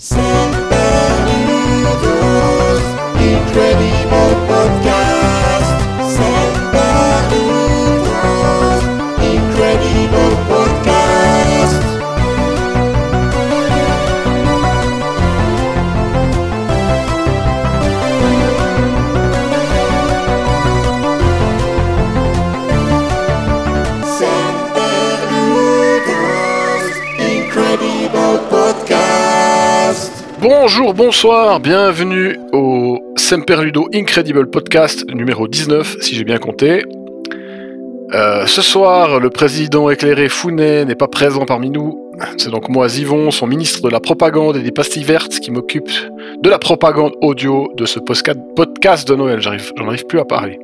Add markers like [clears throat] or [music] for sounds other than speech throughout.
Saludos, Incredible Podcast. Bonjour, bonsoir, bienvenue au Semperludo Incredible Podcast numéro 19, si j'ai bien compté. Euh, ce soir, le président éclairé Founet n'est pas présent parmi nous. C'est donc moi, Zivon, son ministre de la propagande et des pastilles vertes, qui m'occupe de la propagande audio de ce podcast de Noël. J'en arrive plus à parler.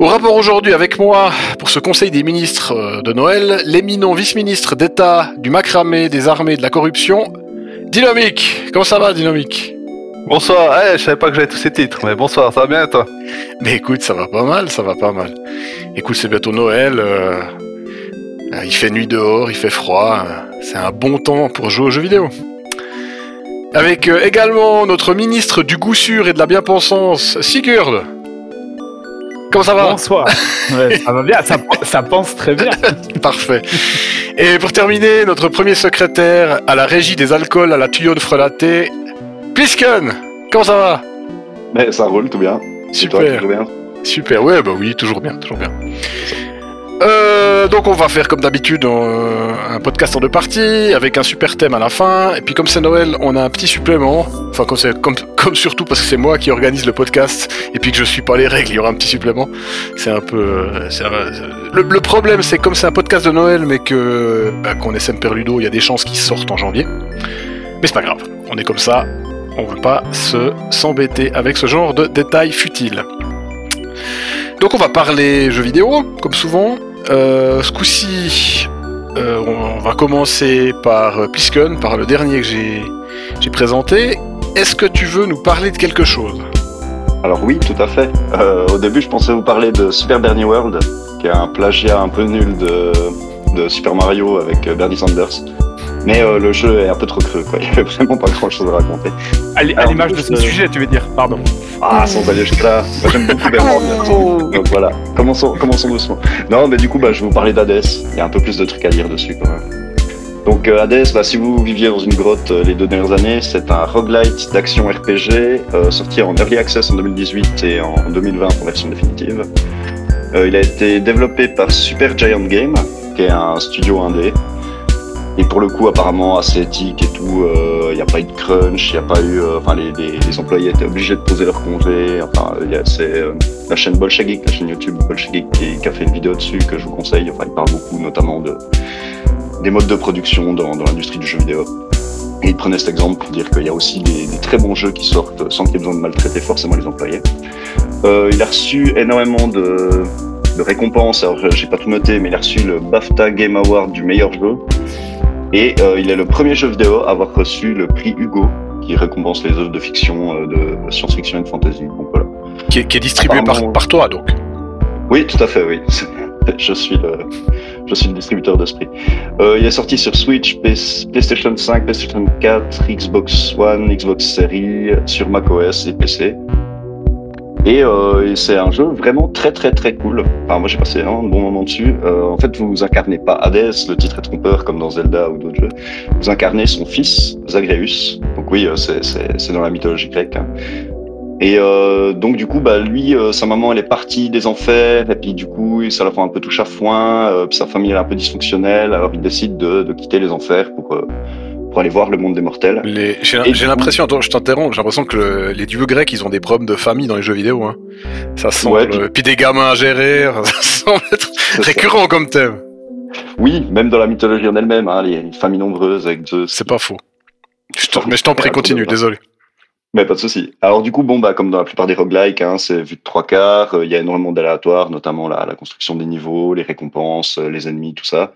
Au rapport aujourd'hui avec moi, pour ce Conseil des ministres euh, de Noël, l'éminent vice-ministre d'État du macramé, des armées de la corruption, Dynamique Comment ça va, Dynamique? Bonsoir, eh, je savais pas que j'avais tous ces titres, mais bonsoir, ça va bien toi? Mais écoute, ça va pas mal, ça va pas mal. Écoute, c'est bientôt Noël, euh, euh, il fait nuit dehors, il fait froid, euh, c'est un bon temps pour jouer aux jeux vidéo. Avec euh, également notre ministre du goût sûr et de la bien-pensance, Sigurd Comment ça va? Bonsoir. [laughs] Ouais, ça va bien, ça, ça pense très bien. Parfait. Et pour terminer, notre premier secrétaire à la régie des alcools à la tuyaude frelatée, Plisken Comment ça va? Mais ça roule tout bien. Toi, Super. tout bien? Super, ouais, bah oui, toujours bien, toujours bien. Euh, donc on va faire comme d'habitude euh, un podcast en deux parties avec un super thème à la fin. Et puis comme c'est Noël, on a un petit supplément. Enfin comme, [laughs] surtout parce que c'est moi qui organise le podcast et puis que je suis pas les règles, il y aura un petit supplément. C'est un peu. euh, le, problème c'est comme c'est un podcast de Noël mais que bah, qu'on est Semperludo, il y a des chances qu'ils sortent en janvier. Mais c'est pas grave, on est comme ça. On veut pas se s'embêter avec ce genre de détails futiles. Donc on va parler jeux vidéo, comme souvent. Euh, ce coup-ci, euh, on va commencer par euh, Plisken, par le dernier que j'ai présenté. Est-ce que tu veux nous parler de quelque chose? Alors oui, tout à fait. Au début, je pensais vous parler de Super Bernie World, qui est un plagiat un peu nul de, Super Mario avec Bernie Sanders. Mais euh, le jeu est un peu trop creux, quoi. [laughs] Il n'y avait vraiment pas grand-chose à raconter. À l'image de ce je- sujet, tu veux dire, pardon. Ah, sans aller jusque-là. Moi, j'aime beaucoup Bernie Sanders. Donc voilà, commençons, commençons doucement. Non, mais du coup, bah, je vais vous parler d'Hades. Il y a un peu plus de trucs à dire dessus, quand même. Donc euh, Hades, bah, si vous viviez dans une grotte euh, les deux dernières années, c'est un roguelite d'action RPG euh, sorti en early access en 2018 et en 2020 en version définitive. Euh, il a été développé par Super Giant Game, qui est un studio indé. Et pour le coup, apparemment assez éthique et tout. euh, Il n'y a pas eu de crunch, il a pas eu. euh, Enfin, les, les- les employés étaient obligés de poser leur congé. Enfin, c'est euh, la chaîne Bolsha Geek, la chaîne YouTube Bolsha Geek, qui, qui a fait une vidéo dessus que je vous conseille. Enfin, il parle beaucoup, notamment de des modes de production dans, dans l'industrie du jeu vidéo. Et il prenait cet exemple pour dire qu'il y a aussi des, des très bons jeux qui sortent sans qu'il y ait besoin de maltraiter forcément les employés. Euh, il a reçu énormément de, de récompenses. Alors, j'ai pas tout noté, mais il a reçu le BAFTA Game Award du meilleur jeu. Et euh, il est le premier jeu vidéo à avoir reçu le prix Hugo, qui récompense les œuvres de fiction, euh, de science-fiction et de fantasy. Donc voilà. qui est, qui est distribué par, toi, donc. Oui, tout à fait, oui. [laughs] Je suis le, je suis le distributeur d'esprit. Euh, il est sorti sur Switch, PS- PlayStation 5, PlayStation 4, Xbox One, Xbox Series, sur macOS et PC. Et, euh, c'est un jeu vraiment très très très cool. Enfin, moi j'ai passé un bon moment dessus. Euh, en fait, vous incarnez pas Hades, le titre est trompeur comme dans Zelda ou d'autres jeux. Vous incarnez son fils, Zagreus. Donc oui, euh, c'est- dans la mythologie grecque. hein. Et euh, donc du coup, bah lui, euh, sa maman, elle est partie des enfers, et puis du coup, ça la fait un peu touche à foin. euh, puis sa famille est un peu dysfonctionnelle, alors il décide de, de quitter les enfers pour euh, pour aller voir le monde des mortels. Les- J'ai l'impression, attends, je t'interromps, j'ai l'impression que le- les dieux grecs, ils ont des problèmes de famille dans les jeux vidéo. Hein. Ça semble. Ouais, puis- puis... des gamins à gérer, [laughs] ça semble être ça. récurrent comme thème. Oui, même dans la mythologie en elle-même, hein, les familles nombreuses avec Zeus. C'est pas faux. Je mais je t'en prie, continue, désolé. Mais pas de souci. Alors du coup, bon bah comme dans la plupart des roguelikes, hein, c'est vu de trois quarts. euh, Il y a énormément d'aléatoires, notamment la, la construction des niveaux, les récompenses, euh, les ennemis, tout ça.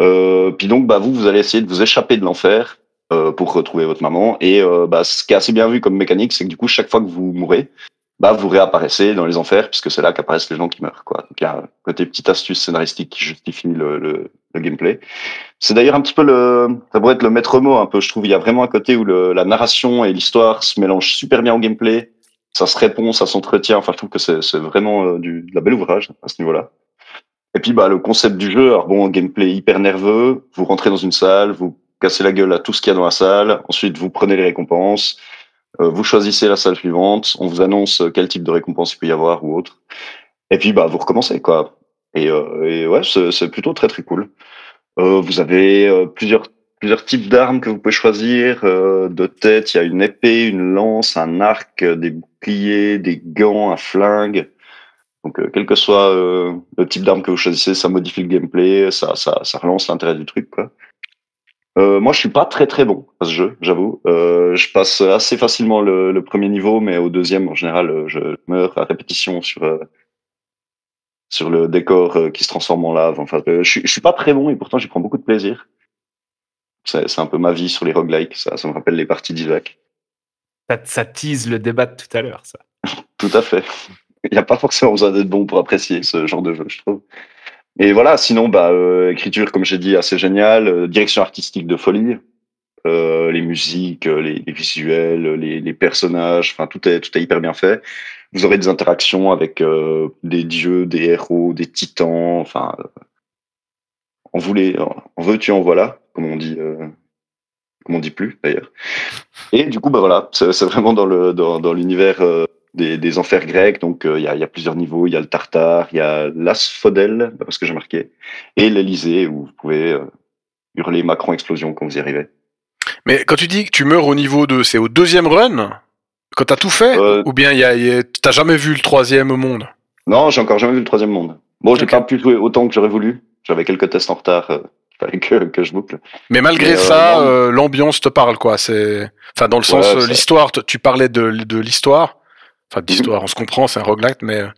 Euh, puis donc bah vous, vous allez essayer de vous échapper de l'enfer euh, pour retrouver votre maman. Et euh, bah, ce qui est assez bien vu comme mécanique, c'est que du coup, chaque fois que vous mourrez, bah vous réapparaissez dans les enfers puisque c'est là qu'apparaissent les gens qui meurent quoi. Donc il y a un côté petite astuce scénaristique qui justifie le, le, le gameplay. C'est d'ailleurs un petit peu le ça pourrait être le maître mot un peu je trouve il y a vraiment un côté où le, la narration et l'histoire se mélangent super bien au gameplay. Ça se répond, ça s'entretient. Enfin je trouve que c'est vraiment du de la belle ouvrage à ce niveau-là. Et puis bah le concept du jeu alors bon gameplay hyper nerveux, vous rentrez dans une salle, vous cassez la gueule à tout ce qu'il y a dans la salle, ensuite vous prenez les récompenses euh, vous choisissez la salle suivante, on vous annonce quel type de récompense il peut y avoir ou autre. Et puis bah vous recommencez quoi. Et, euh, et ouais, c'est plutôt très très cool. Euh, vous avez euh, plusieurs plusieurs types d'armes que vous pouvez choisir. Euh, de tête, il y a une épée, une lance, un arc, euh, des boucliers, des gants, un flingue. Donc euh, quel que soit euh, le type d'arme que vous choisissez, ça modifie le gameplay, ça ça, ça relance l'intérêt du truc quoi. Euh, moi, je suis pas très très bon à ce jeu, j'avoue. Je passe assez facilement le, le premier niveau, mais au deuxième, en général, je meurs à répétition sur sur le décor qui se transforme en lave. Enfin, je, suis- je suis pas très bon et pourtant, j'y prends beaucoup de plaisir. C'est c'est un peu ma vie sur les roguelikes. Ça, ça me rappelle les parties d'Isaac. Ça, ça tease le débat de tout à l'heure, ça. [laughs] Tout à fait. Il n'y a pas forcément besoin d'être bon pour apprécier ce genre de jeu, je trouve. Et voilà, sinon, bah, euh, écriture, comme j'ai dit, assez géniale. Euh, direction artistique de folie. Euh, les musiques, euh, les, les visuels, les, les personnages, enfin, tout est, tout est hyper bien fait. Vous aurez des interactions avec euh, des dieux, des héros, des titans, enfin, euh, en voulait, en veux-tu, en voilà, comme on dit, euh, comme on dit plus d'ailleurs. Et du coup, bah voilà, c'est c'est vraiment dans le dans, dans l'univers euh, des, des enfers grecs. Donc euh, il y, a, il y a plusieurs niveaux. Il y a le Tartare, il y a l'Asphodèle, parce que j'ai marqué, et l'Élysée où vous pouvez euh, hurler Macron explosion quand vous y arrivez. Mais quand tu dis que tu meurs au niveau de. C'est au deuxième run Quand t'as tout fait Euh, Ou bien y a, il y a- t'as jamais vu le troisième monde? Non, j'ai encore jamais vu le troisième monde. Bon, j'ai Ok. pas pu jouer autant que j'aurais voulu. J'avais quelques tests en retard. Il fallait que, que je boucle. Mais malgré Mais, ça, euh, l'ambiance te parle, quoi. C'est, enfin, dans le sens, Ouais, l'histoire. Tu parlais de, de l'histoire. Enfin, d'histoire, on se comprend, c'est un roguelite, mais euh,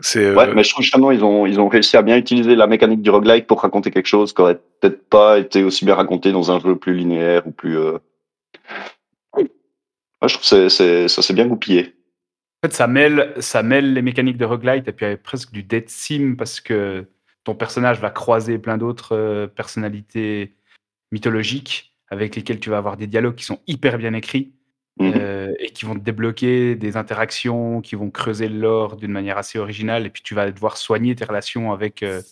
c'est. euh, Ouais, mais je trouve justement ils ont ils ont réussi à bien utiliser la mécanique du roguelike pour raconter quelque chose qui aurait peut-être pas été aussi bien raconté dans un jeu plus linéaire ou plus. Euh... Ouais, je trouve que c'est c'est ça s'est bien goupillé. En fait, ça mêle, ça mêle les mécaniques de roguelite et puis avec presque du dead sim parce que ton personnage va croiser plein d'autres euh, personnalités mythologiques avec lesquelles tu vas avoir des dialogues qui sont hyper bien écrits Mhm. euh, et qui vont te débloquer des interactions, qui vont creuser le lore d'une manière assez originale et puis tu vas devoir soigner tes relations avec, euh,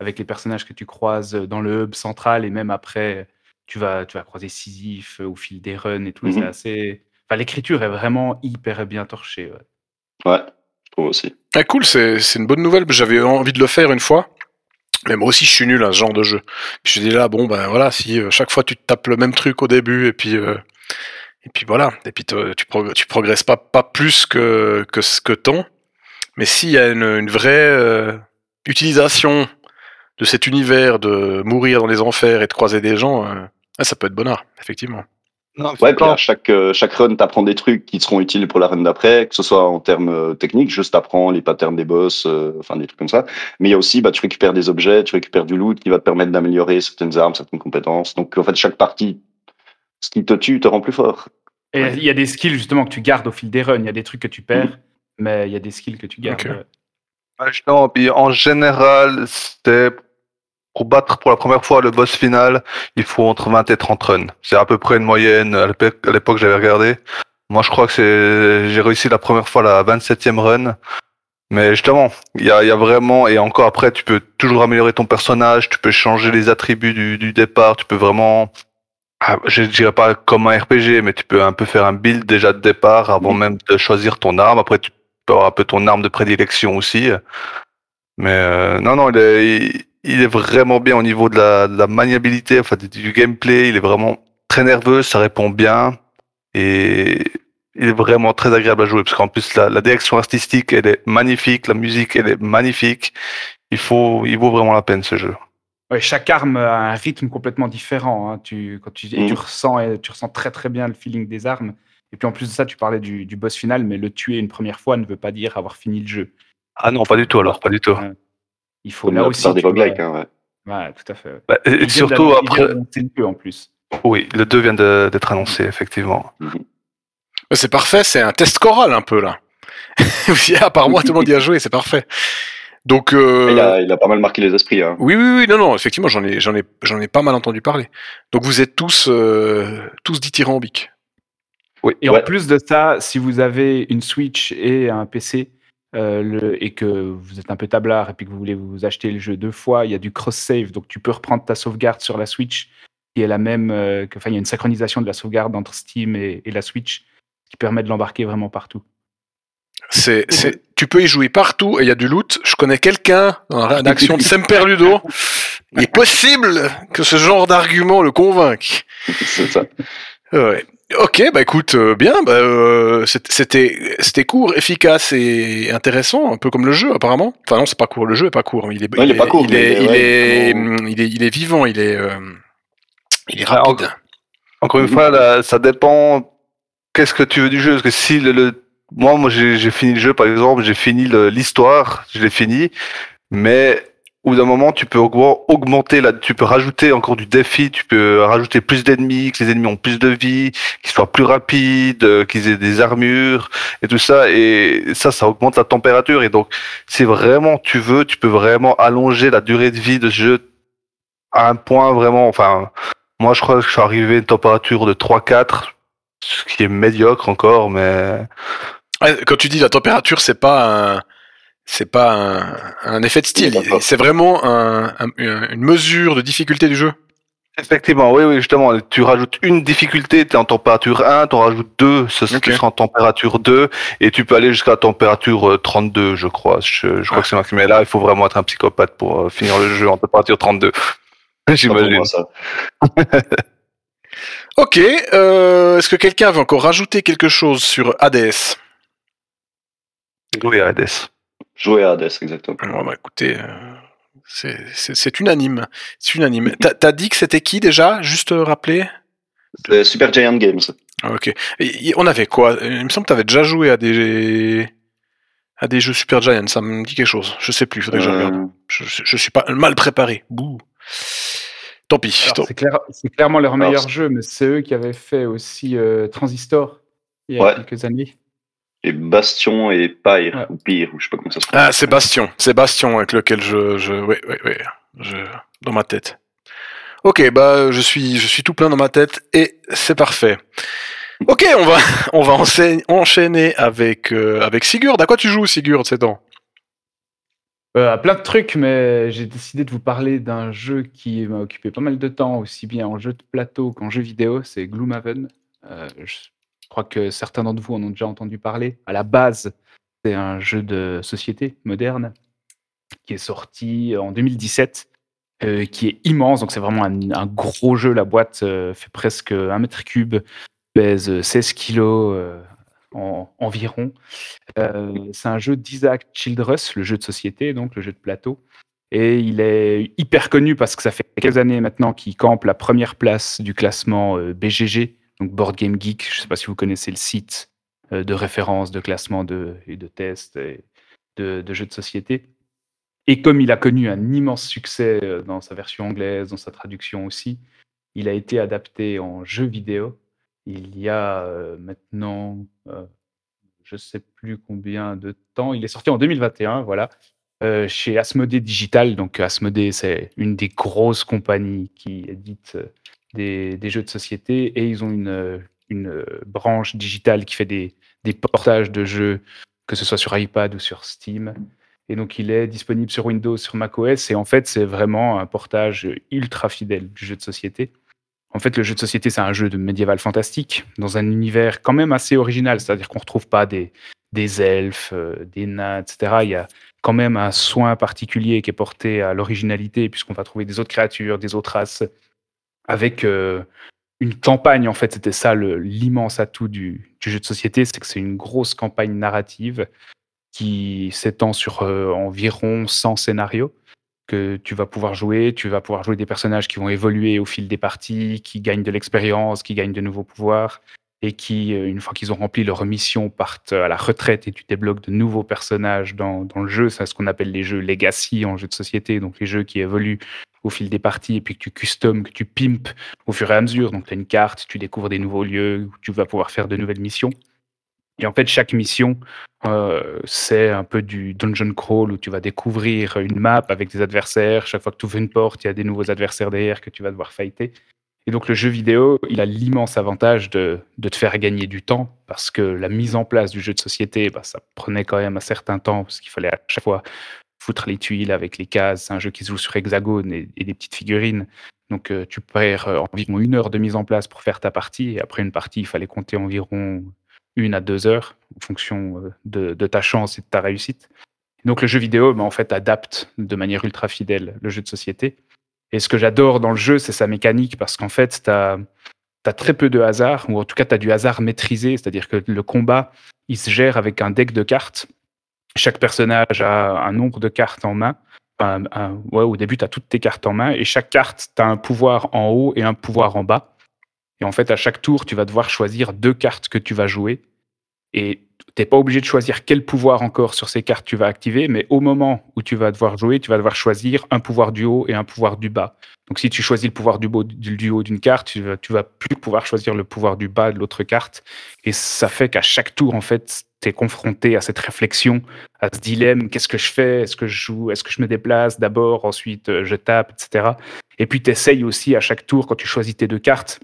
avec les personnages que tu croises dans le hub central et même après tu vas, tu vas croiser Sisyphe au fil des runs et tout. C'est assez... Enfin, l'écriture est vraiment hyper bien torchée. ouais. Ouais, je trouve aussi. Ah, cool, c'est c'est une bonne nouvelle. J'avais envie de le faire une fois. Mais moi aussi, je suis nul à ce genre de jeu. Je dis là, bon, ben voilà, si euh, chaque fois tu te tapes le même truc au début et puis euh, et puis voilà, et puis te- tu, prog- tu progresses pas pas plus que que ce que tant. Mais s'il y a une, une vraie euh, utilisation de cet univers de mourir dans les enfers et de croiser des gens, euh, ah, ça peut être bonnard, effectivement. Non, Ouais, puis quand- à chaque euh, chaque run t'apprends des trucs qui te seront utiles pour la run d'après, que ce soit en termes euh, techniques, juste t'apprends les patterns des boss, euh, enfin des trucs comme ça. Mais il y a aussi bah tu récupères des objets, tu récupères du loot qui va te permettre d'améliorer certaines armes, certaines compétences. Donc en fait chaque partie, ce qui te tue te rend plus fort. Et Ouais. il y a des skills justement que tu gardes au fil des runs. Il y a des trucs que tu perds, mais il y a des skills que tu gardes. Ouais. Justement, puis en général, c'était pour battre pour la première fois le boss final, il faut entre 20 et 30 runs. C'est à peu près une moyenne. À l'époque, à l'époque, j'avais regardé. Moi, je crois que c'est, j'ai réussi la première fois la 27e run. Mais justement, il y a, il y a vraiment, et encore après, tu peux toujours améliorer ton personnage, tu peux changer les attributs du, du départ, tu peux vraiment, ah, je dirais pas comme un RPG, mais tu peux un peu faire un build déjà de départ avant même de choisir ton arme. Après, tu peux avoir un peu ton arme de prédilection aussi. Mais euh, non, non, il est, il, il est vraiment bien au niveau de la, de la maniabilité, enfin du, du gameplay. Il est vraiment très nerveux, ça répond bien et il est vraiment très agréable à jouer parce qu'en plus la, la direction artistique elle est magnifique, la musique elle est magnifique. Il faut, il vaut vraiment la peine ce jeu. Ouais, chaque arme a un rythme complètement différent. hein. Tu, quand tu, et tu Mhm. ressens, et tu ressens très très bien le feeling des armes. Et puis en plus de ça, tu parlais du, du boss final, mais le tuer une première fois ne veut pas dire avoir fini le jeu. Ah non, pas du tout alors, pas du tout. Ouais. Il faut Comme là la aussi. des roguelikes, hein, ouais. Ouais, tout à fait. ouais. Bah, et- surtout après, jeu en plus. oui, le 2 vient d'être annoncé effectivement. C'est parfait, c'est un test choral un peu là. [laughs] Apparemment, tout le monde y a joué, c'est parfait. Donc, euh, Il, a, il a pas mal marqué les esprits. Hein. oui, oui, oui, non, non, effectivement, j'en ai, j'en ai, j'en ai pas mal entendu parler. Donc, vous êtes tous, euh, tous dithyrambiques. Et Ouais. en plus de ça, si vous avez une Switch et un PC euh, le, et que vous êtes un peu tablard et puis que vous voulez vous acheter le jeu deux fois, il y a du cross-save. Donc tu peux reprendre ta sauvegarde sur la Switch qui est la même. euh, que- Enfin, il y a une synchronisation de la sauvegarde entre Steam et, et la Switch qui permet de l'embarquer vraiment partout. C'est, c'est, tu peux y jouer partout et il y a du loot. Je connais quelqu'un dans la rédaction de Semperludo. Il est possible que ce genre d'argument le convainque. [laughs] C'est ça. Ouais. Ok, bah écoute, euh, bien, bah, euh, c'était c'était court, efficace et intéressant, un peu comme le jeu apparemment. Enfin non, c'est pas court, le jeu est pas court. Il est, Non, il est pas court, il est, il est, vraiment. il est, il est vivant, il est, euh, il est rapide. Encore une Mhm. fois, là, ça dépend. Qu'est-ce que tu veux du jeu Parce que si le, le- moi, moi, j'ai fini le jeu, par exemple, j'ai fini l'histoire, je l'ai fini, mais au bout d'un moment, tu peux augment- augmenter, là, tu peux rajouter encore du défi, tu peux rajouter plus d'ennemis, que les ennemis ont plus de vie, qu'ils soient plus rapides, euh, qu'ils aient des armures et tout ça, et ça, ça augmente la température. Et donc, si vraiment tu veux, tu peux vraiment allonger la durée de vie de ce jeu à un point vraiment, enfin, moi, je crois que je suis arrivé à une température de 3-4, ce qui est médiocre encore, mais Quand tu dis la température, c'est pas un, c'est pas un, un effet de style. C'est vraiment un- un- une mesure de difficulté du jeu. effectivement, oui, oui, justement, tu rajoutes une difficulté, tu es en température 1, tu en rajoutes 2, ce Ok. tu seras en température 2, et tu peux aller jusqu'à la température euh, 32, je crois. Je, je crois Ah. que c'est maximum. Mais là, il faut vraiment être un psychopathe pour euh, finir le jeu en température 32. [laughs] Pas pour J'imagine. ça. [laughs] Ok, euh, est-ce que quelqu'un veut encore rajouter quelque chose sur Hades Oui, Hades. Jouer à Hades, exactement. Bon, bah, écoutez, euh, c'est- c'est c'est unanime. C'est unanime. T'as t'as dit que c'était qui déjà? Juste euh, rappeler? C'est Super Giant Games. Ah, Ok. Et- et on avait quoi? Il me semble que t'avais déjà joué à des à des jeux Super Giant. Ça me dit quelque chose. Je sais plus. Faudrait que je regarde. Euh, Je, je- suis pas mal préparé. Bouh. Tant pis. Tant- C'est clair- c'est clairement leur Alors, meilleur jeu, mais c'est eux qui avaient fait aussi euh, Transistor il y a Ouais. quelques années. Et Bastion et Pyre, Ouais. ou Pire, ou je sais pas comment ça se Ah, c'est Bastion. C'est Bastion avec lequel je, je, ouais, ouais, je, dans ma tête. Ok, bah, je suis, je suis tout plein dans ma tête et c'est parfait. Ok, on va, [laughs] on va enseigner- enchaîner avec, euh, avec Sigurd. À quoi tu joues, Sigurd, ces temps? Euh, à plein de trucs, mais j'ai décidé de vous parler d'un jeu qui m'a occupé pas mal de temps, aussi bien en jeu de plateau qu'en jeu vidéo, c'est Gloomhaven. Euh, je crois que certains d'entre vous en ont déjà entendu parler. À la base, c'est un jeu de société moderne qui est sorti en 2017, euh, qui est immense, donc c'est vraiment un, gros jeu. La boîte euh, fait presque un mètre cube, pèse 16 kilos euh, en- environ. C'est un jeu d'Isaac Childress, le jeu de société, donc le jeu de plateau. Et il est hyper connu parce que ça fait quelques années maintenant qu'il campe la première place du classement BGG, donc Board Game Geek. Je ne sais pas si vous connaissez le site euh, de référence, de classement de, et de tests de, jeux de société. Et comme il a connu un immense succès euh, dans sa version anglaise, dans sa traduction aussi, il a été adapté en jeu vidéo. Il y a euh, maintenant je ne sais plus combien de temps. Il est sorti en 2021, voilà, chez Asmodée Digital. Donc Asmodée, c'est une des grosses compagnies qui édite des, jeux de société et ils ont une, euh, une euh, branche digitale qui fait des, des portages de jeux, que ce soit sur iPad ou sur Steam. Et donc il est disponible sur Windows, sur macOS et en fait c'est vraiment un portage ultra fidèle du jeu de société. En fait, le jeu de société, c'est un jeu de médiéval fantastique dans un univers quand même assez original, c'est-à-dire qu'on ne retrouve pas des, des elfes, euh, des nains, etc. Il y a quand même un soin particulier qui est porté à l'originalité, puisqu'on va trouver des autres créatures, des autres races, avec euh, une campagne. En fait, c'était ça l'immense atout du, jeu de société, c'est que c'est une grosse campagne narrative qui s'étend sur euh, environ 100 scénarios que tu vas pouvoir jouer. Tu vas pouvoir jouer des personnages qui vont évoluer au fil des parties, qui gagnent de l'expérience, qui gagnent de nouveaux pouvoirs et qui, euh, une fois qu'ils ont rempli leur mission, partent à la retraite et tu débloques de nouveaux personnages dans le jeu. C'est ce qu'on appelle les jeux legacy en jeu de société, donc les jeux qui évoluent au fil des parties et puis que tu customes, que tu pimpes au fur et à mesure. Donc tu as une carte, tu découvres des nouveaux lieux où tu vas pouvoir faire de nouvelles missions. Et en fait, chaque mission, euh, c'est un peu du dungeon crawl où tu vas découvrir une map avec des adversaires. Chaque fois que tu ouvres une porte, il y a des nouveaux adversaires derrière que tu vas devoir fighter. Et donc le jeu vidéo, il a l'immense avantage de, de, te faire gagner du temps parce que la mise en place du jeu de société, bah, ça prenait quand même un certain temps parce qu'il fallait à chaque fois foutre les tuiles avec les cases. C'est un jeu qui se joue sur hexagone et, des petites figurines. Donc euh, tu perds euh, environ une heure de mise en place pour faire ta partie. Et après une partie, il fallait compter environ une à deux heures en fonction euh, de, de ta chance et de ta réussite. Donc le jeu vidéo, bah, en fait, adapte de manière ultra fidèle le jeu de société. Et ce que j'adore dans le jeu, c'est sa mécanique, parce qu'en fait, tu as, très peu de hasard, ou en tout cas, tu as du hasard maîtrisé, c'est-à-dire que le combat, il se gère avec un deck de cartes. Chaque personnage a un nombre de cartes en main. ouais, au début, tu as toutes tes cartes en main, et chaque carte, tu as un pouvoir en haut et un pouvoir en bas. Et en fait, à chaque tour, tu vas devoir choisir deux cartes que tu vas jouer. Et tu n'es pas obligé de choisir quel pouvoir encore sur ces cartes tu vas activer, mais au moment où tu vas devoir jouer, tu vas devoir choisir un pouvoir du haut et un pouvoir du bas. Donc si tu choisis le pouvoir du, du haut d'une carte, tu tu vas plus pouvoir choisir le pouvoir du bas de l'autre carte. Et ça fait qu'à chaque tour, en fait, tu es confronté à cette réflexion, à ce dilemme, qu'est-ce que je fais? Est-ce que je joue? Est-ce que je me déplace d'abord Ensuite, euh, je tape, etc. Et puis tu essayes aussi à chaque tour, quand tu choisis tes deux cartes,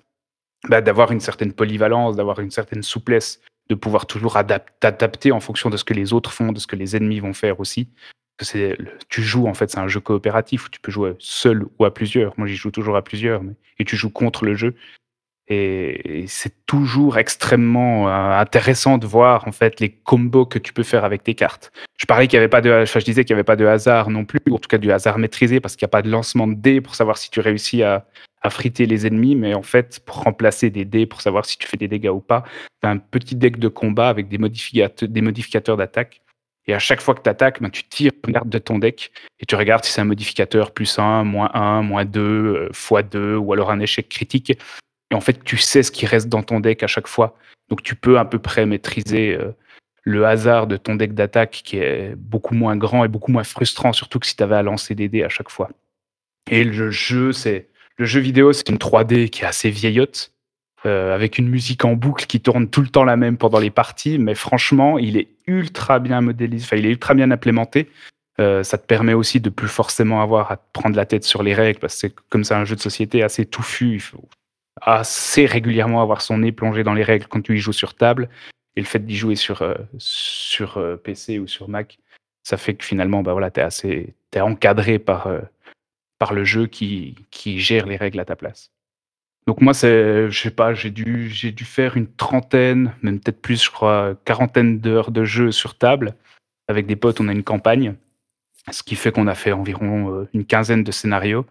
bah, d'avoir une certaine polyvalence, d'avoir une certaine souplesse de pouvoir toujours t'adapter en fonction de ce que les autres font, de ce que les ennemis vont faire aussi. C'est, tu joues, en fait, c'est un jeu coopératif où tu peux jouer seul ou à plusieurs. Moi, j'y joue toujours à plusieurs, mais, et tu joues contre le jeu. Et, c'est toujours extrêmement euh, intéressant de voir en fait les combos que tu peux faire avec tes cartes. Je parlais qu'il y avait pas de, je disais qu'il n'y avait pas de hasard non plus, ou en tout cas du hasard maîtrisé, parce qu'il n'y a pas de lancement de dés pour savoir si tu réussis à, à friter les ennemis, mais en fait, pour remplacer des dés, pour savoir si tu fais des dégâts ou pas, tu as un petit deck de combat avec des modificateurs, d'attaque. Et à chaque fois que tu attaques, ben, tu tires une carte de ton deck et tu regardes si c'est un modificateur plus 1, moins 1, moins 2, x 2, ou alors un échec critique. Et en fait, tu sais ce qui reste dans ton deck à chaque fois. Donc tu peux à peu près maîtriser euh, le hasard de ton deck d'attaque qui est beaucoup moins grand et beaucoup moins frustrant, surtout que si tu avais à lancer des dés à chaque fois. Et le jeu, c'est le jeu vidéo, c'est une 3D qui est assez vieillotte, euh, avec une musique en boucle qui tourne tout le temps la même pendant les parties, mais franchement, il est ultra bien modélisé, enfin, il est ultra bien implémenté. Euh, ça te permet aussi de plus forcément avoir à prendre la tête sur les règles, parce que c'est comme c'est un jeu de société assez touffu, il faut assez régulièrement avoir son nez plongé dans les règles quand tu y joues sur table. Et le fait d'y jouer sur, euh, PC ou sur Mac, ça fait que finalement, bah voilà, tu es es encadré par, par le jeu qui, qui gère les règles à ta place. Donc moi, c'est, je sais pas, j'ai dû, dû faire une trentaine, même peut-être plus, je crois, quarantaine d'heures de jeu sur table. Avec des potes, on a une campagne, ce qui fait qu'on a fait environ euh, une quinzaine de scénarios.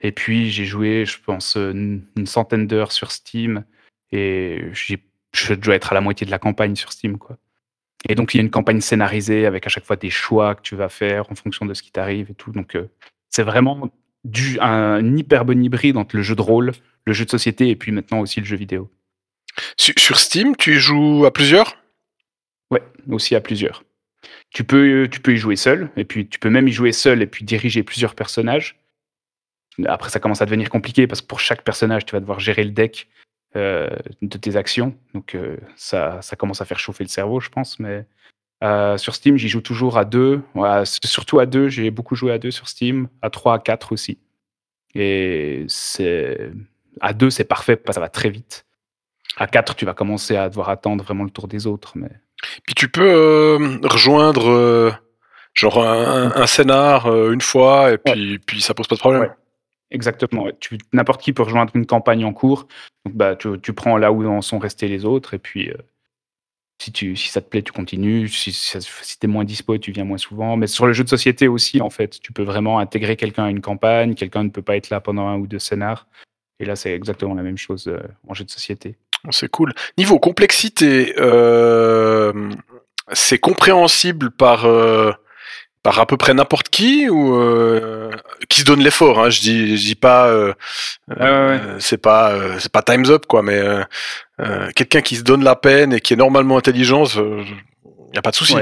Et puis j'ai joué, je pense, une centaine d'heures sur Steam, et j'ai, je dois être à la moitié de la campagne sur Steam, quoi. Et donc il y a une campagne scénarisée avec à chaque fois des choix que tu vas faire en fonction de ce qui t'arrive et tout. Donc euh, c'est vraiment du, un hyper bon hybride entre le jeu de rôle, le jeu de société et puis maintenant aussi le jeu vidéo. Sur Steam, tu joues à plusieurs? Ouais, aussi à plusieurs. Tu peux, tu peux y jouer seul, et puis tu peux même y jouer seul et puis diriger plusieurs personnages. Après, ça commence à devenir compliqué parce que pour chaque personnage, tu vas devoir gérer le deck euh, de tes actions. Donc euh, ça, ça commence à faire chauffer le cerveau, je pense. Mais euh, sur Steam, j'y joue toujours à deux. surtout à deux, j'ai beaucoup joué à deux sur Steam, à trois, à quatre aussi. Et c'est à deux, c'est parfait, parce que ça va très vite. À quatre, tu vas commencer à devoir attendre vraiment le tour des autres. Mais... Puis tu peux euh, rejoindre euh, genre un, scénar une fois, et puis, puis ça pose pas de problème. Exactement. N'importe qui peut rejoindre une campagne en cours. Donc, bah, tu, tu, prends là où en sont restés les autres, et puis si, tu, si ça te plaît, tu continues. Si, si tu es moins dispo, tu viens moins souvent. Mais sur le jeu de société aussi, en fait, tu peux vraiment intégrer quelqu'un à une campagne. Quelqu'un ne peut pas être là pendant un ou deux scénars. Et là, c'est exactement la même chose euh, en jeu de société. C'est cool. Niveau complexité, euh, c'est compréhensible par, euh, par à peu près n'importe qui ou euh, qui se donne l'effort. Hein, je dis, je dis pas, c'est pas, c'est pas Times Up quoi, mais quelqu'un qui se donne la peine et qui est normalement intelligent, il y a pas de souci.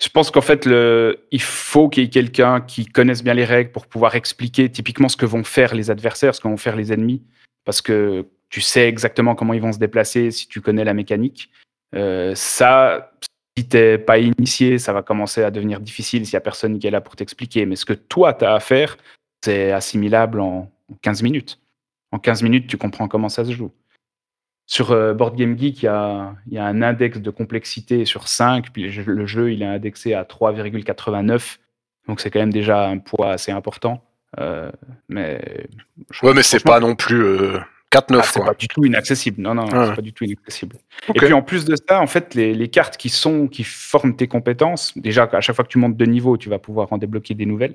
Je pense qu'en fait, il faut qu'il y ait quelqu'un qui connaisse bien les règles pour pouvoir expliquer typiquement ce que vont faire les adversaires, ce que vont faire les ennemis, parce que tu sais exactement comment ils vont se déplacer si tu connais la mécanique. Euh, ça, si t'es pas initié, ça va commencer à devenir difficile s'il y a personne qui est là pour t'expliquer. Mais ce que toi, tu as à faire, c'est assimilable en 15 minutes. En 15 minutes, tu comprends comment ça se joue. Sur euh, Board Game Geek, il y a, il y a un index de complexité sur 5, puis le jeu- il est indexé à 3,89. Donc c'est quand même déjà un poids assez important. Euh, mais Ouais, mais c'est pas non plus euh, 4-9, ah, c'est pas du tout inaccessible. Non, non, Ah. c'est pas du tout inaccessible. Et puis en plus de ça, en fait, les, les cartes qui sont qui forment tes compétences, déjà à chaque fois que tu montes de niveau, tu vas pouvoir en débloquer des nouvelles.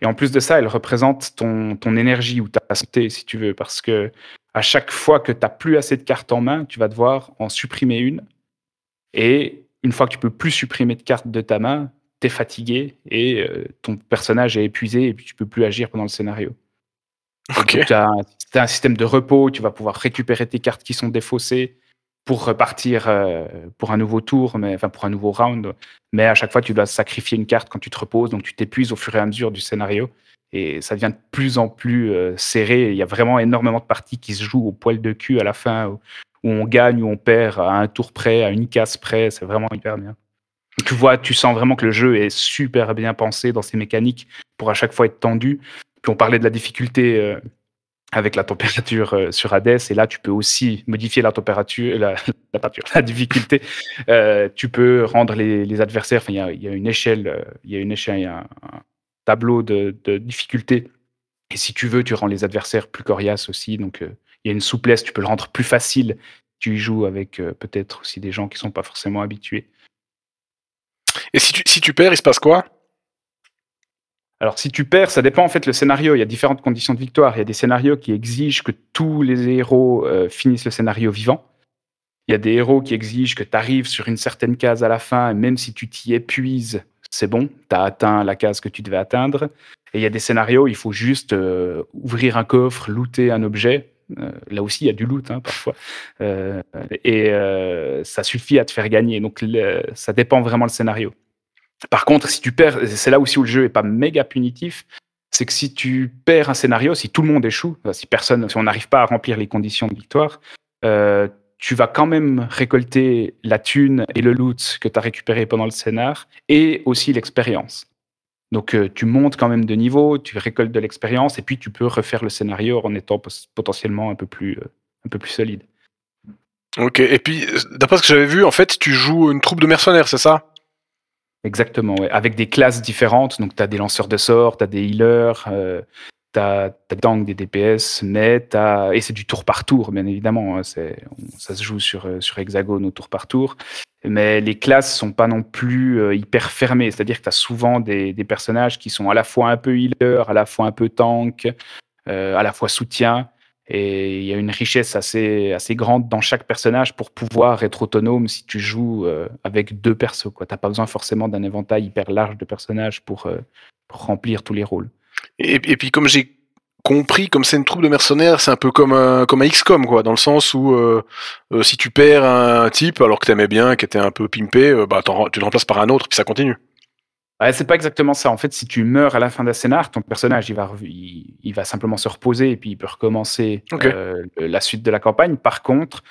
Et en plus de ça, elles représentent ton, ton énergie ou ta santé, si tu veux, parce que à chaque fois que tu n'as plus assez de cartes en main, tu vas devoir en supprimer une. Et une fois que tu peux plus supprimer de cartes de ta main, tu es fatigué et euh, ton personnage est épuisé et puis tu peux plus agir pendant le scénario. Ok. Tu as, un système de repos, tu vas pouvoir récupérer tes cartes qui sont défaussées pour repartir euh, pour un nouveau tour, mais, enfin pour un nouveau round. Mais à chaque fois, tu dois sacrifier une carte quand tu te reposes, donc tu t'épuises au fur et à mesure du scénario. Et ça devient de plus en plus euh, serré. Il y a vraiment énormément de parties qui se jouent au poil de cul à la fin, où, on gagne, où on perd à un tour près, à une case près. C'est vraiment hyper bien. Tu vois, tu sens vraiment que le jeu est super bien pensé dans ses mécaniques pour à chaque fois être tendu. Puis on parlait de la difficulté euh, avec la température euh, sur Hades, et là tu peux aussi modifier la température, la, [laughs] la, la difficulté. Tu peux rendre les, adversaires. Enfin, il y a, une échelle, il y a une échelle, y a un tableau de, de difficulté. Et si tu veux, tu rends les adversaires plus coriaces aussi. Donc euh, il y a une souplesse. Tu peux le rendre plus facile. Tu y joues avec euh, peut-être aussi des gens qui sont pas forcément habitués. Et si tu, si tu perds, il se passe quoi? Alors, si tu perds, ça dépend en fait le scénario. Il y a différentes conditions de victoire. Il y a des scénarios qui exigent que tous les héros euh, finissent le scénario vivant. Il y a des héros qui exigent que tu arrives sur une certaine case à la fin, et même si tu t'y épuises, c'est bon, tu as atteint la case que tu devais atteindre. Et il y a des scénarios, il faut juste euh, ouvrir un coffre, looter un objet. Euh, là aussi, il y a du loot hein, parfois. Euh, et ça suffit à te faire gagner. Donc, ça dépend vraiment le scénario. Par contre, si tu perds, c'est là aussi où le jeu est pas méga punitif, c'est que si tu perds un scénario, si tout le monde échoue, si personne, si on n'arrive pas à remplir les conditions de victoire, tu vas quand même récolter la thune et le loot que tu as récupéré pendant le scénar et aussi l'expérience. Donc euh, tu montes quand même de niveau, tu récoltes de l'expérience et puis tu peux refaire le scénario en étant potentiellement un peu plus, euh, un peu plus solide. Ok, et puis d'après ce que j'avais vu, en fait, tu joues une troupe de mercenaires, c'est ça? Exactement, ouais. avec des classes différentes. Donc, tu as des lanceurs de sorts, tu as des healers, euh, tu as, des tanks, des DPS, mais as... et c'est du tour par tour, bien évidemment. Hein, ça se joue sur, sur hexagone au tour par tour. Mais les classes sont pas non plus euh, hyper fermées. C'est-à-dire que tu as souvent des, personnages qui sont à la fois un peu healer, à la fois un peu tank, euh, à la fois soutien. Et il y a une richesse assez, assez grande dans chaque personnage pour pouvoir être autonome si tu joues euh, avec deux persos. Tu n'as pas besoin forcément d'un éventail hyper large de personnages pour, euh, pour remplir tous les rôles. Et, et puis, comme j'ai compris, comme c'est une troupe de mercenaires, c'est un peu comme un, comme un XCOM, quoi, dans le sens où euh, si tu perds un type alors que tu aimais bien, qui était un peu pimpé, euh, bah, tu le remplaces par un autre, puis ça continue. Ouais, c'est pas exactement ça. En fait, si tu meurs à la fin d'un scénar, ton personnage, il va, il, il, va simplement se reposer et puis il peut recommencer okay. euh, la suite de la campagne. Par contre,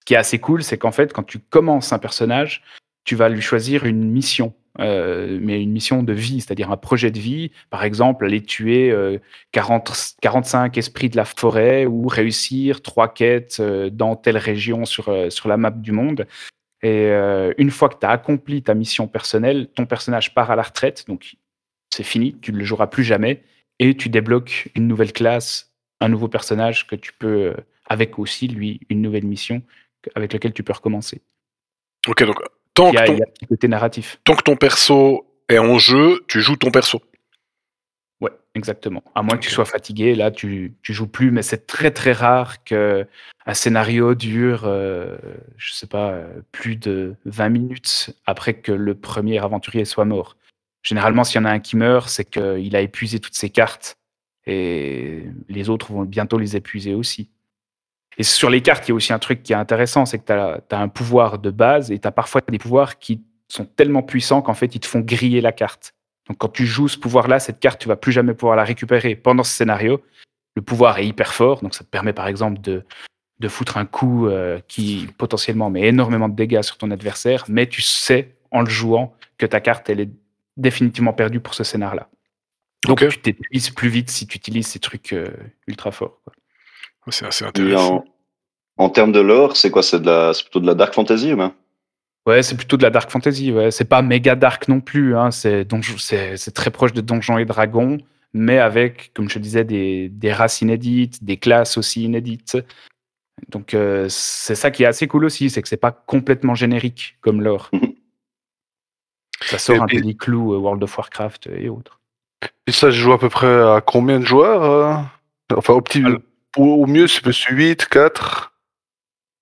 ce qui est assez cool, c'est qu'en fait, quand tu commences un personnage, tu vas lui choisir une mission, euh, mais une mission de vie, c'est-à-dire un projet de vie. Par exemple, aller tuer euh, 40, 45 esprits de la forêt ou réussir trois quêtes euh, dans telle région sur, euh, sur la map du monde. Et une fois que tu as accompli ta mission personnelle, ton personnage part à la retraite, donc c'est fini, tu ne le joueras plus jamais, et tu débloques une nouvelle classe, un nouveau personnage que tu peux, avec aussi lui, une nouvelle mission avec laquelle tu peux recommencer. Ok, donc tant, il y a, que, ton, il y a un petit côté narratif. tant que ton perso est en jeu, tu joues ton perso. Ouais, exactement. À moins que tu sois fatigué, là, tu, tu joues plus, mais c'est très très rare que un scénario dure, euh, je sais pas, euh, plus de 20 minutes après que le premier aventurier soit mort. Généralement, s'il y en a un qui meurt, c'est qu'il a épuisé toutes ses cartes et les autres vont bientôt les épuiser aussi. Et sur les cartes, il y a aussi un truc qui est intéressant, c'est que tu as, as, un pouvoir de base et tu as parfois des pouvoirs qui sont tellement puissants qu'en fait, ils te font griller la carte. Donc quand tu joues ce pouvoir-là, cette carte, tu vas plus jamais pouvoir la récupérer pendant ce scénario. Le pouvoir est hyper fort, donc ça te permet par exemple de, de foutre un coup euh, qui potentiellement met énormément de dégâts sur ton adversaire, mais tu sais en le jouant que ta carte elle est définitivement perdue pour ce scénar-là. Donc tu t'épuises plus vite si tu utilises ces trucs euh, ultra forts. quoi. C'est assez intéressant. en, en termes de lore, c'est quoi? C'est de la, c'est plutôt de la dark fantasy ou bien? Ouais, c'est plutôt de la dark fantasy. Ouais. C'est pas méga dark non plus. Hein. C'est, très proche de Donjons et Dragons, mais avec, comme je disais, des, des races inédites, des classes aussi inédites. Donc euh, c'est ça qui est assez cool aussi, c'est que c'est pas complètement générique comme lore. [laughs] Ça sort Et un peu des clous euh, World of Warcraft et autres. Et ça, je joue à peu près à combien de joueurs euh? Enfin, au petit, Alors- au, mieux, c'est plus 8, 4.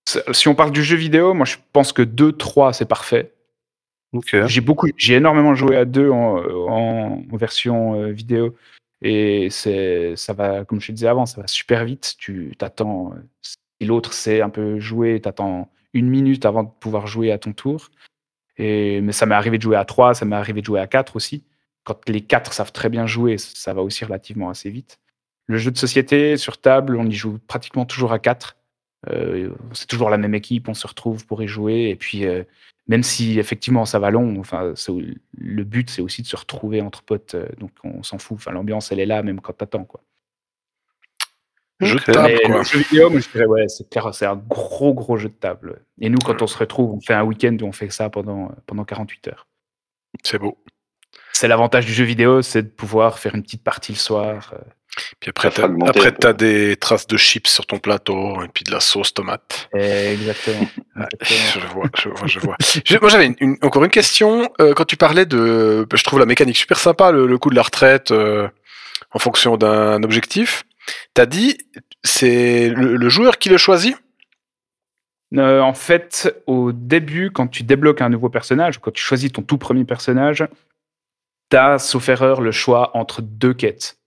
C'est- Si on parle du jeu vidéo, moi je pense que 2-3 c'est parfait. J'ai beaucoup, j'ai énormément joué à deux en, en- en version euh, vidéo et c'est, ça va, comme je te disais avant, ça va super vite. Tu t'attends, si l'autre sait un peu jouer, t'attends une minute avant de pouvoir jouer à ton tour. Et, mais ça m'est arrivé de jouer à 3, ça m'est arrivé de jouer à 4 aussi. Quand les 4 savent très bien jouer, ça va aussi relativement assez vite. Le jeu de société sur table, on y joue pratiquement toujours à 4. Euh, c'est toujours la même équipe, on se retrouve pour y jouer. Et puis, euh, même si effectivement ça va long, enfin, le but c'est aussi de se retrouver entre potes, euh, donc on s'en fout. Enfin, l'ambiance elle est là même quand t'attends quoi. Jeu de table, Mais quoi. le jeu vidéo, moi je dirais ouais, c'est clair, c'est un gros gros jeu de table. Et nous quand on se retrouve, on fait un week-end où on fait ça pendant pendant 48 heures. C'est beau. C'est l'avantage du jeu vidéo, c'est de pouvoir faire une petite partie le soir. Puis après, t'as, après, t'as des traces de chips sur ton plateau, et puis de la sauce tomate. exactement. Je vois, je vois, je vois. Moi, j'avais une- une- encore une question. Euh, quand tu parlais de, je trouve la mécanique super sympa, le, le coup de la retraite euh, en fonction d'un objectif. T'as dit, c'est le, le joueur qui le choisit? Euh, en fait, au début, quand tu débloques un nouveau personnage, quand tu choisis ton tout premier personnage, tu as, sauf erreur, le choix entre deux quêtes.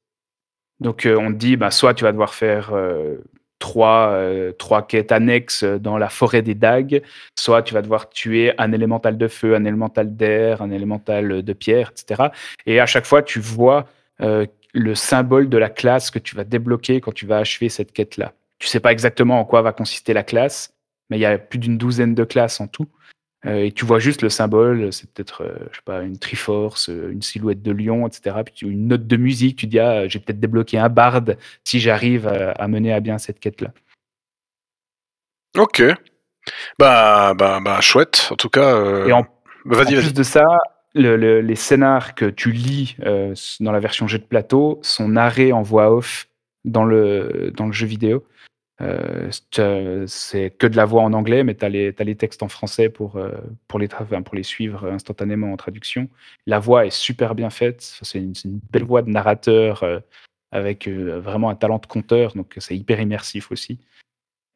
Donc, euh, on dit, bah, soit tu vas devoir faire euh, trois, euh, trois quêtes annexes dans la forêt des dagues, soit tu vas devoir tuer un élémental de feu, un élémental d'air, un élémental de pierre, etc. Et à chaque fois, tu vois euh, le symbole de la classe que tu vas débloquer quand tu vas achever cette quête-là. Tu sais pas exactement en quoi va consister la classe, mais il y a plus d'une douzaine de classes en tout. Euh, et tu vois juste le symbole, c'est peut-être, euh, je sais pas, une Triforce, euh, une silhouette de lion, etc. Puis tu- une note de musique, tu dis, ah, j'ai peut-être débloqué un barde si j'arrive à, à mener à bien cette quête-là. Ok. Bah, bah, bah, chouette. En tout cas, euh, Et en, bah, en plus de ça, le- le- les scénars que tu lis euh, dans la version jeu de plateau sont narrés en voix off dans le, dans le jeu vidéo. Euh, c'est, euh, c'est que de la voix en anglais, mais tu as les, textes en français pour, euh, pour, les suivre instantanément en traduction. La voix est super bien faite. C'est une, belle voix de narrateur avec vraiment un talent de conteur, donc c'est hyper immersif aussi.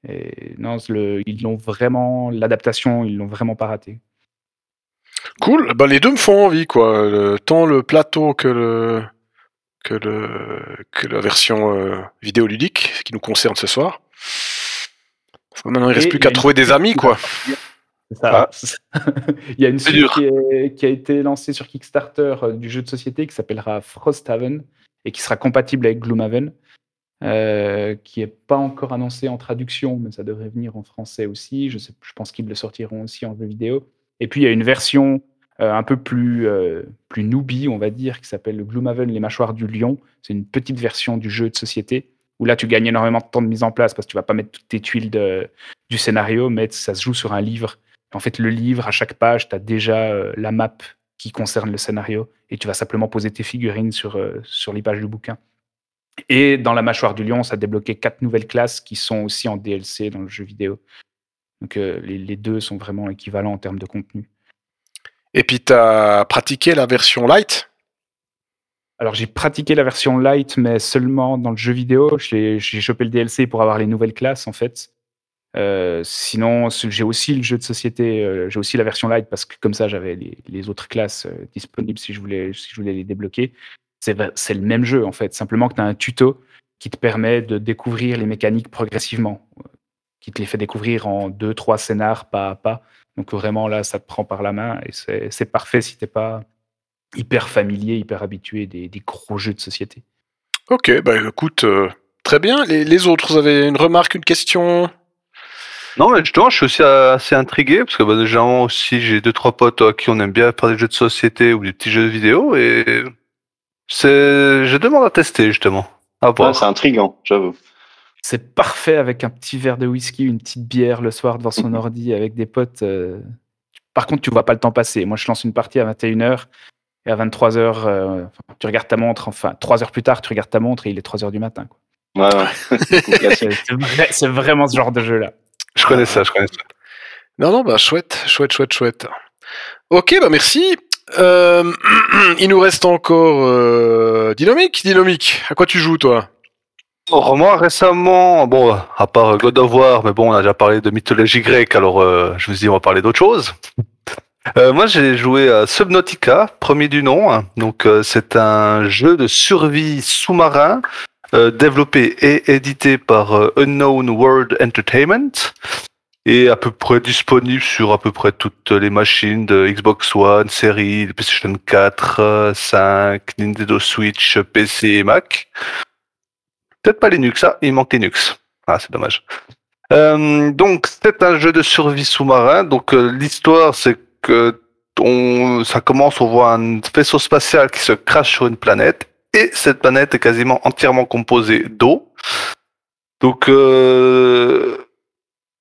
Et non, le, ils l'ont vraiment, l'adaptation, ils l'ont vraiment pas raté. Cool. Bah, les deux me font envie, quoi. Tant le plateau que la version euh, vidéoludique qui nous concerne ce soir. Maintenant, il reste Et plus qu'à trouver des amis, quoi. ça. [laughs] il y a une dur. qui, est- qui a été lancée sur Kickstarter euh, du jeu de société qui s'appellera Frosthaven et qui sera compatible avec Gloomhaven, euh, qui n'est pas encore annoncé en traduction, mais ça devrait venir en français aussi. Je, sais, je pense qu'ils le sortiront aussi en jeu vidéo. Et puis il y a une version euh, un peu plus, euh, plus newbie, on va dire, qui s'appelle Gloomhaven, les mâchoires du lion. C'est une petite version du jeu de société où là tu gagnes énormément de temps de mise en place parce que tu vas pas mettre toutes tes tuiles du scénario, mais ça se joue sur un livre. En fait, le livre, à chaque page, tu as déjà euh, la map qui concerne le scénario et tu vas simplement poser tes figurines sur, euh, sur les pages du bouquin. Et dans la mâchoire du lion, ça a débloqué quatre nouvelles classes qui sont aussi en DLC dans le jeu vidéo. Donc euh, les, les deux sont vraiment équivalents en termes de contenu. Et puis, t'as pratiqué la version light? Alors j'ai pratiqué la version light, mais seulement dans le jeu vidéo. J'ai chopé le DLC pour avoir les nouvelles classes en fait. Euh, sinon, j'ai aussi le jeu de société, euh, j'ai aussi la version light parce que comme ça j'avais les, autres classes euh, disponibles si je voulais, les débloquer. C'est le même jeu en fait, simplement que tu as un tuto qui te permet de découvrir les mécaniques progressivement, qui te les fait découvrir en deux, trois scénars pas à pas. Donc vraiment là, ça te prend par la main et c'est parfait si t'es pas hyper familier, hyper habitué des, des gros jeux de société. Ok, bah écoute, euh, très bien. Les, les autres, vous avez une remarque, une question? Non, mais justement, je suis aussi assez intrigué parce que bah, déjà aussi j'ai deux trois potes à qui on aime bien faire des jeux de société ou des petits jeux vidéo et c'est je demande à tester justement. À voir. Ouais, c'est intriguant, j'avoue. C'est parfait avec un petit verre de whisky, une petite bière le soir devant son Mhm. ordi avec des potes. euh. Par contre, tu vois pas le temps passer. Moi, je lance une partie à 21h et à 23h, euh, tu regardes ta montre. Enfin, 3 heures plus tard, tu regardes ta montre et il est 3h du matin. quoi. Ouais, ouais. [laughs] C'est c'est vrai- c'est vraiment ce genre de jeu-là. Je connais ça, je connais ça. Non, non, bah chouette, chouette, chouette, chouette. Ok, bah merci. Euh, [clears throat] il nous reste encore euh, Dynamique. Dynamique, à quoi tu joues toi? Alors, moi récemment, bon, à part God of War, mais bon, on a déjà parlé de mythologie grecque, alors euh, je me suis dit on va parler d'autre chose. Euh, moi j'ai joué à Subnautica, premier du nom. hein. Donc euh, c'est un jeu de survie sous-marin euh, développé et édité par Unknown World Entertainment et à peu près disponible sur à peu près toutes les machines de Xbox One, série, PlayStation 4, euh, 5, Nintendo Switch, PC et Mac. Peut-être pas Linux, ah, il manque Linux. Ah, c'est dommage. Donc, c'est un jeu de survie sous-marin. Donc, l'histoire, c'est que on, ça commence, on voit un vaisseau spatial qui se crache sur une planète, et cette planète est quasiment entièrement composée d'eau. Donc, euh,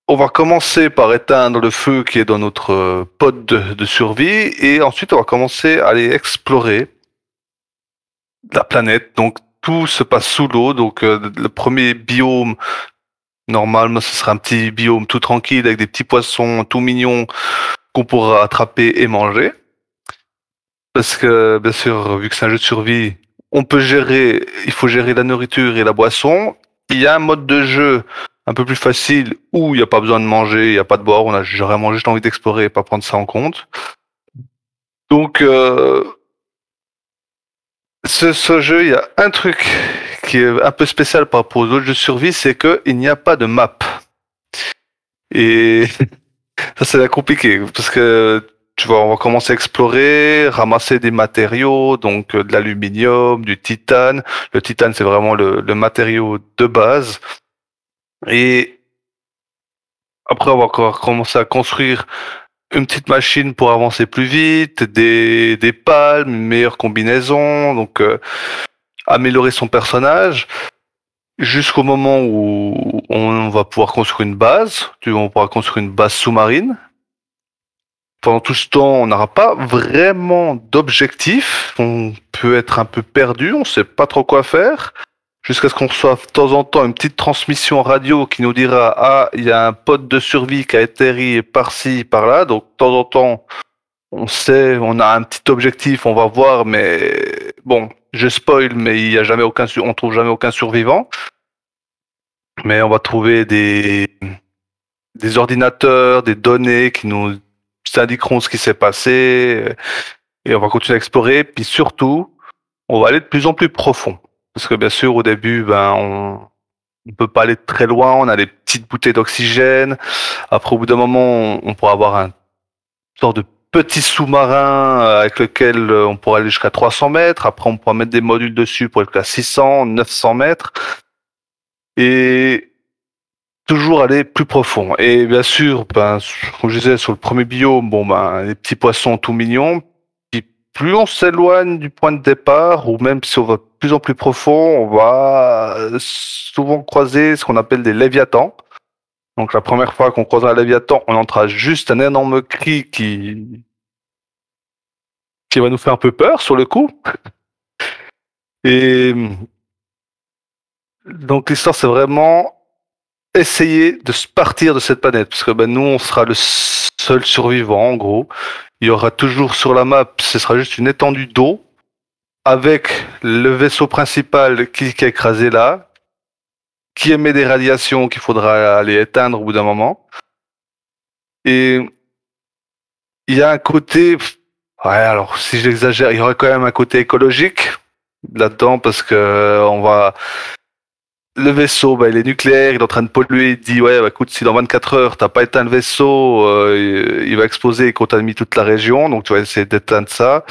on va commencer par éteindre le feu qui est dans notre euh, pod de, survie, et ensuite, on va commencer à aller explorer la planète. Donc, tout se passe sous l'eau. Donc, euh, le premier biome, normalement, ce sera un petit biome tout tranquille avec des petits poissons tout mignons qu'on pourra attraper et manger. Parce que, bien sûr, vu que c'est un jeu de survie, on peut gérer, il faut gérer la nourriture et la boisson. Il y a un mode de jeu un peu plus facile où il n'y a pas besoin de manger, il n'y a pas de boire, on a vraiment juste envie d'explorer et pas prendre ça en compte. Donc, euh, ce, ce jeu, il y a un truc qui est un peu spécial par rapport aux autres jeux de survie, c'est qu'il n'y a pas de map. Et [laughs] ça, c'est compliqué parce que tu vois, on va commencer à explorer, ramasser des matériaux, donc euh, de l'aluminium, du titane. Le titane, c'est vraiment le, le matériau de base. Et après, on va encore commencer à construire une petite machine pour avancer plus vite, des, des palmes, une meilleure combinaison, donc euh, améliorer son personnage jusqu'au moment où on va pouvoir construire une base. On pourra construire une base sous-marine. Pendant tout ce temps, on n'aura pas vraiment d'objectif. On peut être un peu perdu, on sait pas trop quoi faire. Jusqu'à ce qu'on reçoive de temps en temps une petite transmission radio qui nous dira Ah, il y a un pote de survie qui a atterri par-ci, par-là. Donc, de temps en temps, on sait, on a un petit objectif, on va voir, mais bon, je spoil, mais il y a jamais aucun, on trouve jamais aucun survivant. Mais on va trouver des, des ordinateurs, des données qui nous indiqueront ce qui s'est passé, et on va continuer à explorer. Puis surtout, on va aller de plus en plus profond, parce que bien sûr, au début, ben, on ne peut pas aller très loin. On a des petites bouteilles d'oxygène. Après, au bout d'un moment, on, on pourra avoir un sorte de petit sous-marin euh, avec lequel euh, on pourra aller jusqu'à 300 mètres. Après, on pourra mettre des modules dessus pour aller jusqu'à 600, 900 mètres. Et toujours aller plus profond. Et bien sûr, ben, comme je disais, sur le premier biome, bon, ben, les petits poissons tout mignons. Puis plus on s'éloigne du point de départ, ou même si on va plus en plus profond, on va euh, souvent croiser ce qu'on appelle des léviathans. Donc la première fois qu'on croise un léviathan, on entendra juste un énorme cri qui qui va nous faire un peu peur sur le coup. [laughs] Et donc l'histoire c'est vraiment essayer de se partir de cette planète parce que ben, nous on sera le seul survivant en gros. Il y aura toujours sur la map, ce sera juste une étendue d'eau avec le vaisseau principal qui, qui est écrasé là, qui émet des radiations qu'il faudra aller éteindre au bout d'un moment. Et il y a un côté, ouais, alors si j'exagère, il y aurait quand même un côté écologique là-dedans parce que on va, le vaisseau, bah, il est nucléaire, il est en train de polluer. Il dit ouais, bah, écoute, si dans 24 heures t'as pas éteint le vaisseau, euh, il va exploser et contaminer toute la région. Donc tu vas essayer d'éteindre ça.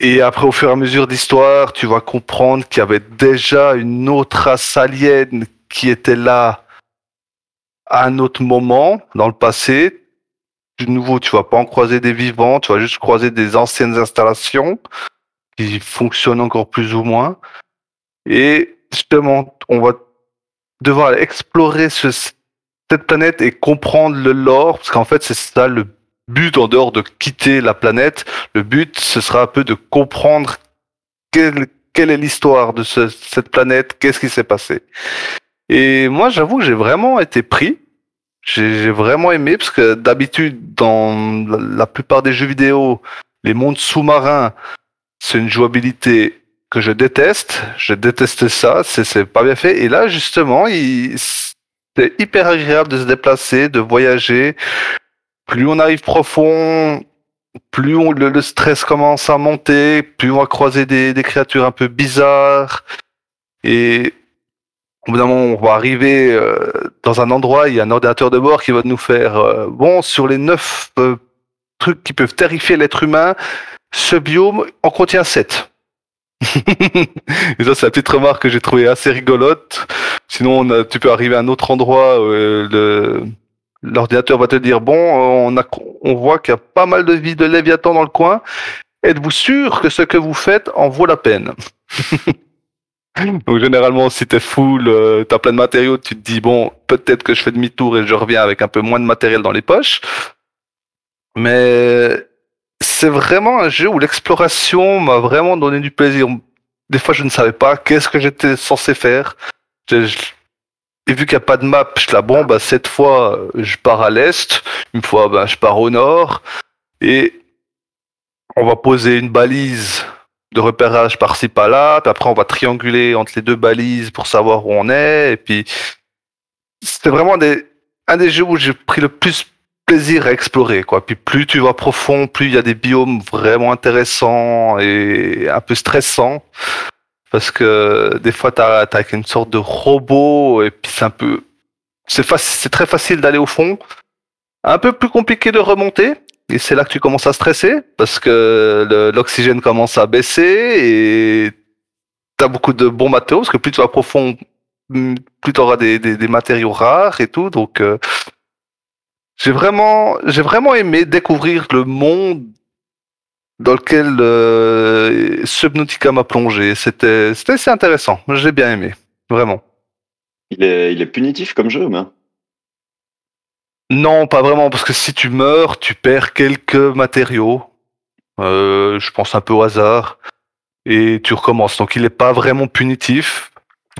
Et après, au fur et à mesure d'histoire, tu vas comprendre qu'il y avait déjà une autre race alien qui était là à un autre moment dans le passé. De nouveau, tu vas pas en croiser des vivants, tu vas juste croiser des anciennes installations qui fonctionnent encore plus ou moins. Et justement, on va devoir explorer ce, cette planète et comprendre le lore, parce qu'en fait, c'est ça le but en dehors de quitter la planète. Le but, ce sera un peu de comprendre quelle, quelle est l'histoire de ce- cette planète, qu'est-ce qui s'est passé. Et moi, j'avoue j'ai vraiment été pris. J'ai vraiment aimé, parce que d'habitude, dans la, plupart des jeux vidéo, les mondes sous-marins, c'est une jouabilité que je déteste. Je déteste ça, c'est pas bien fait. Et là, justement, c'est hyper agréable de se déplacer, de voyager. Plus on arrive profond, plus le stress commence à monter, plus on va croiser des, des créatures un peu bizarres. Et au bout d'un moment, on va arriver euh, dans un endroit, il y a un ordinateur de bord qui va nous faire euh, bon sur les neuf euh, trucs qui peuvent terrifier l'être humain, ce biome en contient sept. [laughs] Et ça, c'est la petite remarque que j'ai trouvée assez rigolote. Sinon, tu peux arriver à un autre endroit, l'ordinateur va te dire bon, on, on voit qu'il y a pas mal de vie de Léviathan dans le coin. Êtes-vous sûr que ce que vous faites en vaut la peine? [laughs] Donc généralement, si t'es full, euh, t'as plein de matériaux, tu te dis bon, peut-être que je fais demi-tour et je reviens avec un peu moins de matériel dans les poches. Mais c'est vraiment un jeu où l'exploration m'a vraiment donné du plaisir. Des fois, je ne savais pas qu'est-ce que j'étais censé faire. Et vu qu'il n'y a pas de map, je là, bon, bah, cette fois, je pars à l'est. Une fois, bah, je pars au nord. Et on va poser une balise de repérage par-ci par-là. Puis après, on va trianguler entre les deux balises pour savoir où on est. Et puis, c'était vraiment des, un des jeux où j'ai pris le plus plaisir à explorer, quoi. Puis plus tu vas profond, plus il y a des biomes vraiment intéressants et un peu stressants. Parce que des fois, t'as, t'as une sorte de robot et puis c'est un peu, c'est c'est très facile d'aller au fond. Un peu plus compliqué de remonter. Et c'est là que tu commences à stresser parce que l'oxygène commence à baisser et t'as beaucoup de bons matériaux parce que plus tu vas profond, mm, plus tu auras des matériaux rares et tout. Donc, euh, j'ai vraiment, j'ai vraiment aimé découvrir le monde dans lequel euh, Subnautica m'a plongé. C'était, c'était assez intéressant. J'ai bien aimé, vraiment. Il est, il est punitif comme jeu, mais. Non, pas vraiment, parce que si tu meurs, tu perds quelques matériaux. Euh, je pense un peu au hasard. Et tu recommences. Donc il n'est pas vraiment punitif.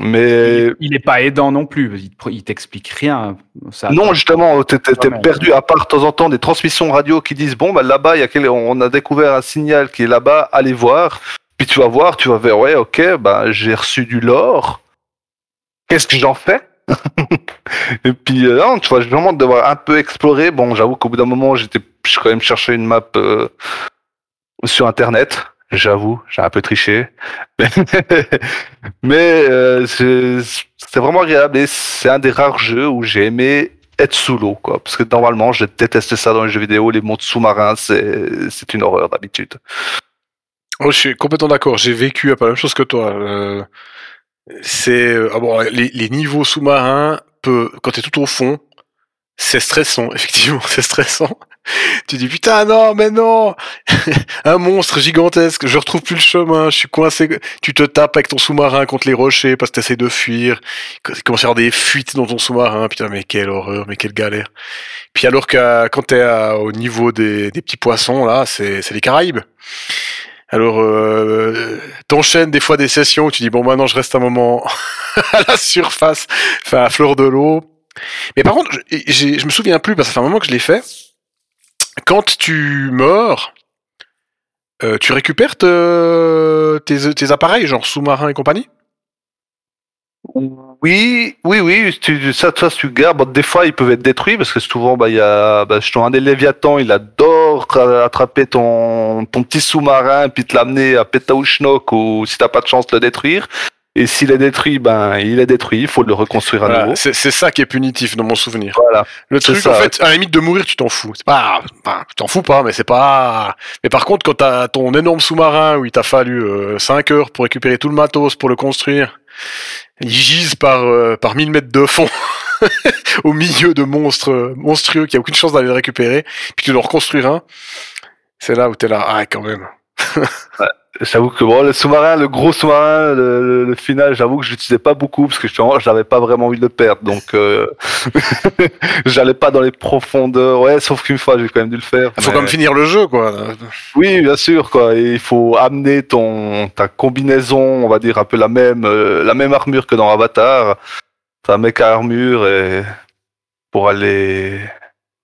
Mais Il est pas aidant non plus. Il te- il t'explique rien. Ça, non, justement, t'es Vraiment. perdu à part de temps en temps des transmissions radio qui disent bon bah là-bas il y a quel... on a découvert un signal qui est là-bas, allez voir. Puis tu vas voir, tu vas voir ouais ok bah j'ai reçu du lore. Qu'est-ce que j'en fais? [laughs] Et puis euh, non, tu vas vraiment devoir un peu explorer. Bon, j'avoue qu'au bout d'un moment j'étais, je quand même cherché une map euh, sur internet. J'avoue, j'ai un peu triché. [laughs] Mais euh, c'est vraiment agréable et c'est un des rares jeux où j'ai aimé être sous l'eau, quoi. Parce que normalement, je déteste ça dans les jeux vidéo. Les mondes sous-marins, c'est une horreur d'habitude. Oh, je suis complètement d'accord. J'ai vécu peu la même chose que toi. Euh, c'est euh, ah bon, les, les niveaux sous-marins, peut, quand t'es tout au fond, c'est stressant. [laughs] Effectivement, c'est stressant. Tu dis putain non, mais non, [laughs] un monstre gigantesque. Je retrouve plus le chemin. Je suis coincé. Tu te tapes avec ton sous-marin contre les rochers parce que t'essaies de fuir. Il commence à avoir des fuites dans ton sous-marin. Putain, mais quelle horreur, mais quelle galère. Puis alors que quand t'es au niveau des, des petits poissons là, c'est les Caraïbes. Alors, euh, t'enchaînes des fois des sessions où tu dis bon maintenant je reste un moment [laughs] à la surface, enfin à fleur de l'eau. Mais par contre, je, me souviens plus parce que ça fait un moment que je l'ai fait. Quand tu meurs, euh, tu récupères te- tes, tes appareils, genre sous-marins et compagnie? Oui, oui, oui. Tu, ça, ça, tu gardes. Bon, des fois, ils peuvent être détruits parce que souvent, bah, il y a, bah, je un des Léviathans, il adore tra- attraper ton, ton petit sous-marin puis te l'amener à Petauchnok ou si t'as pas de chance de le détruire. Et s'il est détruit, ben, il est détruit. Il faut le reconstruire à Voilà, nouveau. c'est c'est ça qui est punitif dans mon souvenir. Voilà. Le truc, ça, en fait, à la limite de mourir, tu t'en fous. C'est pas, enfin, tu t'en fous pas, mais c'est pas. Mais par contre, quand t'as ton énorme sous-marin où il t'a fallu 5 heures pour récupérer tout le matos pour le construire, ils gisent par euh, par 1000 mètres de fond. [laughs] au milieu de monstres monstrueux qui a aucune chance d'aller le récupérer, puis tu dois en reconstruire un. C'est là où t'es là, ah quand même. J'avoue que bon, le sous-marin, le gros sous-marin, le, le- le final, j'avoue que je l'utilisais pas beaucoup parce que justement, j'avais pas vraiment envie de le perdre. Donc, euh, [laughs] j'allais pas dans les profondeurs. Ouais, sauf qu'une fois, j'ai quand même dû le faire. Il faut mais- quand même finir le jeu, quoi. Oui, bien sûr, quoi. Et il faut amener ton ta combinaison, on va dire un peu la même euh, la même armure que dans Avatar, ta mec à armure et pour aller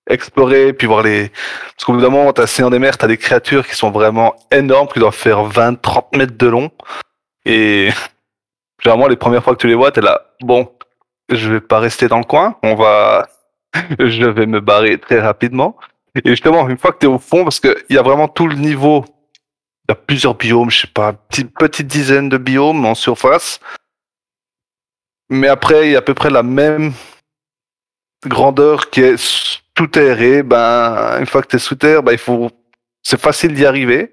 explorer puis voir les parce qu'au bout d'un moment, t'as Seigneur des mers, t'as des créatures qui sont vraiment énormes, qui doivent faire 20 30 mètres de long et [laughs] généralement les premières fois que tu les vois, t'es là bon, je vais pas rester dans le coin, on va [laughs] je vais me barrer très rapidement. Et justement, une fois que tu es au fond, parce qu'il y a vraiment tout le niveau, il y a plusieurs biomes, je sais pas, petite dizaine de biomes en surface. Mais après, il y a à peu près la même grandeur qui est terre. Et ben, une fois que tu es sous terre, ben, il faut, c'est facile d'y arriver.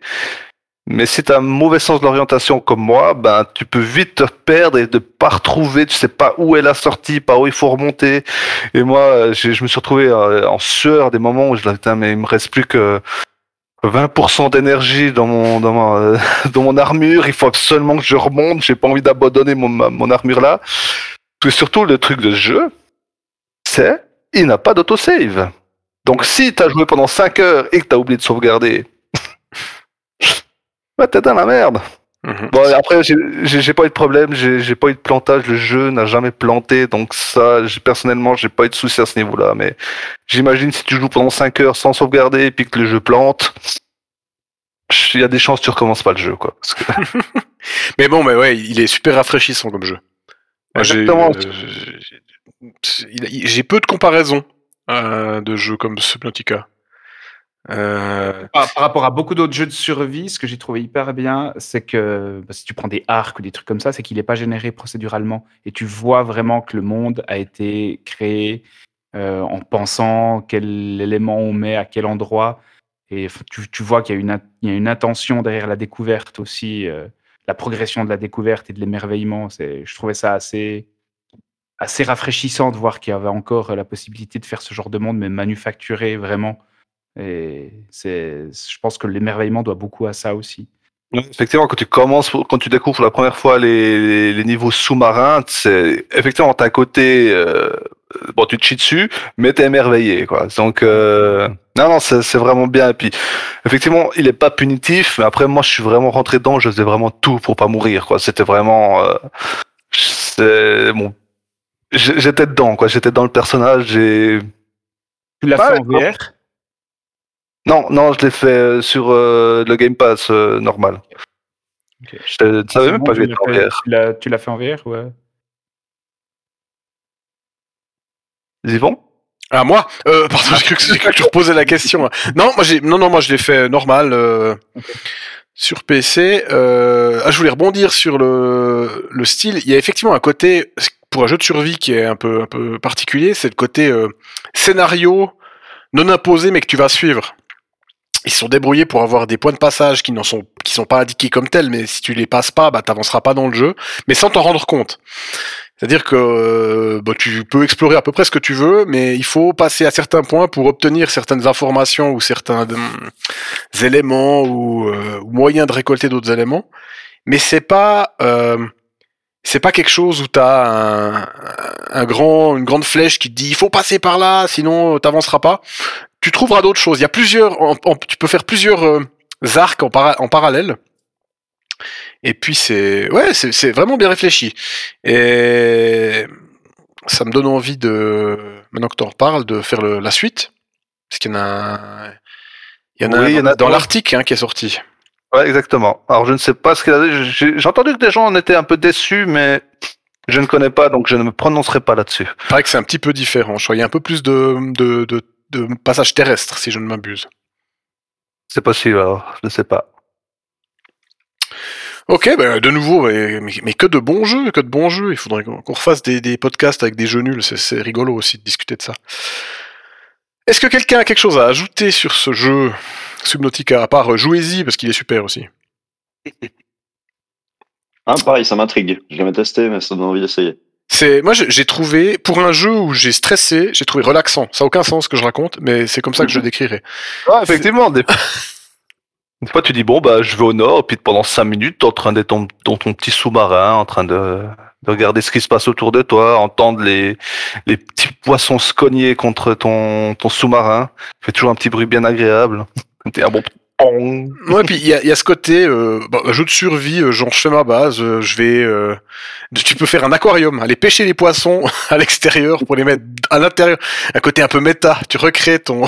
Mais si tu as un mauvais sens de l'orientation comme moi, ben, tu peux vite te perdre et de pas retrouver, tu sais pas où est la sortie, par où il faut remonter. Et moi, je me suis retrouvé euh, en sueur des moments où je disais, mais il me reste plus que 20% d'énergie dans mon, dans, euh, [laughs] dans mon armure. Il faut absolument que je remonte. J'ai pas envie d'abandonner mon, mon armure là. Que surtout, le truc de ce jeu, c'est il n'a pas d'autosave. Donc, si tu as joué pendant 5 heures et que tu as oublié de sauvegarder, [laughs] bah, t'es dans la merde. Mhm. Bon, après, j'ai- pas eu de problème, j'ai pas eu de plantage, le jeu n'a jamais planté, donc ça, personnellement, j'ai pas eu de soucis à ce niveau-là. Mais j'imagine si tu joues pendant 5 heures sans sauvegarder et puis que le jeu plante, il y a des chances que tu recommences pas le jeu, quoi. Parce que- [laughs] Mais bon, mais ouais, il est super rafraîchissant comme jeu. Exactement. euh, j'ai- peu de comparaisons euh, de jeux comme Subnautica. Euh, Par, rapport à beaucoup d'autres jeux de survie, ce que j'ai trouvé hyper bien, c'est que bah, si tu prends des arcs ou des trucs comme ça, c'est qu'il n'est pas généré procéduralement. Et tu vois vraiment que le monde a été créé euh, en pensant quel élément on met à quel endroit. Et tu, vois qu'il y, a une intention derrière la découverte aussi, euh, la progression de la découverte et de l'émerveillement. Je trouvais ça assez, assez rafraîchissant de voir qu'il y avait encore la possibilité de faire ce genre de monde, mais manufacturé vraiment. Et c'est, je pense que l'émerveillement doit beaucoup à ça aussi. Effectivement, quand tu commences, quand tu découvres pour la première fois les, les, niveaux sous-marins, c'est effectivement t'as un côté, euh, bon, tu te chies dessus, mais t'es émerveillé, quoi. Donc, euh, non, non, c'est vraiment bien. Et puis, effectivement, il est pas punitif, mais après, moi, je suis vraiment rentré dedans, je faisais vraiment tout pour pas mourir, quoi. C'était vraiment, euh, c'est bon, j'- j'étais dedans, quoi. J'étais dans le personnage. Et Tu l'as Ouais, fait en VR non, non, je l'ai fait euh, sur euh, le Game Pass euh, normal. Ok. Je ne savais même pas que tu j'étais l'as en fait- VR. tu l'as- Tu l'as fait en VR ouais. Yvon Ah moi? Euh, Pardon, j'ai cru, que- j'ai cru que tu reposais la question. Non, moi j'ai, non, non, moi je l'ai fait normal euh, sur PC. Euh, ah, je voulais rebondir sur le, le style. Il y a effectivement un côté pour un jeu de survie qui est un peu, un peu particulier, c'est le côté euh, scénario non imposé mais que tu vas suivre. Ils se sont débrouillés pour avoir des points de passage qui n'en sont qui sont pas indiqués comme tels, mais si tu les passes pas, bah t'avanceras pas dans le jeu, mais sans t'en rendre compte. C'est-à-dire que euh, bah, tu peux explorer à peu près ce que tu veux, mais il faut passer à certains points pour obtenir certaines informations ou certains hum, éléments ou, euh, moyens de récolter d'autres éléments. Mais c'est pas euh, c'est pas quelque chose où t'as un, un grand une grande flèche qui te dit il faut passer par là, sinon t'avanceras pas. Tu trouveras d'autres choses. Il y a plusieurs, en- en- tu peux faire plusieurs euh, arcs en, para- en parallèle. Et puis c'est ouais, c'est vraiment bien réfléchi. Et ça me donne envie de maintenant que tu en reparles de faire le- la suite parce qu'il y en a il y en a, Oui, un il y en a dans l'Arctique hein, qui est sorti. Ouais, exactement. Alors, je ne sais pas ce qu'il a dit. J'ai entendu que des gens en étaient un peu déçus, mais je ne connais pas, donc je ne me prononcerai pas là-dessus. Il paraît que c'est un petit peu différent. Je crois qu'il y a un peu plus de de, de, de passages terrestres si je ne m'abuse. C'est possible, alors. Je ne sais pas. Ok, ben de nouveau, mais, mais- que de bons jeux, que de bons jeux. Il faudrait qu'on refasse des, des podcasts avec des jeux nuls. C'est- C'est rigolo aussi de discuter de ça. Est-ce que quelqu'un a quelque chose à ajouter sur ce jeu Subnautica, à part euh, jouez-y parce qu'il est super aussi. [laughs] Ah, pareil, ça m'intrigue. Je l'ai jamais testé, mais ça donne envie d'essayer. C'est moi j'ai trouvé pour un jeu où j'ai stressé, j'ai trouvé relaxant. Ça a aucun sens ce que je raconte, mais c'est comme ça que je le décrirais. Ouais, effectivement. Des... [laughs] des fois, tu dis, bon, bah, je vais au nord, puis pendant 5 minutes, t'es en train d'être dans ton petit sous-marin, en train de, de regarder ce qui se passe autour de toi, entendre les, les petits poissons se cogner contre ton, ton sous-marin. Ça fait toujours un petit bruit bien agréable. T'es un bon. Ouais, puis il y a, ce côté jeu de survie, euh, genre je fais ma base, euh, je vais, euh, tu peux faire un aquarium, aller pêcher les poissons [laughs] à l'extérieur pour les mettre à l'intérieur, un côté un peu méta. Tu recrées ton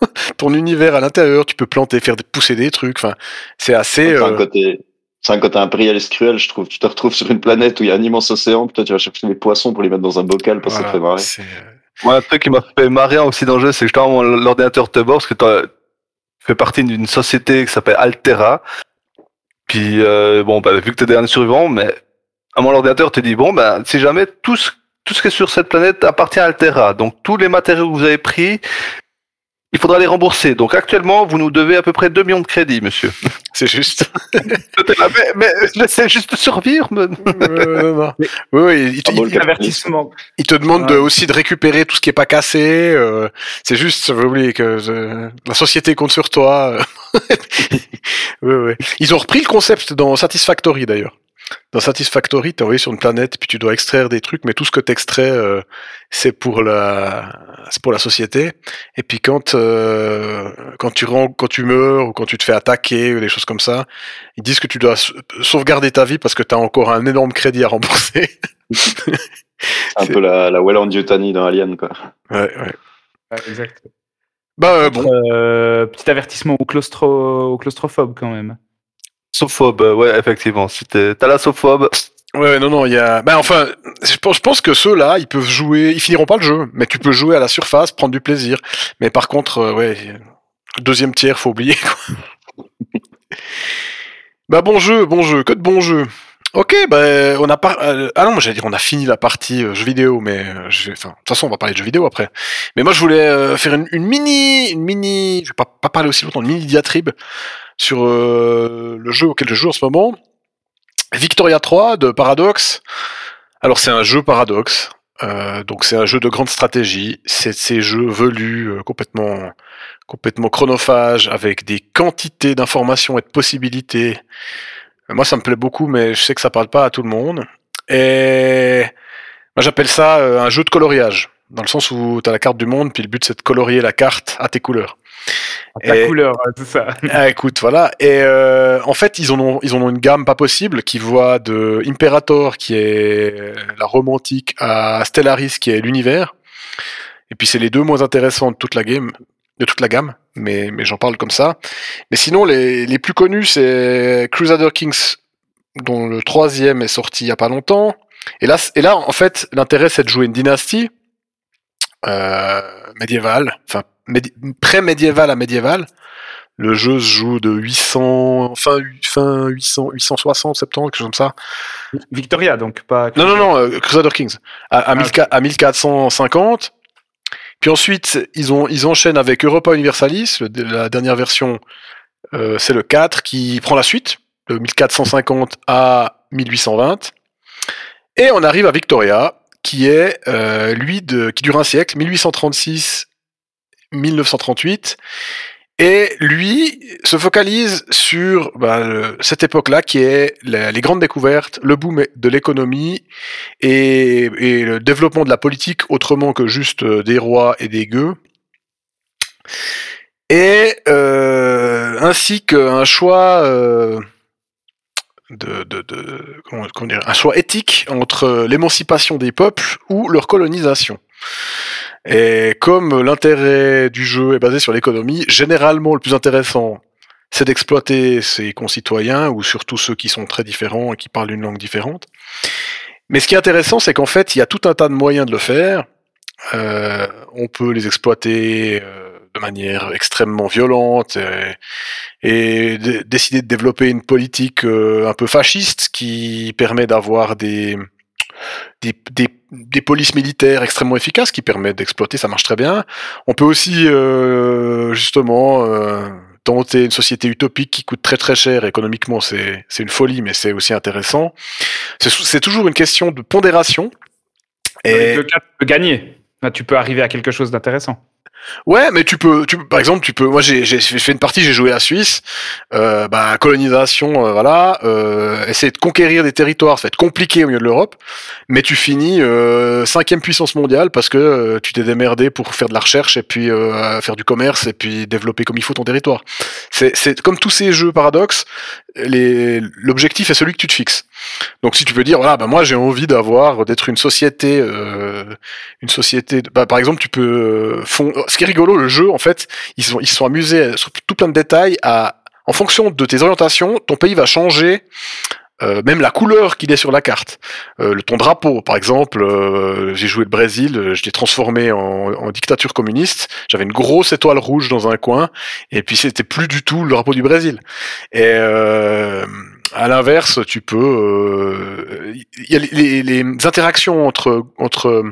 [laughs] ton univers à l'intérieur, tu peux planter, faire pousser des trucs. Enfin, c'est assez. C'est un euh, côté. C'est un côté impérialiste cruel, je trouve. Tu te retrouves sur une planète où il y a un immense océan, puis toi tu vas chercher des poissons pour les mettre dans un bocal parce que ça te fait voilà, marrer. c'est, euh, Moi, un truc qui m'a fait marrer aussi dans le jeu, c'est que justement, l'ordinateur te bord, parce que tu fais partie d'une société qui s'appelle Altera. Puis, euh, bon, bah, vu que t'es dernier survivant, mais à mon ordinateur te dit, bon, ben, si jamais tout ce, tout ce qui est sur cette planète appartient à Altera, donc tous les matériaux que vous avez pris, il faudra les rembourser. Donc actuellement, vous nous devez à peu près 2 millions de crédits, monsieur. [laughs] c'est juste. [laughs] Mais, mais, mais c'est juste survivre. me- Euh, non, non. Oui, oui, il te, Ah bon, il- le Avertissement. il te demande de- aussi de récupérer tout ce qui est pas cassé. euh, c'est juste, j'avais oublié que euh, la société compte sur toi. [laughs] oui, oui. Ils ont repris le concept dans Satisfactory d'ailleurs. Dans Satisfactory, t'es envoyé sur une planète, puis tu dois extraire des trucs, mais tout ce que t'extrais, euh, c'est pour la, c'est pour la société. Et puis quand, euh, quand tu rentres, quand tu meurs ou quand tu te fais attaquer ou des choses comme ça, ils disent que tu dois sau- sauvegarder ta vie parce que t'as encore un énorme crédit à rembourser. [laughs] C'est un peu la, la Well and Yutani dans Alien, quoi. ouais, ouais. Ouais, exact. Bah euh, bon, Euh, petit avertissement aux, claustro... aux claustrophobes quand même. Sophobe, euh, ouais, effectivement. Si t'es- t'as la sophobe, ouais, non, non, il y a. Bah enfin, je pense, que ceux-là, ils peuvent jouer, ils finiront pas le jeu, mais tu peux jouer à la surface, prendre du plaisir. Mais par contre, euh, ouais, deuxième tiers, faut oublier. Quoi. [laughs] bah bon jeu, bon jeu, que de bons jeux. Ok, bah on a pas. euh, ah non, j'allais dire on a fini la partie euh, jeux vidéo, mais je enfin, de toute façon on va parler de jeux vidéo après. Mais moi je voulais faire une, une mini, une mini, je vais pas, pas parler aussi longtemps, une mini diatribe sur euh, le jeu auquel je joue en ce moment. Victoria 3 de Paradox. Alors c'est un jeu Paradox, euh, donc c'est un jeu de grande stratégie. C'est ces jeux velus, euh, complètement, complètement chronophages, avec des quantités d'informations et de possibilités. Moi ça me plaît beaucoup, mais je sais que ça parle pas à tout le monde. Et moi j'appelle ça un jeu de coloriage, dans le sens où tu as la carte du monde, puis le but c'est de colorier la carte à tes couleurs. La Et- couleur, c'est ça. [laughs] ah, écoute, voilà. Et euh, en fait, ils en ont, ils en ont une gamme pas possible qui voit de Imperator, qui est la romantique, à Stellaris, qui est l'univers. Et puis c'est les deux moins intéressants de toute la game, de toute la gamme. Mais, mais j'en parle comme ça. Mais sinon, les, les plus connus, c'est Crusader Kings, dont le troisième est sorti il y a pas longtemps. Et là, et là en fait, l'intérêt, c'est de jouer une dynastie euh, médiévale, enfin médi- pré-médiévale à médiévale. Le jeu se joue de 800, fin, fin 800, 860, 70, quelque chose comme ça. Victoria, donc pas. Non, non, non, euh, Crusader Kings. À, à, Ah, 1000 à 1450. Puis ensuite, ils, ont, ils enchaînent avec Europa Universalis, le- la dernière version, euh, c'est le 4, qui prend la suite, de 1450 à 1820. Et on arrive à Victoria, qui est, euh, lui, de, qui dure un siècle, 1836-1938. Et lui se focalise sur le- cette époque-là qui est les grandes découvertes, le boom de l'économie et, et le développement de la politique autrement que juste euh, des rois et des gueux. Et euh, ainsi qu'un choix euh, de, de, de- comment, dire, un choix éthique entre l'émancipation des peuples ou leur colonisation. Et comme l'intérêt du jeu est basé sur l'économie, généralement le plus intéressant, c'est d'exploiter ses concitoyens, ou surtout ceux qui sont très différents et qui parlent une langue différente. Mais ce qui est intéressant, c'est qu'en fait, il y a tout un tas de moyens de le faire. Euh, on peut les exploiter euh, de manière extrêmement violente et, et dé- décider de développer une politique euh, un peu fasciste qui permet d'avoir des, des, des, des polices militaires extrêmement efficaces qui permettent d'exploiter, ça marche très bien. On peut aussi euh, justement euh, tenter une société utopique qui coûte très très cher économiquement, c'est une folie, mais c'est aussi intéressant. C'est toujours une question de pondération. Et le peux gagner. Là, tu peux arriver à quelque chose d'intéressant. Ouais, mais tu peux, tu par exemple, tu peux. Moi, j'ai fait une partie, j'ai joué à Suisse. Euh, bah, colonisation, euh, voilà. Euh, essayer de conquérir des territoires, ça va être compliqué au milieu de l'Europe. Mais tu finis euh, cinquième puissance mondiale parce que euh, tu t'es démerdé pour faire de la recherche et puis faire du commerce et puis développer comme il faut ton territoire. C'est comme tous ces jeux paradoxes. L'objectif est celui que tu te fixes. Donc si tu peux dire voilà bah moi j'ai envie d'avoir d'être une société une société bah, par exemple tu peux fond... ce qui est rigolo le jeu en fait ils sont ils sont amusés sur tout plein de détails à en fonction de tes orientations ton pays va changer euh, même la couleur qu'il est sur la carte. Euh, le, ton drapeau, par exemple, euh, j'ai joué le Brésil, euh, je l'ai transformé en, en dictature communiste. J'avais une grosse étoile rouge dans un coin, et puis c'était plus du tout le drapeau du Brésil. Et euh, à l'inverse, tu peux, euh, il y a les, les- les interactions entre entre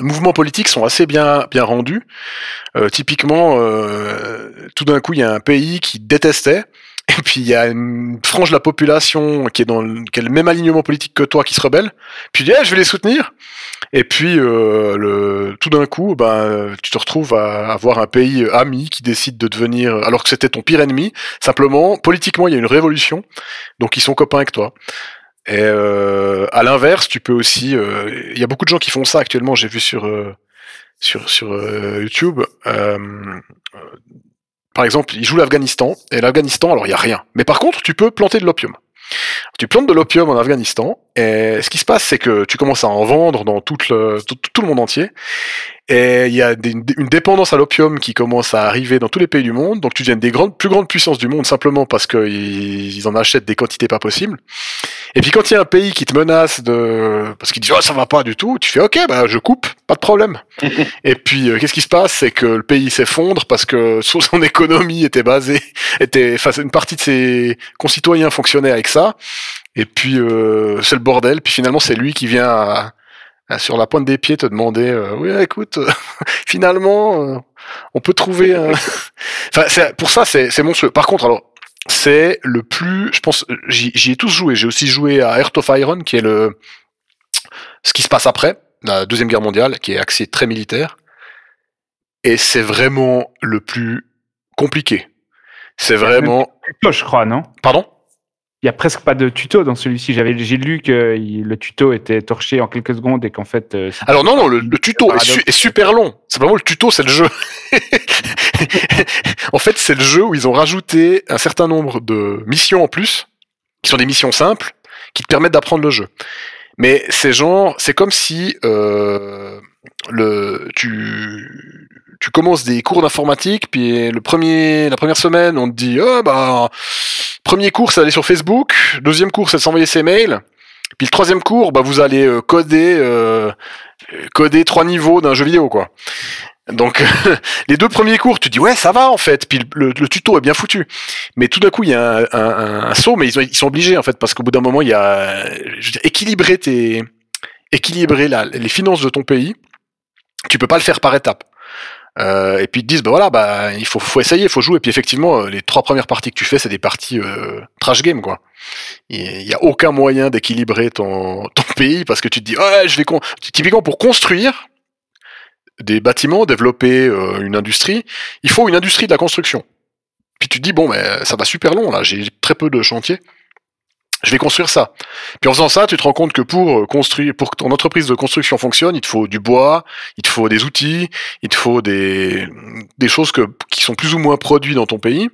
mouvements politiques sont assez bien bien rendus. Euh, typiquement, euh, tout d'un coup, il y a un pays qui détestait. [laughs] Et puis il y a une frange de la population qui est dans le, qui a le même alignement politique que toi qui se rebelle. Puis tu dis, Eh, je vais les soutenir. Et puis euh, le, tout d'un coup, ben tu te retrouves à avoir un pays ami qui décide de devenir, alors que c'était ton pire ennemi. Simplement, politiquement, il y a une révolution, donc ils sont copains avec toi. Et euh, à l'inverse, tu peux aussi, euh, il y a beaucoup de gens qui font ça actuellement. J'ai vu sur euh, sur sur euh, YouTube. euh, par exemple, ils jouent l'Afghanistan, et l'Afghanistan, alors il y a rien. Mais par contre, tu peux planter de l'opium. Tu plantes de l'opium en Afghanistan, et ce qui se passe, c'est que tu commences à en vendre dans tout le, tout, tout le monde entier, et il y a des- une dépendance à l'opium qui commence à arriver dans tous les pays du monde, donc tu deviens des grandes, plus grandes puissances du monde simplement parce qu'ils ils en achètent des quantités pas possibles. Et puis quand il y a un pays qui te menace de... parce qu'il dit oh, ça va pas du tout, tu fais ok, bah, je coupe, pas de problème. [laughs] Et puis euh, qu'est-ce qui se passe? C'est que le pays s'effondre parce que son économie était basée, était, enfin une partie de ses concitoyens fonctionnaient avec ça. Et puis euh, c'est le bordel. Puis finalement c'est lui qui vient à- à- sur la pointe des pieds te demander euh, oui écoute [laughs] finalement euh, on peut trouver un... [laughs] enfin pour ça c'est c'est monstrueux. Par contre alors c'est le plus je pense j'y ai tous joué. J'ai aussi joué à Earth of Iron qui est le ce qui se passe après la deuxième guerre mondiale qui est axé très militaire et c'est vraiment le plus compliqué. C'est vraiment je crois, non? Pardon? Il y a presque pas de tuto dans celui-ci. J'avais, j'ai lu que le tuto était torché en quelques secondes et qu'en fait. euh, Alors non, non, le, le tuto est, su- Paradoxe. est super long. Simplement, le tuto, c'est le jeu. [laughs] en fait, c'est le jeu où ils ont rajouté un certain nombre de missions en plus, qui sont des missions simples, qui te permettent d'apprendre le jeu. Mais c'est genre, c'est comme si euh, le tu tu commences des cours d'informatique, puis le premier la première semaine, on te dit ah bah premier cours c'est aller sur Facebook, deuxième cours c'est s'envoyer ses mails, puis le troisième cours bah vous allez euh, coder euh, coder trois niveaux d'un jeu vidéo quoi. Donc [laughs] les deux premiers cours, tu dis ouais ça va en fait, puis le, tuto est bien foutu. Mais tout d'un coup il y a un, un- saut, mais ils, ont- ils sont obligés en fait parce qu'au bout d'un moment il y a je équilibrer tes équilibrer les finances de ton pays. Tu peux pas le faire par étapes. Euh, et puis ils te disent bah voilà bah il faut, faut essayer, il faut jouer. Et puis effectivement euh, les trois premières parties que tu fais c'est des parties euh, trash game quoi. Il y a aucun moyen d'équilibrer ton, ton pays parce que tu te dis ouais je vais con... typiquement pour construire des bâtiments, développer euh, une industrie, il faut une industrie de la construction. Puis tu te dis, bon, mais ça va super long, là, j'ai très peu de chantiers. Je vais construire ça. Puis en faisant ça, tu te rends compte que pour euh, construire, pour que ton entreprise de construction fonctionne, il te faut du bois, il te faut des outils, il te faut des, des choses que, qui sont plus ou moins produits dans ton pays.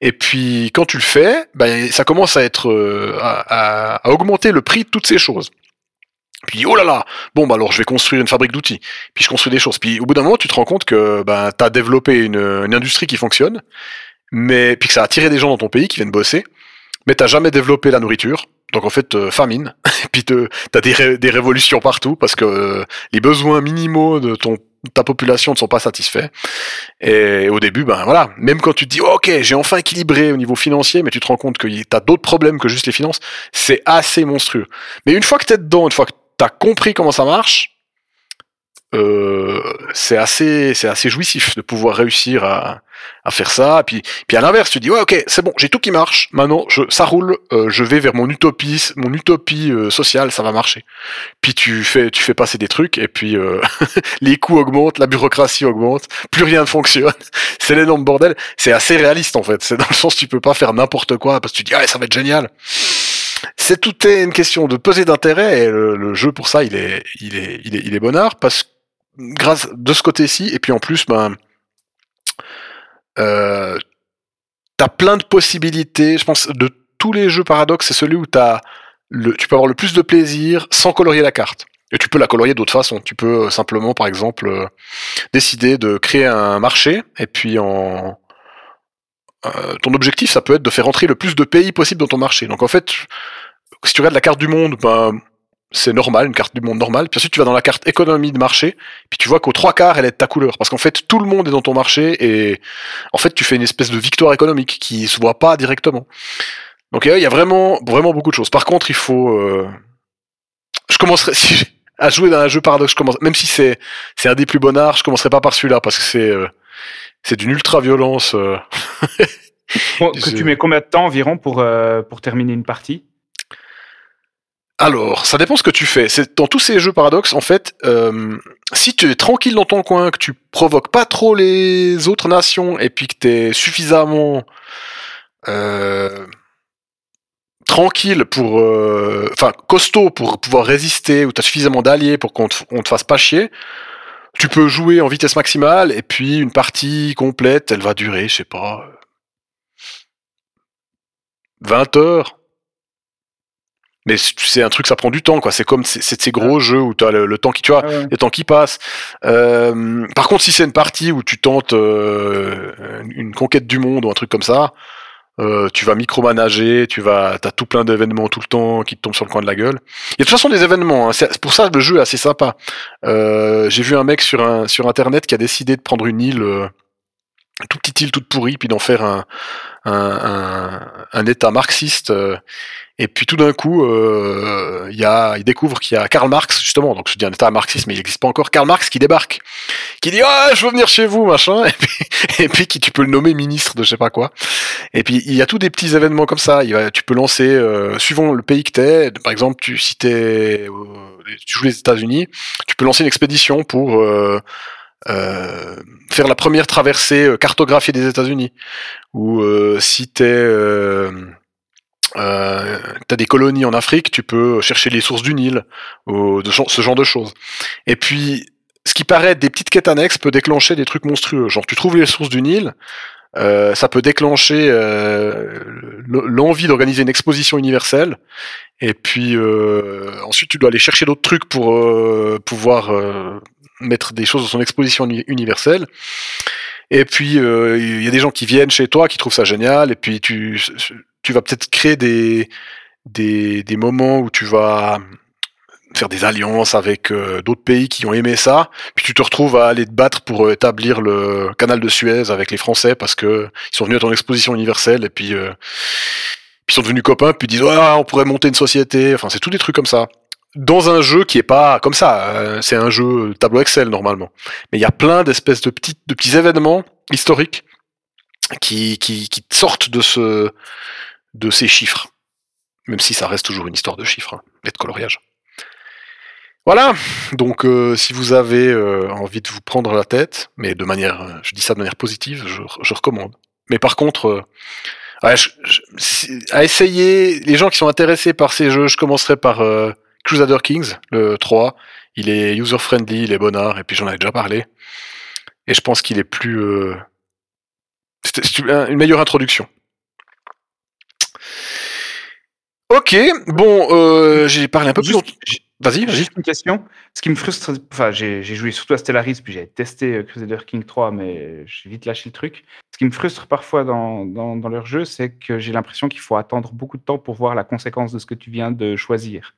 Et puis quand tu le fais, ben, ça commence à être euh, à, à- à augmenter le prix de toutes ces choses. Puis oh là là, bon bah alors je vais construire une fabrique d'outils. Puis je construis des choses. Puis au bout d'un moment, tu te rends compte que ben t'as développé une, une industrie qui fonctionne, mais puis que ça a attiré des gens dans ton pays qui viennent bosser, mais t'as jamais développé la nourriture. Donc en fait, euh, famine. [laughs] puis te- t'as des, des révolutions partout parce que euh, les besoins minimaux de ton ta population ne sont pas satisfaits. Et au début, ben voilà, même quand tu te dis ok, j'ai enfin équilibré au niveau financier, mais tu te rends compte que t'as d'autres problèmes que juste les finances, c'est assez monstrueux. Mais une fois que t'es dedans, une fois que t'as compris comment ça marche, euh, c'est assez, c'est assez jouissif de pouvoir réussir à, à faire ça. Puis, puis à l'inverse, tu dis ouais, ok, c'est bon, j'ai tout qui marche. Maintenant, je, ça roule. euh, je vais vers mon utopie, mon utopie euh, sociale, ça va marcher. Puis tu fais, tu fais passer des trucs, et puis euh, [laughs] les coûts augmentent, la bureaucratie augmente, plus rien ne fonctionne. [laughs] c'est l'énorme bordel. C'est assez réaliste en fait. C'est dans le sens tu peux pas faire n'importe quoi parce que tu dis ah ça va être génial. C'est tout est une question de peser d'intérêt et le, le jeu pour ça il est il est il est il est bonnard parce grâce de ce côté-ci et puis en plus ben euh, t'as plein de possibilités. Je pense de tous les jeux paradoxes, c'est celui où t'as le, tu peux avoir le plus de plaisir sans colorier la carte. Et tu peux la colorier d'autres façons. Tu peux euh, simplement, par exemple, euh, décider de créer un marché et puis en euh, ton objectif, ça peut être de faire entrer le plus de pays possible dans ton marché. Donc en fait, si tu regardes la carte du monde, ben, c'est normal, une carte du monde normale. Puis ensuite, tu vas dans la carte économie de marché, puis tu vois qu'aux trois quarts, elle est de ta couleur. Parce qu'en fait, tout le monde est dans ton marché et en fait, tu fais une espèce de victoire économique qui se voit pas directement. Donc il y a vraiment, vraiment beaucoup de choses. Par contre, il faut... euh, Je commencerai... [laughs] À jouer dans un jeu paradoxe, même si c'est c'est un des plus bonnards, je commencerai pas par celui-là parce que c'est euh, c'est d'une ultra violence. euh, [laughs] que tu mets combien de temps environ pour, euh, pour terminer une partie? Alors, ça dépend ce que tu fais. C'est dans tous ces jeux paradoxes, en fait, euh, si tu es tranquille dans ton coin, que tu provoques pas trop les autres nations, et puis que tu es suffisamment euh, tranquille pour, euh, enfin costaud pour pouvoir résister, ou tu as suffisamment d'alliés pour qu'on te, te fasse pas chier, tu peux jouer en vitesse maximale, et puis une partie complète, elle va durer, je sais pas, 20 heures. Mais c'est un truc, ça prend du temps, quoi. C'est comme c'est ces gros jeux où tu as le, le temps qui, tu vois, Ah ouais. le temps qui passe. Euh, par contre, si c'est une partie où tu tentes euh, une conquête du monde ou un truc comme ça, euh, tu vas micromanager, tu vas, t'as tout plein d'événements tout le temps qui te tombent sur le coin de la gueule. Il y a de toute façon des événements. hein. Pour ça que le jeu est assez sympa. Euh, J'ai vu un mec sur un sur internet qui a décidé de prendre une île, euh, une toute petite île toute pourrie, puis d'en faire un un, un, un État marxiste. Et puis tout d'un coup, euh, il y a, il découvre qu'il y a Karl Marx justement. Donc je dis un État marxiste, mais il n'existe pas encore. Karl Marx qui débarque, qui dit ah je veux venir chez vous machin, et puis [laughs] et puis qui tu peux le nommer ministre de je sais pas quoi. Et puis il y a tous des petits événements comme ça. Il va, tu peux lancer euh, suivant le pays que t'es. Par exemple, tu si t'es, euh, tu joues les États-Unis, tu peux lancer une expédition pour euh, euh, faire la première traversée euh, cartographiée des États-Unis. Ou euh, si t'es euh, euh, t'as des colonies en Afrique, tu peux chercher les sources du Nil, ou de ce genre de choses. Et puis, ce qui paraît être des petites quêtes annexes peut déclencher des trucs monstrueux. Genre, tu trouves les sources du Nil, euh, ça peut déclencher euh, l'envie d'organiser une exposition universelle. Et puis, euh, ensuite, tu dois aller chercher d'autres trucs pour euh, pouvoir euh, mettre des choses dans son exposition uni- universelle. Et puis, il y a des gens qui viennent chez toi, qui trouvent ça génial, et puis tu, tu vas peut-être créer des, des, des moments où tu vas faire des alliances avec euh, d'autres pays qui ont aimé ça, puis tu te retrouves à aller te battre pour euh, établir le canal de Suez avec les Français parce que ils sont venus à ton exposition universelle et puis euh, ils sont devenus copains, puis ils disent ah, on pourrait monter une société, enfin c'est tous des trucs comme ça. Dans un jeu qui est pas comme ça, c'est un jeu tableau Excel normalement, mais il y a plein d'espèces de petits de petits événements historiques qui, qui sortent de ce de ces chiffres, même si ça reste toujours une histoire de chiffres hein, et de coloriage. Voilà, donc euh, si vous avez euh, envie de vous prendre la tête, mais de manière, euh, je dis ça de manière positive, je, recommande. Mais par contre, à essayer, les gens qui sont intéressés par ces jeux, je commencerai par Crusader Kings, le 3. Il est user-friendly, il est bonnard, et puis j'en avais déjà parlé. Et je pense qu'il est plus... c'est une meilleure introduction. Ok, bon, euh, j'ai parlé un peu plus. Vas-y, vas-y. Juste une question. Ce qui me frustre, enfin, j'ai joué surtout à Stellaris, puis j'ai testé Crusader King 3, mais j'ai vite lâché le truc. Ce qui me frustre parfois dans, dans, dans leur jeu, c'est que j'ai l'impression qu'il faut attendre beaucoup de temps pour voir la conséquence de ce que tu viens de choisir.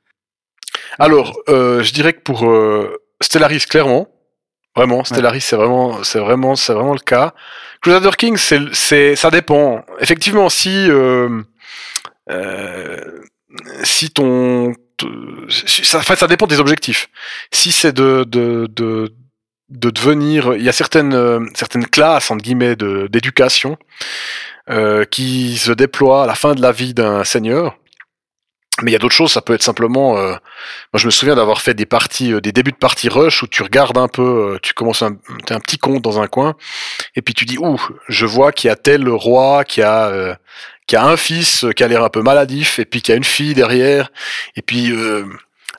Alors, euh, je dirais que pour euh, Stellaris, clairement, vraiment, Stellaris, c'est vraiment, c'est vraiment, c'est vraiment le cas. Crusader King, c'est, ça dépend. Effectivement, si, euh, si ton, ça, ça dépend des objectifs. Si c'est de, de, de, de devenir. Il y a certaines, euh, certaines classes, entre guillemets, d'éducation euh, qui se déploient à la fin de la vie d'un seigneur. Mais il y a d'autres choses, ça peut être simplement. euh, moi, je me souviens d'avoir fait des parties, euh, des débuts de partie rush où tu regardes un peu, euh, tu commences un, t'as un petit compte dans un coin, et puis tu dis, ouh, je vois qu'il y a tel roi qui a, euh, qui a un fils euh, qui a l'air un peu maladif, et puis qui a une fille derrière, et puis. Euh,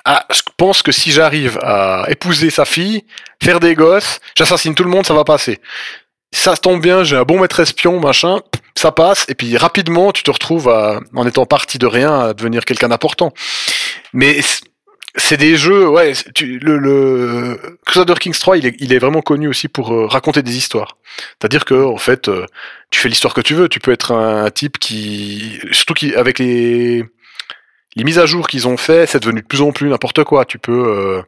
ah, je pense que si j'arrive à épouser sa fille, faire des gosses, j'assassine tout le monde, ça va passer. Ça tombe bien, j'ai un bon maître espion, machin, ça passe, et puis rapidement, tu te retrouves en étant parti de rien à devenir quelqu'un d'important. Mais c'est des jeux, ouais, tu, le, le Crusader Kings 3, il est, vraiment connu aussi pour euh, raconter des histoires. C'est-à-dire que, en fait, euh, tu fais l'histoire que tu veux, tu peux être un, type qui, surtout qui, avec les, les mises à jour qu'ils ont fait, c'est devenu de plus en plus n'importe quoi. Tu peux euh,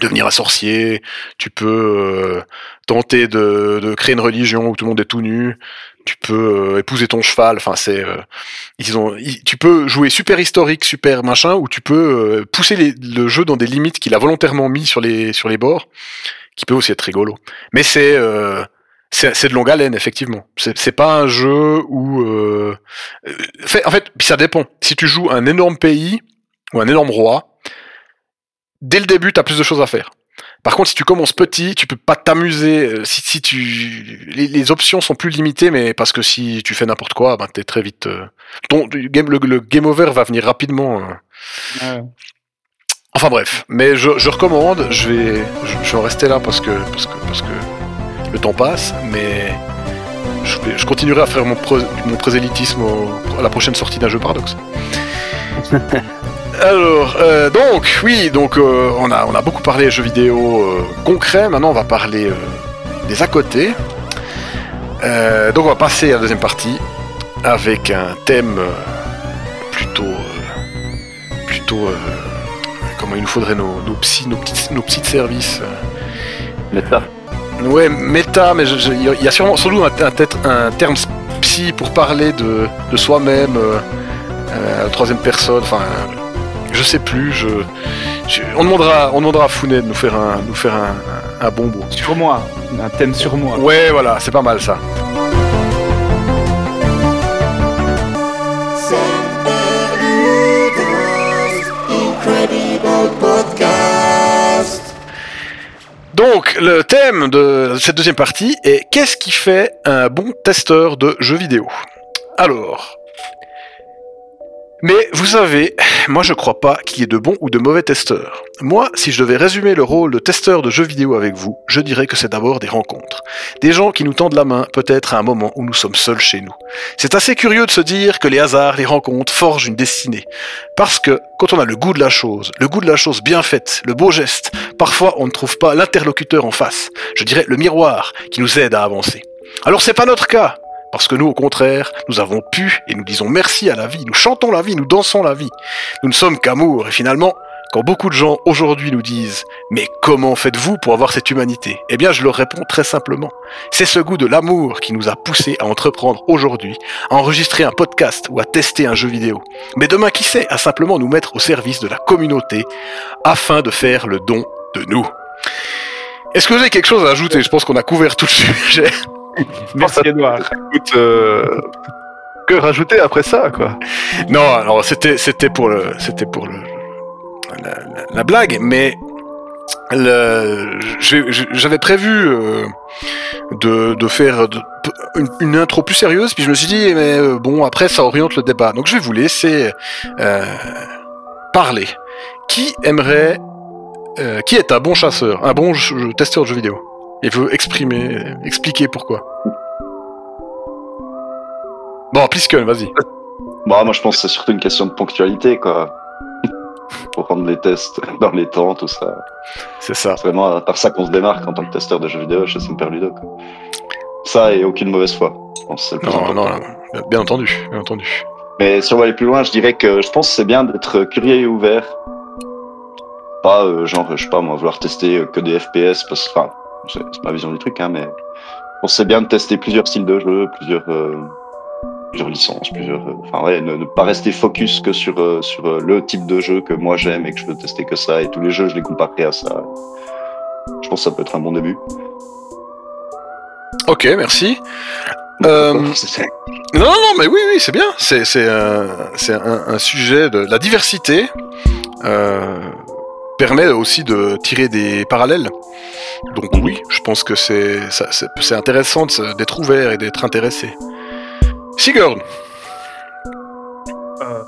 devenir un sorcier, tu peux tenter de, de créer une religion où tout le monde est tout nu, tu peux euh, épouser ton cheval. Enfin, c'est euh, ils ont, tu peux jouer super historique, super machin, ou tu peux euh, pousser le jeu dans des limites qu'il a volontairement mis sur les sur les bords, qui peut aussi être rigolo. Mais c'est c'est de longue haleine, effectivement. C'est pas un jeu où. en fait, ça dépend. Si tu joues un énorme pays ou un énorme roi, dès le début, tu as plus de choses à faire. Par contre, si tu commences petit, tu peux pas t'amuser. euh, Si, si tu, les, les options sont plus limitées, mais parce que si tu fais n'importe quoi, ben t'es très vite. euh, ton game, le, le game over va venir rapidement. euh. Ouais. Enfin bref, mais je, je recommande. Je vais, je, je vais en rester là parce que parce que parce que le temps passe, mais je, vais- je continuerai à faire mon, pro- mon prosélytisme au- à la prochaine sortie d'un jeu paradoxe. [laughs] Alors, euh, donc, oui, donc euh, on, a, on a beaucoup parlé jeux vidéo euh, concrets, maintenant on va parler des à côté. Donc on va passer à la deuxième partie avec un thème plutôt... plutôt... comment il nous faudrait nos, nos, psy, nos, petits, nos petits services. euh, Méta. Ouais, méta, mais il y a- sûrement sans doute un, un, tête- un terme psy pour parler de, de soi-même, troisième personne, enfin, je sais plus. Je, je- on demandera, on demandera à Founet de nous faire un, nous faire un, bon mot. Sur moi, un thème sur moi. Ouais, voilà, c'est pas mal ça. Donc, le thème de cette deuxième partie est qu'est-ce qui fait un bon testeur de jeux vidéo? Alors, mais vous savez, moi je crois pas qu'il y ait de bons ou de mauvais testeurs. Moi, si je devais résumer le rôle de testeur de jeux vidéo avec vous, je dirais que c'est d'abord des rencontres. Des gens qui nous tendent la main, peut-être à un moment où nous sommes seuls chez nous. C'est assez curieux de se dire que les hasards, les rencontres forgent une destinée. Parce que quand on a le goût de la chose, le goût de la chose bien faite, le beau geste, parfois on ne trouve pas l'interlocuteur en face. Je dirais le miroir qui nous aide à avancer. Alors c'est pas notre cas. Parce que nous, au contraire, nous avons pu et nous disons merci à la vie, nous chantons la vie, nous dansons la vie. Nous ne sommes qu'amour et finalement, quand beaucoup de gens aujourd'hui nous disent Mais comment faites-vous pour avoir cette humanité? Eh bien, je leur réponds très simplement. C'est ce goût de l'amour qui nous a poussés à entreprendre aujourd'hui, à enregistrer un podcast ou à tester un jeu vidéo. Mais demain, qui sait, à simplement nous mettre au service de la communauté afin de faire le don de nous. Est-ce que vous avez quelque chose à ajouter? Je pense qu'on a couvert tout le [laughs] sujet. [laughs] Merci Edouard. Écoute, euh, que rajouter après ça, quoi? Non, alors c'était c'était pour le c'était pour le la, la- la blague, mais j'avais prévu euh, de, de faire de- une, une intro plus sérieuse, puis je me suis dit mais euh, bon après ça oriente le débat, donc je vais vous laisser euh, parler. Qui aimerait euh, qui est un bon chasseur, un bon testeur de jeux vidéo? Il veut exprimer, expliquer pourquoi. Bon, Plisken, vas-y. Bah, moi, je pense que c'est surtout une question de ponctualité, quoi. [laughs] Pour rendre les tests dans les temps, tout ça. C'est ça. C'est vraiment par ça qu'on se démarque en tant que testeur de jeux vidéo chez Semperludo, quoi. Ça et aucune mauvaise foi. Pense Non, non, non, bien entendu, bien entendu. Mais si on va aller plus loin, je dirais que je pense que c'est bien d'être curieux et ouvert. Pas euh, genre, je sais pas moi, vouloir tester euh, que des FPS, parce que, enfin, c'est c'est ma vision du truc, hein, mais je pense que c'est bien de tester plusieurs styles de jeu, plusieurs, euh, plusieurs licences, plusieurs. euh, Enfin, ouais, ne, ne pas rester focus que sur, euh, sur euh, le type de jeu que moi j'aime et que je veux tester que ça, et tous les jeux, je les comparerai à ça. Je pense que ça peut être un bon début. Ok, merci. Euh, Non, non, non, mais oui, oui, c'est bien. C'est c'est un, c'est un, un sujet de la diversité. Euh, permet aussi de tirer des parallèles. Donc oui, je pense que c'est intéressant d'être ouvert et d'être intéressé. Sigurd, Euh,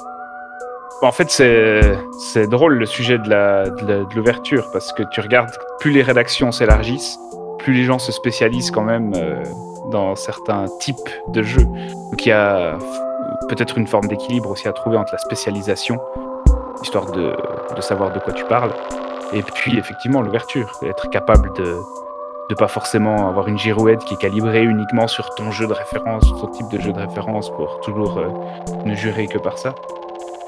En fait, c'est drôle le sujet de l'ouverture parce que tu regardes, plus les rédactions s'élargissent, plus les gens se spécialisent quand même euh, dans certains types de jeux. Donc il y a peut-être une forme d'équilibre aussi à trouver entre la spécialisation, histoire de, de savoir de quoi tu parles, et puis effectivement l'ouverture, être capable de de pas forcément avoir une girouette qui est calibrée uniquement sur ton jeu de référence, sur ton type de jeu de référence pour toujours euh, ne jurer que par ça.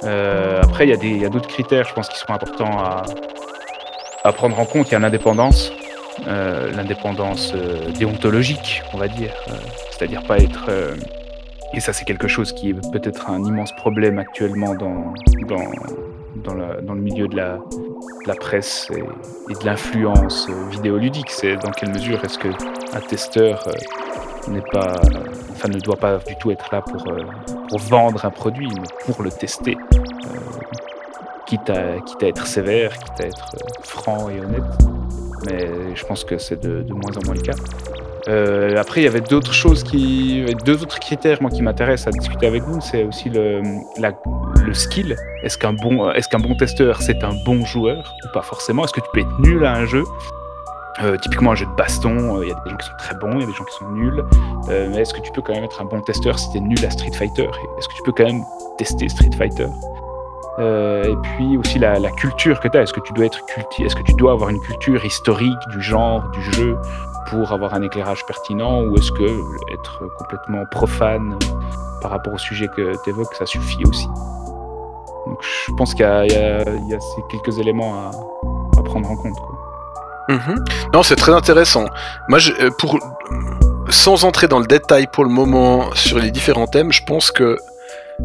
Euh, après, il y a d'autres critères, je pense, qui sont importants à, à prendre en compte. Il y a l'indépendance, euh, l'indépendance déontologique, on va dire. C'est-à-dire pas être... et ça, c'est quelque chose qui est peut-être un immense problème actuellement dans, dans, le milieu de la, presse et, de l'influence vidéoludique. C'est dans quelle mesure est-ce qu'un testeur euh, n'est pas, enfin, ne doit pas du tout être là pour, euh, vendre un produit, mais pour le tester. Euh, quitte, à, être sévère, quitte à être franc et honnête. Mais je pense que c'est de moins en moins le cas. Euh, après, il y avait d'autres choses qui. Deux autres critères, moi, qui m'intéressent à discuter avec vous. C'est aussi le, skill. Est-ce qu'un bon, est-ce bon testeur, c'est un bon joueur ou pas forcément? Est-ce que tu peux être nul à un jeu? Euh, Typiquement, un jeu de baston, euh, il y a des gens qui sont très bons, il y a des gens qui sont nuls. Mais est-ce que tu peux quand même être un bon testeur si tu es nul à Street Fighter? Est-ce que tu peux quand même tester Street Fighter? Et puis aussi la, culture que tu as. Est-ce que tu dois être Est-ce que tu dois avoir une culture historique du genre, du jeu? Pour avoir un éclairage pertinent ou est-ce que être complètement profane par rapport au sujet que tu évoques, ça suffit aussi Donc je pense qu'il y, a- y y ces quelques éléments à, à prendre en compte. quoi. Mhm. Non, c'est très intéressant. Moi, je, euh, pour, sans entrer dans le détail pour le moment sur les différents thèmes, je pense que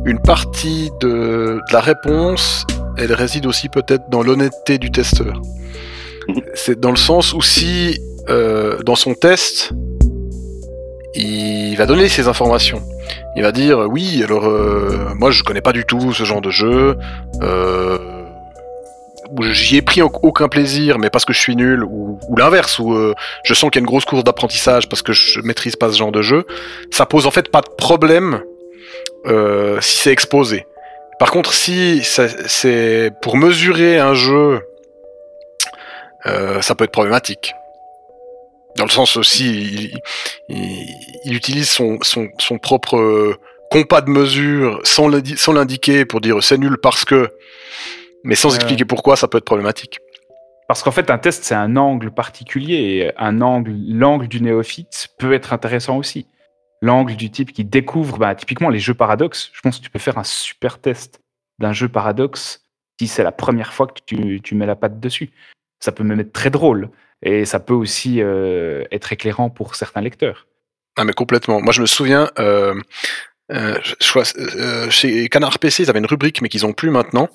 une partie de, de la réponse, elle réside aussi peut-être dans l'honnêteté du testeur. Mhm. C'est dans le sens où si euh, dans son test, il va donner ses informations. Il va dire oui, alors euh, moi je connais pas du tout ce genre de jeu. Euh, j'y ai pris au- aucun plaisir, mais parce que je suis nul, ou, l'inverse, où euh, je sens qu'il y a une grosse course d'apprentissage parce que je maîtrise pas ce genre de jeu, ça pose en fait pas de problème si c'est exposé. Par contre, si c'est pour mesurer un jeu, ça peut être problématique. Dans le sens aussi, il, il- il utilise son, son, son propre euh, compas de mesure sans l'indi- sans l'indiquer pour dire c'est nul parce que, mais sans expliquer pourquoi, ça peut être problématique. Parce qu'en fait, un test, c'est un angle particulier. Et un angle, l'angle du néophyte peut être intéressant aussi. L'angle du type qui découvre, bah, typiquement les jeux paradoxes. Je pense que tu peux faire un super test d'un jeu paradoxe si c'est la première fois que tu, tu mets la patte dessus. Ça peut même être très drôle. Et ça peut aussi euh, être éclairant pour certains lecteurs. Ah mais complètement. Moi je me souviens, euh, euh, je- crois, euh, chez Canard PC, ils avaient une rubrique, mais qu'ils ont plus maintenant,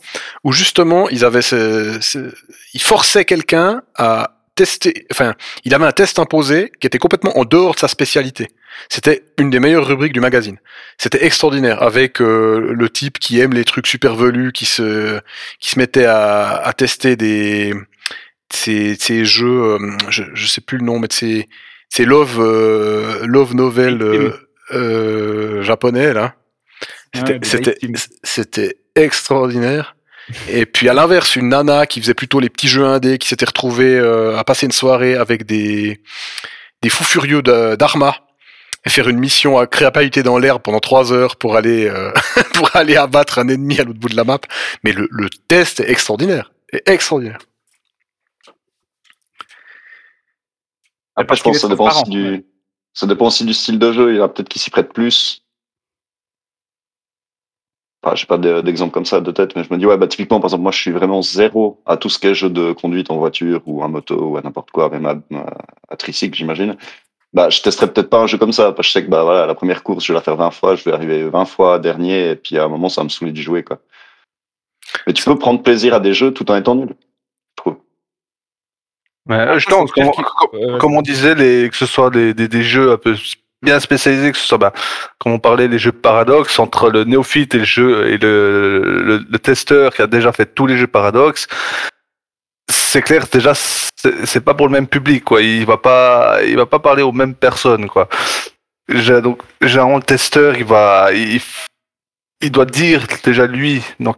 où justement ils avaient, ce, ce- ils forçaient quelqu'un à tester. Enfin, il avait un test imposé qui était complètement en dehors de sa spécialité. C'était une des meilleures rubriques du magazine. C'était extraordinaire, avec euh, le type qui aime les trucs super velus, qui se, qui se mettait à, à tester des ces, ces jeux, euh, je, je sais plus le nom, mais de ces, love, euh, love novel euh, japonais là. C'était- Ouais, des C'était c'était extraordinaire. Et puis à l'inverse, une nana qui faisait plutôt les petits jeux indés, qui s'était retrouvée euh, à passer une soirée avec des, des fous furieux d'Arma et faire une mission à crépahuter dans l'herbe pendant trois heures pour aller euh, [laughs] pour aller abattre un ennemi à l'autre bout de la map. Mais le, le test est extraordinaire, est extraordinaire. Après, je pense que ça dépend, aussi du... ça dépend aussi du style de jeu. Il y en a peut-être qui s'y prêtent plus. Enfin, je sais pas de- d'exemple comme ça de tête, mais je me dis, ouais, bah, typiquement, par exemple, moi, je suis vraiment zéro à tout ce qui est jeu de conduite en voiture ou en moto ou à n'importe quoi, même à, à, à tricycle, j'imagine. Bah, je testerai peut-être pas un jeu comme ça, parce que je sais que, bah, voilà, la première course, je vais la faire 20 fois, je vais arriver 20 fois dernier, et puis à un moment, ça va me saouler d'y jouer, quoi. Mais tu peux prendre plaisir à des jeux tout en étant nul, je c'est comme, euh, on disait, les, que ce soit des, des, des jeux un peu bien spécialisés, que ce soit, bah, comme on parlait, les jeux paradoxes entre le néophyte et le jeu et le, le, le testeur qui a déjà fait tous les jeux paradoxes, c'est clair, déjà, c'est pas pour le même public, quoi. Il va pas, il va pas parler aux mêmes personnes, quoi. Donc, généralement, le testeur, il va, il, il doit dire déjà lui dans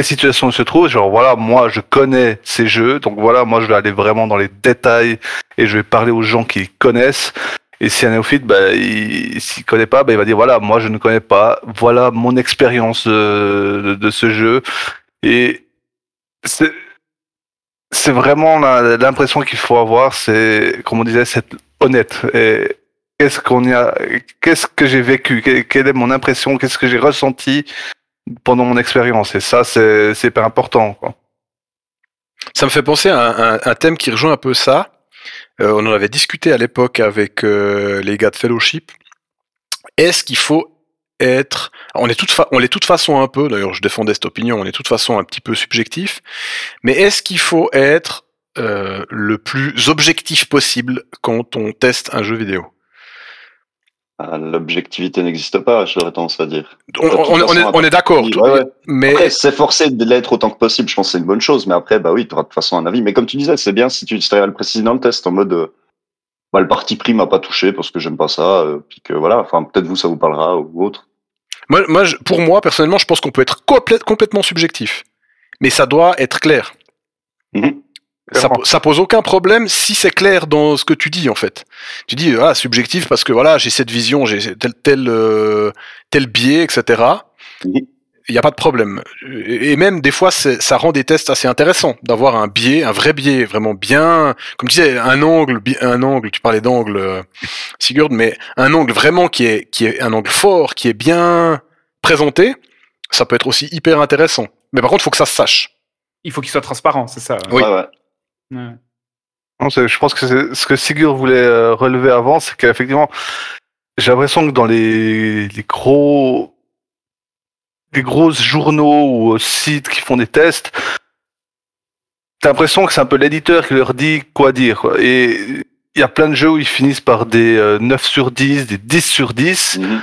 quelle situation il se trouve. Genre, voilà, moi, je connais ces jeux, donc voilà, moi, je vais aller vraiment dans les détails et je vais parler aux gens qui connaissent. Et si un néophyte, bah, il, s'il connaît pas, bah, il va dire voilà, moi, je ne connais pas. Voilà mon expérience de, ce jeu. Et c'est, c'est vraiment la- l'impression qu'il faut avoir, c'est, comme on disait, c'est honnête. Et qu'est-ce qu'on a, qu'est-ce que j'ai vécu, que- quelle est mon impression, qu'est-ce que j'ai ressenti? Pendant mon expérience. Et ça, c'est, hyper important, quoi. Ça me fait penser à un, thème qui rejoint un peu ça. Euh, on en avait discuté à l'époque avec euh, les gars de Fellowship. Est-ce qu'il faut être... On est, toute toute façon un peu, d'ailleurs je défendais cette opinion, on est toute façon un petit peu subjectif, mais est-ce qu'il faut être euh, le plus objectif possible quand on teste un jeu vidéo? Ah, L'objectivité n'existe pas, j'aurais tendance à dire. on, De toute on- on façon, est, on est d'accord, ouais, ouais. mais Après, s'efforcer de l'être autant que possible, je pense que c'est une bonne chose. Mais après, bah oui, tu auras de toute façon un avis. Mais comme tu disais, c'est bien si tu serais à le préciser dans le test en mode, euh, bah, le parti pris m'a pas touché parce que j'aime pas ça, euh, puis que voilà. Enfin, peut-être vous, ça vous parlera ou autre. moi, moi, je- pour moi, personnellement, je pense qu'on peut être complète- complètement subjectif. Mais ça doit être clair. Mhm. Ça, ça pose aucun problème si c'est clair dans ce que tu dis en fait. Tu dis ah subjectif parce que voilà j'ai cette vision, j'ai tel tel euh, tel biais, etc. Mhm. Il n'y a pas de problème. Et même des fois ça rend des tests assez intéressants d'avoir un biais, un vrai biais vraiment bien, comme tu disais un angle, un angle. Tu parlais d'angle, euh, Sigurd, mais un angle vraiment qui est qui est un angle fort, qui est bien présenté. Ça peut être aussi hyper intéressant. Mais par contre, il faut que ça se sache. Il faut qu'il soit transparent, c'est ça. Oui. Ouais, ouais. Ouais. Non, je pense que ce que Sigurd voulait euh, relever avant, c'est qu'effectivement, j'ai l'impression que dans les, les gros, les grosses journaux ou euh, sites qui font des tests, t'as l'impression que c'est un peu l'éditeur qui leur dit quoi dire. quoi. Et il y a plein de jeux où ils finissent par des euh, 9 sur 10, des 10 sur 10, Mhm.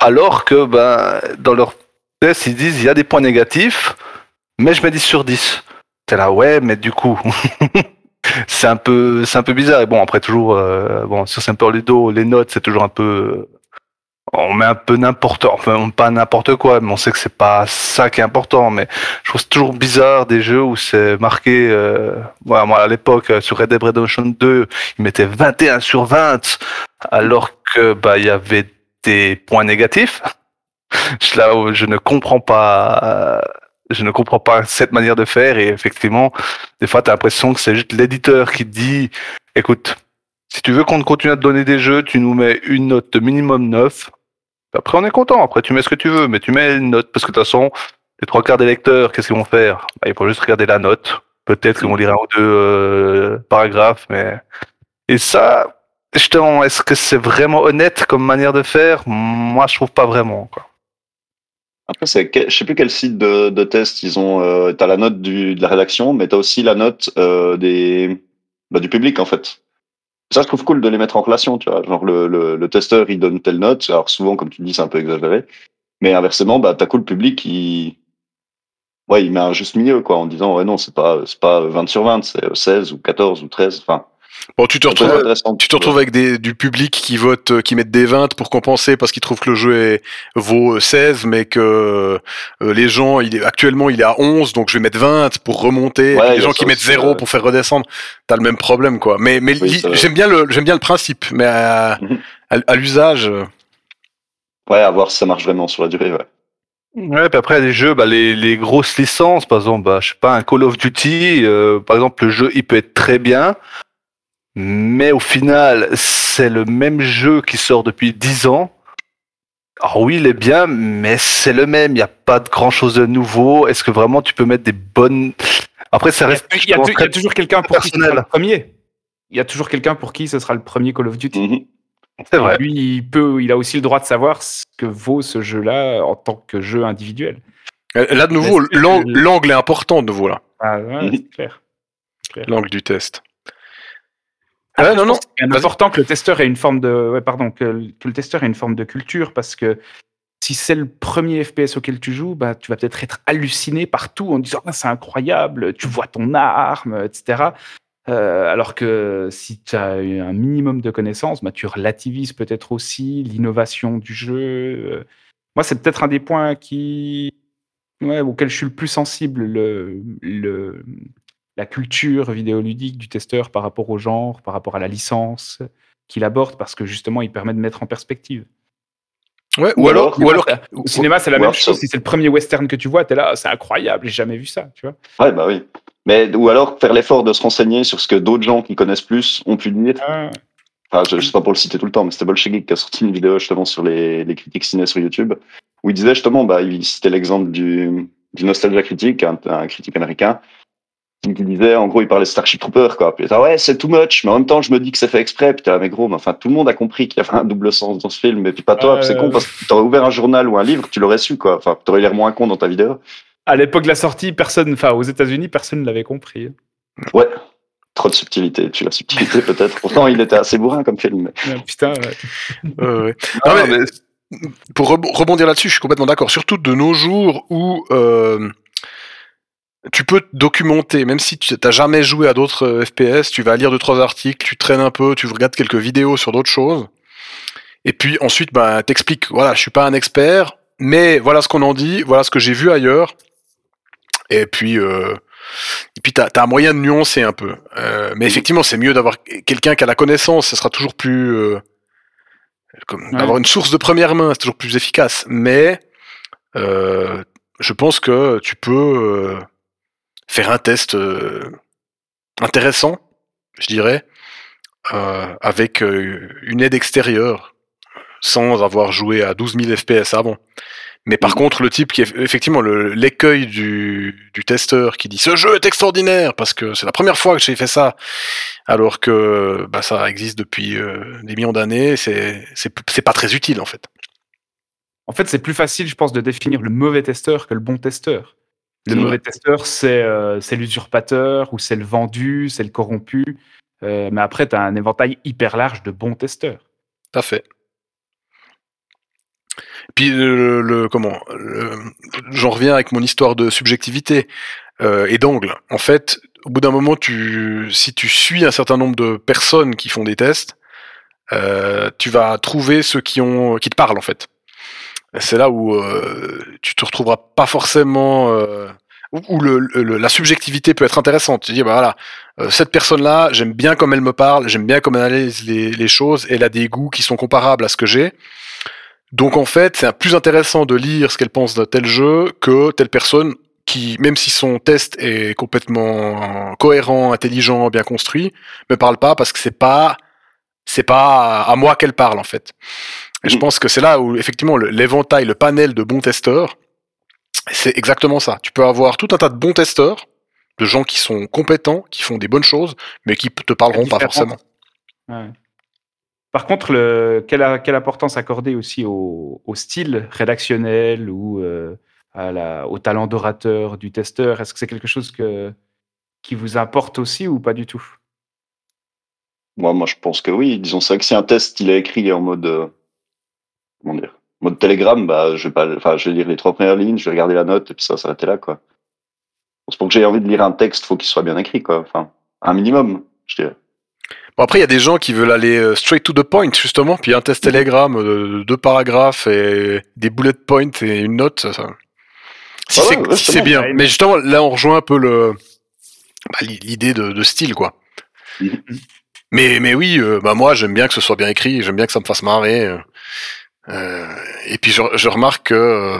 alors que ben, dans leur test, ils disent il y a des points négatifs, mais je mets 10 sur 10. T'es là, ouais, mais du coup, [laughs] c'est un peu, c'est un peu bizarre. Et bon, après toujours, euh, bon, sur Simple Ludo, les notes, c'est toujours un peu, on met un peu n'importe, enfin pas n'importe quoi, mais on sait que c'est pas ça qui est important. Mais je trouve toujours bizarre des jeux où c'est marqué, euh, voilà, moi à l'époque euh, sur Red Dead Redemption 2, ils mettaient 21 sur 20, alors que bah il y avait des points négatifs. Je- [laughs] Là je ne comprends pas, euh, je ne comprends pas cette manière de faire et effectivement, des fois, tu as l'impression que c'est juste l'éditeur qui dit écoute, si tu veux qu'on continue à te donner des jeux, tu nous mets une note de minimum 9. Après, on est content. Après, tu mets ce que tu veux, mais tu mets une note parce que de toute façon, les trois quarts des lecteurs, qu'est-ce qu'ils vont faire? Bah, Ils vont juste regarder la note. Peut-être qu'ils vont lire un ou deux euh, paragraphes, mais. Et ça, justement, est-ce que c'est vraiment honnête comme manière de faire? Moi, je trouve pas vraiment. Quoi. Après, c'est, je sais plus quel site de, de test ils ont. Euh, t'as la note du, de la rédaction, mais t'as aussi la note euh, des, bah, du public en fait. Ça, je trouve cool de les mettre en relation, tu vois. Genre le, le, le testeur, il donne telle note. Alors souvent, comme tu dis, c'est un peu exagéré. Mais inversement, bah t'as cool le public, il, ouais, il met un juste milieu quoi, en disant ouais non, c'est pas, c'est pas 20 sur 20, c'est 16 ou 14 ou 13. Enfin, Bon, tu te retrouves, tu te retrouves avec des, du public qui vote, euh, qui mettent des 20 pour compenser parce qu'ils trouvent que le jeu est, vaut euh, 16, mais que euh, les gens, il est, actuellement, il est à 11, donc je vais mettre 20 pour remonter. Ouais, les a gens qui mettent aussi, 0 ouais. pour faire redescendre, t'as le même problème, quoi. Mais, mais Oui, j'aime bien le, j'aime bien le principe, mais à, Mhm. à, à l'usage, euh, Ouais, à voir si ça marche vraiment sur la durée. Ouais. Ouais, puis après les jeux, bah, les, les grosses licences, par exemple, bah, je sais pas, un Call of Duty, euh, par exemple, le jeu il peut être très bien, mais au final, c'est le même jeu qui sort depuis 10 ans. Alors oui, il est bien, mais c'est le même, il n'y a pas de grand chose de nouveau. Est-ce que vraiment tu peux mettre des bonnes. Après, ça Il y a- reste. il y, a, il y toujours quelqu'un pour qui ce sera le premier. Il y a toujours quelqu'un pour qui ce sera le premier Call of Duty. Mhm. C'est vrai. Lui, il peut, il a aussi le droit de savoir ce que vaut ce jeu-là en tant que jeu individuel. euh, là de nouveau, l'angle est important de nouveau là, Ah, ouais, Mhm. c'est clair. l'angle du test. Ouais, non, non. C'est important que le testeur ait une forme de, ouais, pardon, que, le- que le testeur ait une forme de culture parce que si c'est le premier FPS auquel tu joues, bah, tu vas peut-être être halluciné partout en disant ah, c'est incroyable, tu vois ton arme, etc. Euh, alors que si tu as eu un minimum de connaissances, bah, tu relativises peut-être aussi l'innovation du jeu. Euh, Moi, c'est peut-être un des points qui, ouais, auquel je suis le plus sensible, le, le, la culture vidéoludique du testeur par rapport au genre, par rapport à la licence qu'il aborde, parce que justement, il permet de mettre en perspective. Ouais, Ou ou alors, ou alors, Au cinéma, c'est la même chose. ça- Si c'est le premier western que tu vois, tu es là, c'est incroyable, j'ai jamais vu ça, tu vois. Ouais, bah oui. Mais, ou alors faire l'effort de se renseigner sur ce que d'autres gens qui connaissent plus ont pu dire. Enfin, je, je sais pas pour le citer tout le temps, mais c'était Bolshevik qui a sorti une vidéo justement sur les, les critiques ciné sur YouTube, où il disait justement, bah, il citait l'exemple du, du Nostalgia Critique, un, un critique américain, qui disait, en gros, il parlait de Starship Trooper, quoi. Puis il était, ouais, c'est too much, mais en même temps, je me dis que c'est fait exprès. Puis t'es là, mais gros, mais enfin, tout le monde a compris qu'il y avait un double sens dans ce film, et puis pas toi, c'est con, parce que t'aurais ouvert un journal ou un livre, tu l'aurais su, quoi. Enfin, t'aurais l'air moins con dans ta vidéo. À l'époque de la sortie, personne, enfin, aux États-Unis, personne ne l'avait compris. Ouais. Trop de subtilité, tu la subtilité peut-être. Pourtant, il était assez bourrin comme film. mais- Ouais, Putain, ouais. euh, [laughs] ouais. Non, Non, mais- mais pour rebo- rebondir là-dessus, je suis complètement d'accord. Surtout de nos jours où euh, tu peux te documenter, même si tu n'as jamais joué à d'autres euh, FPS, tu vas lire deux trois articles, tu traînes un peu, tu regardes quelques vidéos sur d'autres choses, et puis ensuite, bah, t'expliques. Voilà, je suis pas un expert, mais voilà ce qu'on en dit, voilà ce que j'ai vu ailleurs, et puis. Euh, et puis t'as as un moyen de nuancer un peu. Euh, mais effectivement, c'est mieux d'avoir quelqu'un qui a la connaissance. Ce sera toujours plus euh, comme Ouais. d'avoir une source de première main, c'est toujours plus efficace. Mais euh, je pense que tu peux euh, faire un test euh, intéressant, je dirais, euh, avec euh, une aide extérieure, sans avoir joué à 12 000 FPS avant. Mais par Mhm. contre, le type qui est effectivement l'écueil du, du testeur qui dit ce jeu est extraordinaire parce que c'est la première fois que j'ai fait ça, alors que bah, ça existe depuis euh, des millions d'années, c'est pas très utile en fait. En fait, c'est plus facile, je pense, de définir le mauvais testeur que le bon testeur. Le mauvais testeur, c'est euh, c'est l'usurpateur ou c'est le vendu, c'est le corrompu. Euh, mais après, tu as un éventail hyper large de bons testeurs. Tout à fait. Puis le, le- comment J'en reviens avec mon histoire de subjectivité euh, et d'angle. En fait, au bout d'un moment, tu, si tu suis un certain nombre de personnes qui font des tests, tu vas trouver ceux qui ont qui te parlent en fait. C'est là où euh, tu te retrouveras pas forcément euh, où le, le- la subjectivité peut être intéressante. Tu dis bah voilà, euh, cette personne-là, j'aime bien comme elle me parle, j'aime bien comme elle analyse les, les choses, elle a des goûts qui sont comparables à ce que j'ai. Donc en fait, c'est plus intéressant de lire ce qu'elle pense de tel jeu que telle personne qui, même si son test est complètement cohérent, intelligent, bien construit, me parle pas parce que c'est pas c'est pas à moi qu'elle parle en fait. Et je Mhm. pense que c'est là où effectivement l'éventail, le panel de bons testeurs, c'est exactement ça. Tu peux avoir tout un tas de bons testeurs, de gens qui sont compétents, qui font des bonnes choses, mais qui te parleront pas forcément. Ouais. Par contre, le, quelle, a- quelle importance accorder aussi au, au style rédactionnel ou euh, à la, au talent d'orateur du testeur? Est-ce que c'est quelque chose que, qui vous importe aussi ou pas du tout? Moi, moi, je pense que oui. Disons ça que si un test il est écrit en mode euh, comment dire, mode Telegram, bah je vais pas, enfin je vais lire les trois premières lignes, je vais regarder la note et puis ça va s'arrêter là quoi. C'est pour que j'ai envie de lire un texte, faut qu'il soit bien écrit quoi. Enfin, un minimum, je dirais. Bon, après, il y a des gens qui veulent aller euh, straight to the point, justement, puis un test Telegram, euh, deux paragraphes et des bullet points et une note. ça- ça- Si Ah c'est ouais, si bien. ouais. Mais justement, là, on rejoint un peu le bah, l'i- l'idée de, de style, quoi. Mhm. Mais, mais oui, euh, bah moi, j'aime bien que ce soit bien écrit, j'aime bien que ça me fasse marrer. euh, euh, et puis, je, je remarque que euh,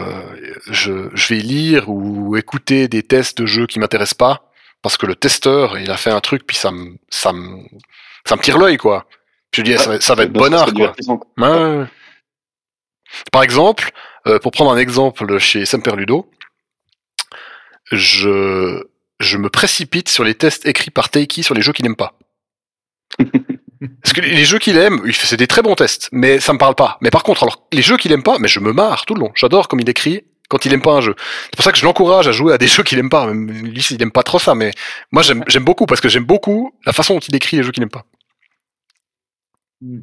je, je vais lire ou écouter des tests de jeux qui m'intéressent pas, parce que le testeur, il a fait un truc, puis ça me, ça me, ça me tire l'œil, quoi. Je dis, ça, va- ça va être bonnard, quoi. Ouais. Par exemple, euh, pour prendre un exemple chez Semperludo, je, je me précipite sur les tests écrits par Taiki sur les jeux qu'il n'aime pas. [laughs] Parce que les jeux qu'il aime, c'est des très bons tests, mais ça me parle pas. Mais par contre, alors les jeux qu'il aime pas, mais je me marre tout le long. J'adore comme il écrit quand il aime pas un jeu. C'est pour ça que je l'encourage à jouer à des [laughs] jeux qu'il aime pas. Même lui, il aime pas trop ça, mais moi j'aime beaucoup parce que j'aime beaucoup la façon dont il écrit les jeux qu'il aime pas. Mm.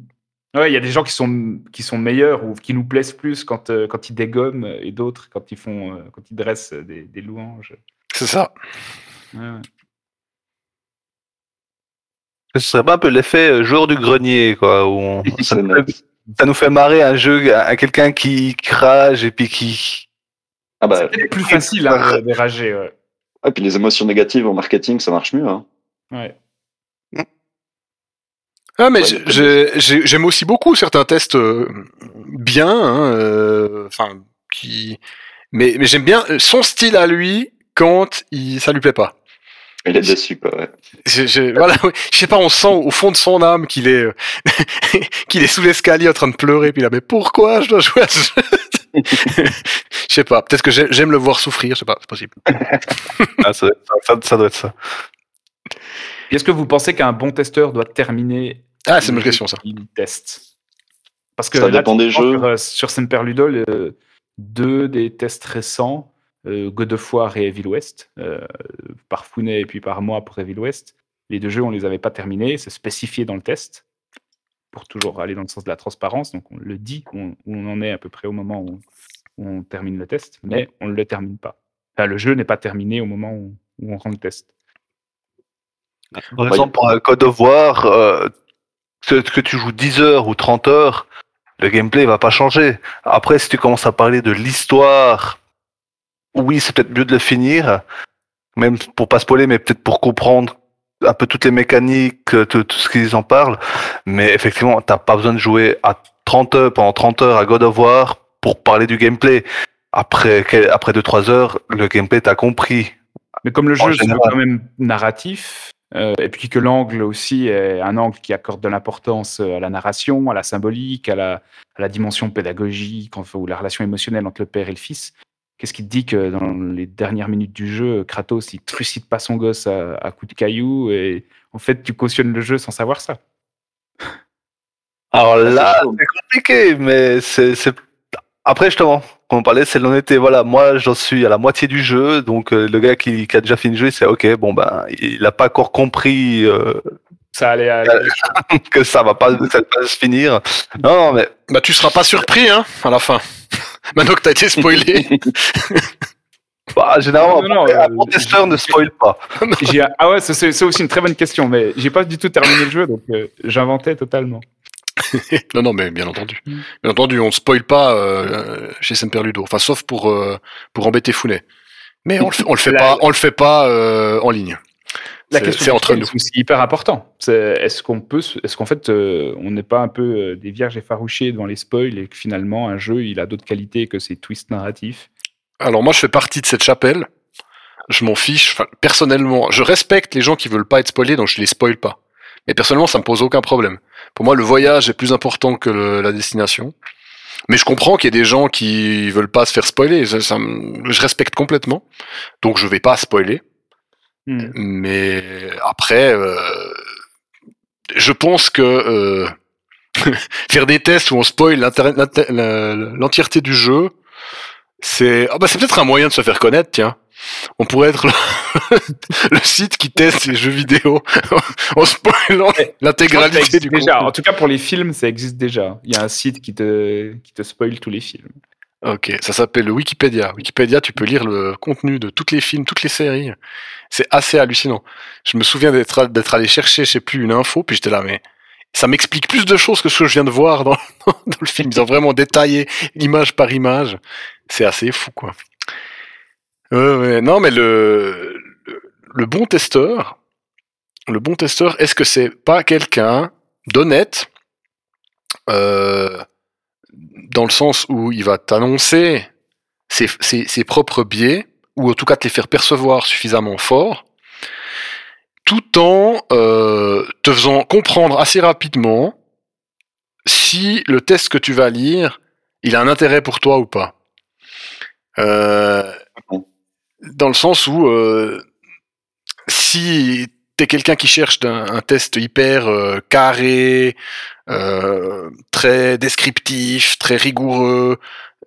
Ouais, il y a des gens qui sont, qui sont meilleurs ou qui nous plaisent plus quand, euh, quand ils dégomment et d'autres quand ils font euh, quand ils dressent des, des louanges. C'est ça. Ouais, ouais. Ce serait pas un peu l'effet euh, joueur du grenier, quoi, où on- ça, nous fait, ça nous fait marrer un jeu, à quelqu'un qui rage et puis qui. Ah bah, C'est plus facile hein, de, rager. Ouais. et puis les émotions négatives en marketing, ça marche mieux. Hein. Ouais. Ah, mais Ouais, j'aime aussi beaucoup certains tests euh, bien, hein, euh, enfin, qui. Mais, mais j'aime bien son style à lui quand il, ça lui plaît pas. Il est déçu, quoi. Ouais. Je, je- voilà, je sais pas, on sent au fond de son âme qu'il est, euh, [laughs] qu'il est sous l'escalier en train de pleurer, puis là, mais pourquoi je dois jouer à ce jeu [laughs] Je sais pas, peut-être que j'ai- j'aime le voir souffrir, je sais pas, c'est possible. [laughs] Ah, ça, ça- ça doit être ça. Est-ce que vous pensez qu'un bon testeur doit terminer Ah, c'est une question ça. teste Parce que Ça là, dépend des jeux. Sur, euh, sur Semper Ludol, euh, deux des tests récents, euh, God of War et Evil West, euh, par Founet et puis par moi pour Evil West, les deux jeux, on les avait pas terminés, c'est spécifié dans le test, pour toujours aller dans le sens de la transparence. Donc on le dit où on, en est à peu près au moment où, où on termine le test, mais on ne le termine pas. Enfin, le jeu n'est pas terminé au moment où, où on rend le test. Par exemple, pour un Code of War, euh, que, que tu joues 10 heures ou 30 heures, le gameplay va pas changer. Après, si tu commences à parler de l'histoire, oui, c'est peut-être mieux de le finir, même pour pas spoiler, mais peut-être pour comprendre un peu toutes les mécaniques, euh, tout, tout ce qu'ils en parlent. Mais effectivement, t'as pas besoin de jouer à 30 heures, pendant 30 heures à God of War pour parler du gameplay. Après, après 2-3 heures, le gameplay, t'as compris. Mais comme le jeu général. quand même narratif, euh, et puis que l'angle aussi est un angle qui accorde de l'importance euh, à la narration, à la symbolique, à la, à la dimension pédagogique, enfin, ou la relation émotionnelle entre le père et le fils, qu'est-ce qui te dit que dans les dernières minutes du jeu, Kratos, il trucide pas son gosse à, à coups de cailloux, et en fait, tu cautionnes le jeu sans savoir ça Alors là, chaud. c'est compliqué, mais c'est. Après, justement, comme on parlait, c'est l'honnêteté. Voilà, moi, j'en suis à la moitié du jeu, donc euh, le gars qui, qui a déjà fini le jeu, c'est ok, bon ben, il a pas encore compris euh, Ça allait aller. [laughs] que ça va pas, ça va pas se finir. Non, non, mais Bah, tu seras pas surpris, hein, à la fin. [laughs] Maintenant que t'as été spoilé. [laughs] bah, généralement, Non, un euh, bon testeur ne spoil pas. [laughs] Ah ouais, c'est- aussi une très bonne question, mais j'ai pas du tout terminé le jeu, donc euh, j'inventais totalement. non, non, mais bien entendu. Mm. Bien entendu, on ne spoil pas euh, chez Semper Ludo. Enfin, sauf pour, euh, pour embêter Founet. Mais on le fait, on le fait La- pas, on le fait pas euh, en ligne. La C'est- question c'est entre nous. C'est hyper important. Est-ce qu'on peut, est-ce qu'en fait, euh, on n'est pas un peu euh, des vierges effarouchées devant les spoils et que finalement un jeu, il a d'autres qualités que ses twists narratifs? Alors moi, je fais partie de cette chapelle. Je m'en fiche. Enfin, personnellement, je respecte les gens qui veulent pas être spoilés, donc je les spoil pas. Mais personnellement, ça me pose aucun problème. Pour moi, le voyage est plus important que le- la destination. Mais je comprends qu'il y ait des gens qui veulent pas se faire spoiler. Ça- je respecte complètement. Donc je vais pas spoiler. Hmm. Mais après, euh, je pense que euh, [laughs] faire des tests où on spoil l'entièreté du jeu, c'est ah bah c'est peut-être un moyen de se faire connaître, tiens. On pourrait être le, [laughs] le site qui teste les jeux vidéo [laughs] en spoilant l'intégralité du déjà. contenu. En tout cas, pour les films, ça existe déjà. Il y a un site qui te, qui te spoil tous les films. Ok, ça s'appelle le Wikipédia. Wikipédia, tu peux lire le contenu de toutes les films, toutes les séries. C'est assez hallucinant. Je me souviens d'être d'être allé chercher, je sais plus, une info, puis j'étais là, mais ça m'explique plus de choses que ce que je viens de voir dans, [laughs] le film. Ils ont vraiment détaillé image par image. C'est assez fou, quoi. Ouais. Non, mais le, le, le bon testeur, le bon testeur, est-ce que c'est pas quelqu'un d'honnête, euh, dans le sens où il va t'annoncer ses, propres biais, ou en tout cas te les faire percevoir suffisamment fort, tout en euh, te faisant comprendre assez rapidement si le test que tu vas lire, il a un intérêt pour toi ou pas. Euh, dans le sens où euh, si t'es quelqu'un qui cherche un, un test hyper euh, carré, euh, très descriptif, très rigoureux,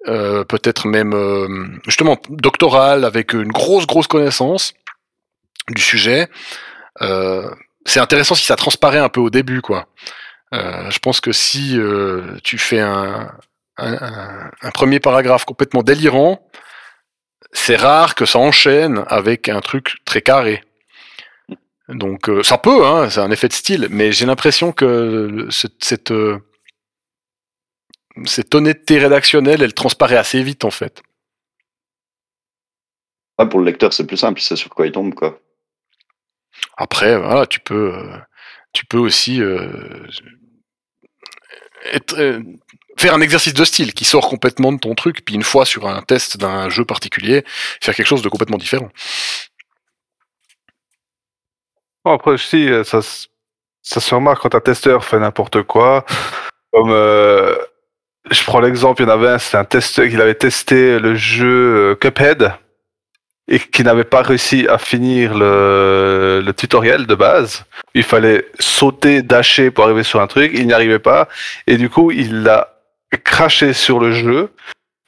euh, peut-être même euh, justement doctoral avec une grosse grosse connaissance du sujet. Euh, c'est intéressant si ça transparaît un peu au début, quoi. Euh, je pense que si tu fais un, un- un premier paragraphe complètement délirant, c'est rare que ça enchaîne avec un truc très carré. Donc euh, ça peut, hein, c'est un effet de style, mais j'ai l'impression que cette, cette, euh, cette honnêteté rédactionnelle, elle transparaît assez vite en fait. Ouais, pour le lecteur, c'est plus simple, sait sur quoi il tombe, quoi. Après, voilà, tu peux, euh, tu peux aussi euh, être, euh, faire un exercice de style qui sort complètement de ton truc, puis une fois sur un test d'un jeu particulier, faire quelque chose de complètement différent. Après aussi, euh, ça, se- ça se remarque quand un testeur fait n'importe quoi. Comme euh, je prends l'exemple, il y en avait un, c'est un testeur qui avait testé le jeu euh, Cuphead et qui n'avait pas réussi à finir le, le tutoriel de base. Il fallait sauter, dasher pour arriver sur un truc, il n'y arrivait pas et du coup il l'a craché sur le jeu,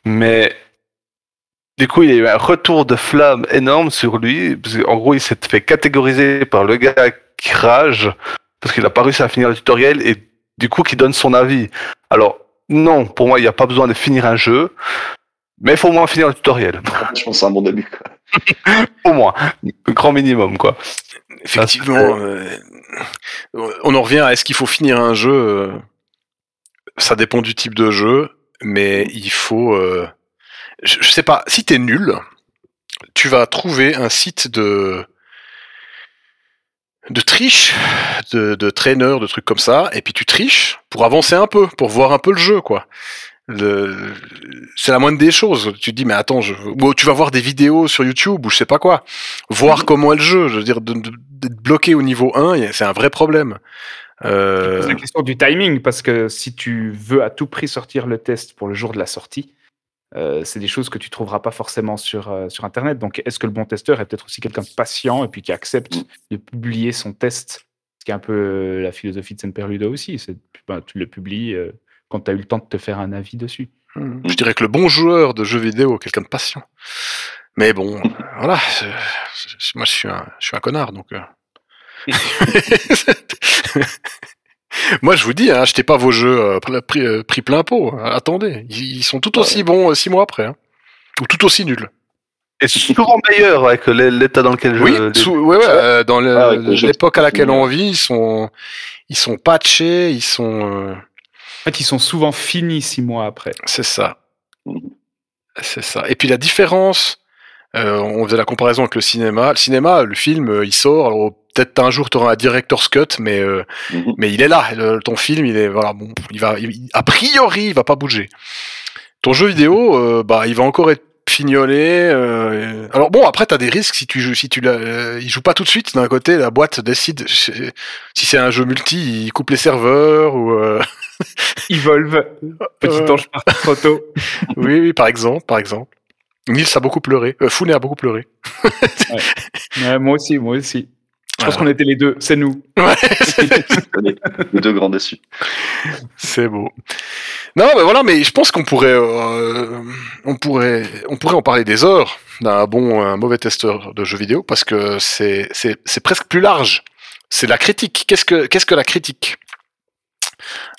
mais du coup, il y a eu un retour de flamme énorme sur lui. Parce en gros, il s'est fait catégoriser par le gars qui rage parce qu'il n'a pas réussi à finir le tutoriel et du coup, qui donne son avis. Alors, non, pour moi, il n'y a pas besoin de finir un jeu, mais il faut au moins finir le tutoriel. [laughs] Je pense que c'est un bon début, quoi. [laughs] Au moins, le grand minimum, quoi. Effectivement, euh, on en revient à est-ce qu'il faut finir un jeu euh, Ça dépend du type de jeu, mais il faut. euh, je, je sais pas, si t'es nul, tu vas trouver un site de de triche, de, de traîneur, de trucs comme ça, et puis tu triches pour avancer un peu, pour voir un peu le jeu, quoi. Le- C'est la moindre des choses. Tu te dis, mais attends, je... ou tu vas voir des vidéos sur YouTube ou je sais pas quoi, voir comment est le jeu. Je veux dire, d'être bloqué au niveau 1, y a- c'est un vrai problème. Euh, C'est la question du timing, parce que si tu veux à tout prix sortir le test pour le jour de la sortie, euh, c'est des choses que tu trouveras pas forcément sur, euh, sur Internet. Donc, est-ce que le bon testeur est peut-être aussi quelqu'un de patient et puis qui accepte Mm. de publier son test? Ce qui est un peu euh, la philosophie de Semperludo aussi. C'est ben, tu le publies euh, quand tu as eu le temps de te faire un avis dessus. Je dirais que le bon joueur de jeux vidéo, quelqu'un de patient. Mais bon, voilà. c'est- c'est- Moi, je suis un, je suis un connard, donc. [laughs] [laughs] [laughs] Moi, je vous dis, hein, achetez pas vos jeux euh, prix, euh, prix plein pot. hein. Attendez, ils, ils sont tout aussi bons euh, six mois après, hein. ou tout aussi nuls. Et souvent meilleur avec l'é- l'état dans lequel je. Oui, les- sous- ouais, ouais, euh, dans Ah, l'époque à laquelle on vit, ils sont, ils sont patchés, ils sont. euh, En fait, ils sont souvent finis six mois après. C'est ça. C'est ça. Et puis la différence, euh, on faisait la comparaison avec le cinéma. Le cinéma, le film, il sort. Alors peut-être un jour tu auras un director's cut, mais euh, Mhm. mais il est là. Le- ton film, il est voilà, bon, il va, il- a priori, il va pas bouger. Ton jeu vidéo, euh, bah, il va encore être fignolé. euh, alors bon, après, t'as des risques si tu joues, si tu euh, il joue pas tout de suite. D'un côté, la boîte décide si c'est un jeu multi, il coupe les serveurs ou. euh, [laughs] Evolve, petit Euh. ange par trop tôt. [laughs] oui, oui, par exemple, par exemple. Nils a beaucoup pleuré. Euh, Founé a beaucoup pleuré. Ouais, moi aussi, moi aussi. Je pense qu'on était les deux, c'est nous. Ouais, c'est- les, [laughs] les deux grands déçus. c'est beau. Non, mais voilà, mais je pense qu'on pourrait, euh, on pourrait, on pourrait en parler des heures d'un bon, un mauvais testeur de jeux vidéo parce que c'est, c'est, c'est presque plus large. C'est la critique. Qu'est-ce que, qu'est-ce que la critique?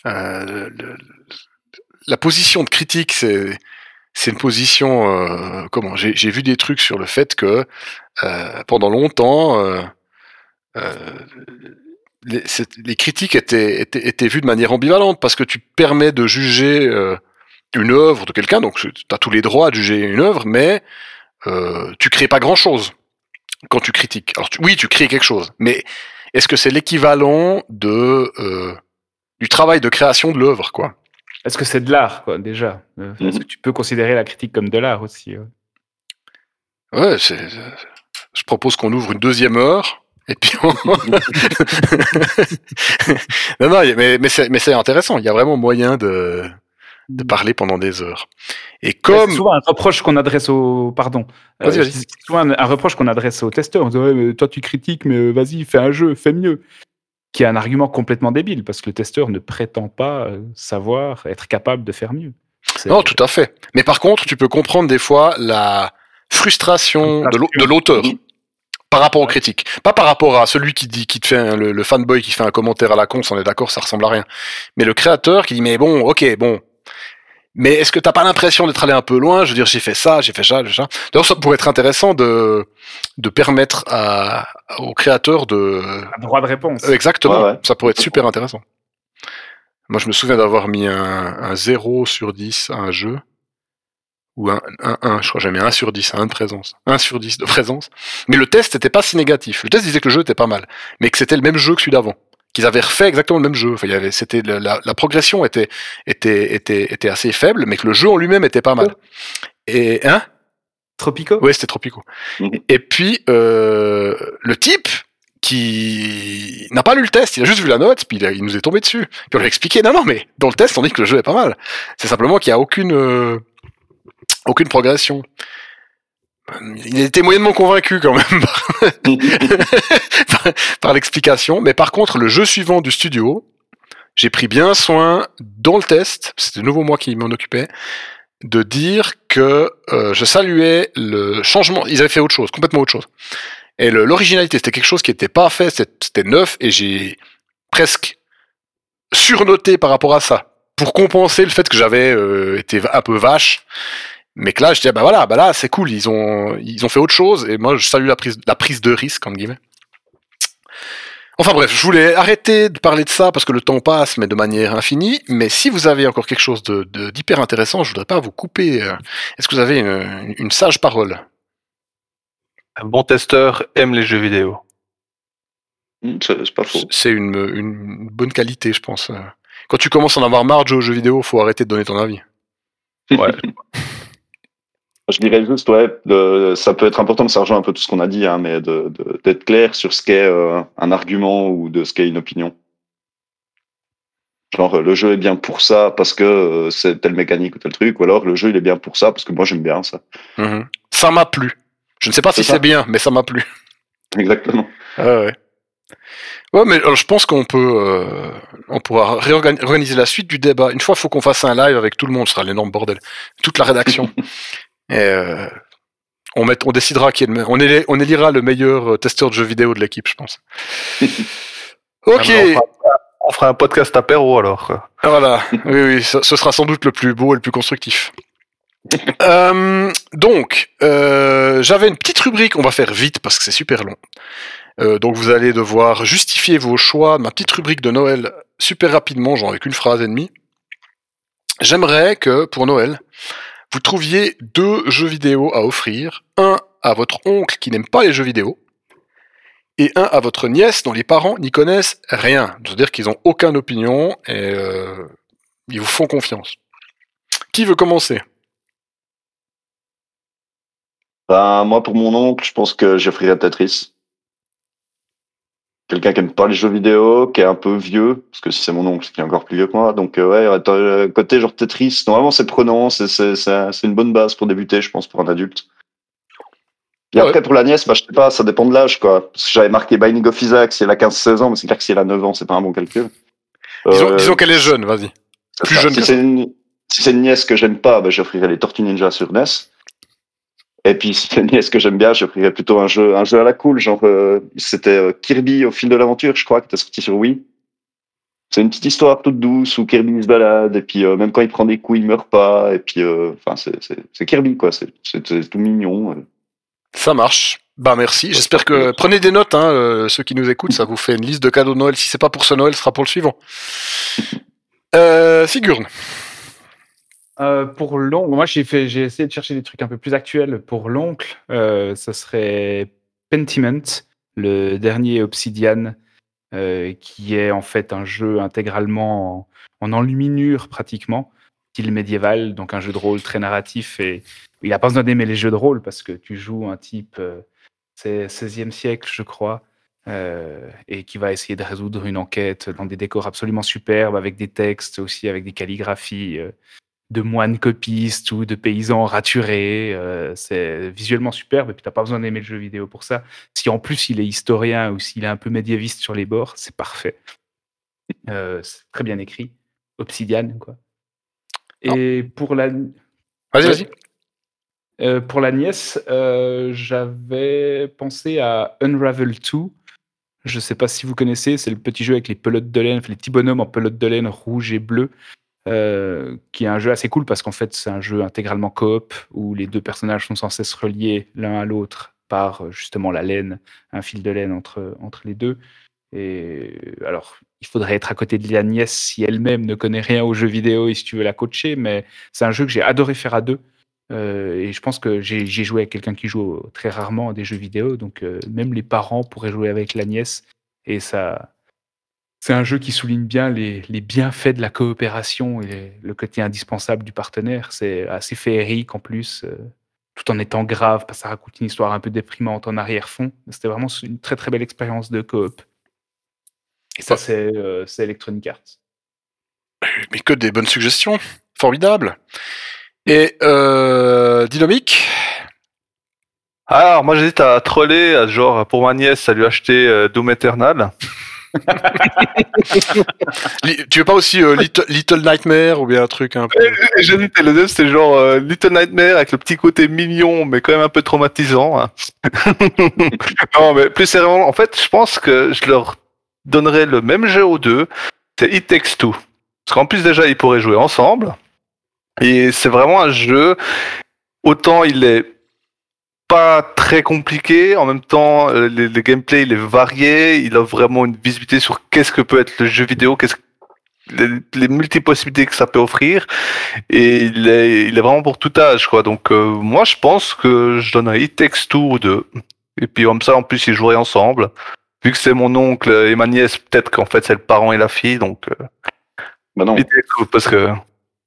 Euh, le- La position de critique, c'est, c'est une position. euh, comment? J'ai, vu des trucs sur le fait que euh, pendant longtemps. Euh, les, critiques étaient, étaient, étaient vues de manière ambivalente parce que tu permets de juger euh, une œuvre de quelqu'un, donc tu as tous les droits de juger une œuvre, mais euh, tu crées pas grand-chose quand tu critiques. Alors tu- oui, tu crées quelque chose, mais est-ce que c'est l'équivalent de euh, du travail de création de l'œuvre, quoi? Est-ce que c'est de l'art, quoi, déjà? Euh, Est-ce Mhm. que tu peux considérer la critique comme de l'art aussi ouais? Je propose qu'on ouvre une deuxième heure. Et puis on... [laughs] non, non, mais, mais c'est intéressant. Il y a vraiment moyen de, de parler pendant des heures. Et Ouais, comme C'est souvent un reproche qu'on adresse au. Pardon. Euh, c'est souvent un, un reproche qu'on adresse aux testeurs. On dit Ouais, toi, tu critiques, mais euh, vas-y, fais un jeu, fais mieux. Qui est un argument complètement débile parce que le testeur ne prétend pas euh, savoir, être capable de faire mieux. Non, tout à fait. Mais par contre, tu peux comprendre des fois la frustration de l'auteur. Par rapport aux critiques. Pas par rapport à celui qui dit, qui te fait un- le, le fanboy qui fait un commentaire à la con, on est d'accord, ça ressemble à rien. Mais le créateur qui dit, mais bon, ok, bon. Mais est-ce que t'as pas l'impression d'être allé un peu loin? Je veux dire, j'ai fait ça, j'ai fait ça, j'ai fait ça. D'ailleurs, ça pourrait être intéressant de, de permettre à, aux créateurs de, Un droit de réponse. euh, Exactement, Ouais, ouais. ça pourrait être super intéressant. Moi, je me souviens d'avoir mis un, un 0 sur 10 à un jeu. Ou un 1, 1, je crois mis 1 sur 10 à 1 de présence. 1 sur 10 de présence. Mais le test n'était pas si négatif. Le test disait que le jeu était pas mal. Mais que c'était le même jeu que celui d'avant. Qu'ils avaient refait exactement le même jeu. Enfin, il y avait, c'était, la, progression était, était, était, était assez faible, mais que le jeu en lui-même était pas mal. Et, hein? Tropico? Ouais, c'était Tropico. Mhm. Et puis, euh, le type qui n'a pas lu le test, il a juste vu la note, puis il nous est tombé dessus. Puis on lui a expliqué, non, non, mais dans le test, on dit que le jeu est pas mal. C'est simplement qu'il n'y a aucune, euh, aucune progression. Il était moyennement convaincu quand même [laughs] par, l'explication, mais par contre, le jeu suivant du studio, j'ai pris bien soin dans le test, c'était de nouveau moi qui m'en occupais, de dire que euh, je saluais le changement. Ils avaient fait autre chose, complètement autre chose. Et l'originalité, c'était quelque chose qui n'était pas fait, c'était neuf, et j'ai presque surnoté par rapport à ça, pour compenser le fait que j'avais euh, été un peu vache. Mais que là, je disais, bah voilà, bah là, c'est cool, ils ont, ils ont fait autre chose, et moi, je salue la prise, la prise de risque, entre guillemets. Enfin bref, je voulais arrêter de parler de ça parce que le temps passe, mais de manière infinie. Mais si vous avez encore quelque chose de de- d'hyper intéressant, je voudrais pas vous couper. euh, Est-ce que vous avez une, une sage parole? Un bon testeur aime les jeux vidéo. Hmm, C'est c'est pas faux. C'est une, une bonne qualité, je pense. Quand tu commences à en avoir marre de jouer aux jeux vidéo, faut arrêter de donner ton avis. Ouais. [laughs] Je dirais juste, ouais, de- ça peut être important, ça rejoint un peu tout ce qu'on a dit, hein, mais d'être clair sur ce qu'est euh, un argument ou de ce qu'est une opinion. Genre, le jeu est bien pour ça parce que euh, c'est telle mécanique ou tel truc, ou alors le jeu il est bien pour ça parce que moi j'aime bien ça. Mhm. Ça m'a plu. Je ne sais pas si C'est bien, mais ça m'a plu. Exactement. Ouais, ouais. Ouais, mais alors, je pense qu'on peut, euh, on pourra réorgani- réorganiser la suite du débat. Une fois, il faut qu'on fasse un live avec tout le monde, ce sera l'énorme bordel. Toute la rédaction. [laughs] Et euh, on, met, on décidera qui est le on, éli- on élira le meilleur euh, testeur de jeux vidéo de l'équipe, je pense. [laughs] ok, Ah, on, fera, un podcast apéro alors. voilà. Oui, oui, ce, sera sans doute le plus beau et le plus constructif. [laughs] Euh, donc, euh, j'avais une petite rubrique, on va faire vite parce que c'est super long. Euh, donc vous allez devoir justifier vos choix de ma petite rubrique de Noël super rapidement, genre avec une phrase et demie. J'aimerais que pour Noël, vous trouviez deux jeux vidéo à offrir. Un à votre oncle qui n'aime pas les jeux vidéo et un à votre nièce dont les parents n'y connaissent rien. C'est-à-dire qu'ils n'ont aucune opinion et euh, ils vous font confiance. Qui veut commencer? Ben, moi, pour mon oncle, je pense que j'offrirais Tetris. Quelqu'un qui aime pas les jeux vidéo, qui est un peu vieux, parce que si c'est mon oncle, c'est qu'il est encore plus vieux que moi. Donc, euh, ouais, euh, côté genre Tetris, normalement, c'est prenant, c'est, une bonne base pour débuter, je pense, pour un adulte. Et Ah après, pour la nièce, bah, je sais pas, ça dépend de l'âge, quoi. Parce que j'avais marqué Binding of Isaac, si elle a 15-16 ans, mais c'est clair que si elle a 9 ans, c'est pas un bon calcul. disons, Euh, disons qu'elle est jeune, vas-y. plus ça. jeune Si que c'est une, si c'est une nièce que j'aime pas, bah, j'offrirais les Tortues Ninja sur NES. Et puis [laughs] si nièce que j'aime bien, j'offrirais plutôt un jeu, un jeu à la cool, genre euh, c'était euh, Kirby au fil de l'aventure, je crois, qui était sorti sur Wii. C'est une petite histoire toute douce où Kirby se balade et puis euh, même quand il prend des coups, il meurt pas. Et puis enfin c'est Kirby quoi, c'est tout mignon. Ça marche. Bah merci. J'espère que prenez des notes, hein, ceux qui nous écoutent, ça vous fait une liste de cadeaux de Noël. Si c'est pas pour ce Noël, ce sera pour le suivant. [laughs] Euh. Euh, pour l'oncle, moi j'ai essayé de chercher des trucs un peu plus actuels. Pour l'oncle, euh, ce serait Pentiment, le dernier Obsidian, euh, qui est en fait un jeu intégralement en, en enluminure pratiquement, style médiéval, donc un jeu de rôle très narratif. Et il n'a pas besoin d'aimer les jeux de rôle parce que tu joues un type, euh, c'est 16e siècle, je crois. euh, et qui va essayer de résoudre une enquête dans des décors absolument superbes, avec des textes aussi, avec des calligraphies euh, de moines copistes ou de paysans raturés. euh, c'est visuellement superbe et puis t'as pas besoin d'aimer le jeu vidéo pour ça. Si en plus il est historien ou s'il est un peu médiéviste sur les bords, c'est parfait. Euh, c'est très bien écrit. Obsidian, quoi. Et pour la. Vas-y, vas-y. Euh, pour la nièce, j'avais pensé à Unravel 2. Je ne sais pas si vous connaissez, c'est le petit jeu avec les pelotes de laine, les petits bonhommes en pelotes de laine rouge et bleu, euh, qui est un jeu assez cool parce qu'en fait, c'est un jeu intégralement coop où les deux personnages sont sans cesse reliés l'un à l'autre par euh, justement la laine, un fil de laine entre, entre les deux. Et euh, alors, il faudrait être à côté de la nièce si elle-même ne connaît rien aux jeux vidéo et si tu veux la coacher, mais c'est un jeu que j'ai adoré faire à deux. Et je pense que j'ai joué avec quelqu'un qui joue très rarement à des jeux vidéo, donc même les parents pourraient jouer avec la nièce. Et ça, c'est un jeu qui souligne bien les, les bienfaits de la coopération et le côté indispensable du partenaire. C'est assez féerique en plus, euh, tout en étant grave, parce que ça raconte une histoire un peu déprimante en arrière-fond. C'était vraiment une très très belle expérience de coop. Et ça, c'est euh, c'est Electronic Arts. Mais que des bonnes suggestions. Formidable. Et euh, Dynamique Alors, moi j'hésite à troller, à genre pour ma nièce, à lui acheter euh, Doom Eternal. Tu veux pas aussi euh, Little, Nightmare ou bien un truc un peu... J'hésite, et le deuxième c'est genre euh, Little Nightmare avec le petit côté mignon, mais quand même un peu traumatisant. hein. [laughs] non, mais plus sérieusement, en fait, je pense que je leur donnerais le même jeu aux deux. C'est It Takes Two. Parce qu'en plus déjà, ils pourraient jouer ensemble. Et c'est vraiment un jeu. Autant il est pas très compliqué, en même temps, euh, le, le gameplay il est varié, il a vraiment une visibilité sur qu'est-ce que peut être le jeu vidéo, qu'est-ce que- les, les multi-possibilités que ça peut offrir, et il est, il est vraiment pour tout âge, quoi. Donc euh, moi je pense que je donnerais It Takes Two ou deux. Et puis comme ça, en plus, ils joueraient ensemble. Vu que c'est mon oncle et ma nièce, peut-être qu'en fait c'est le parent et la fille, donc euh, Bah non, It Takes Two, parce que...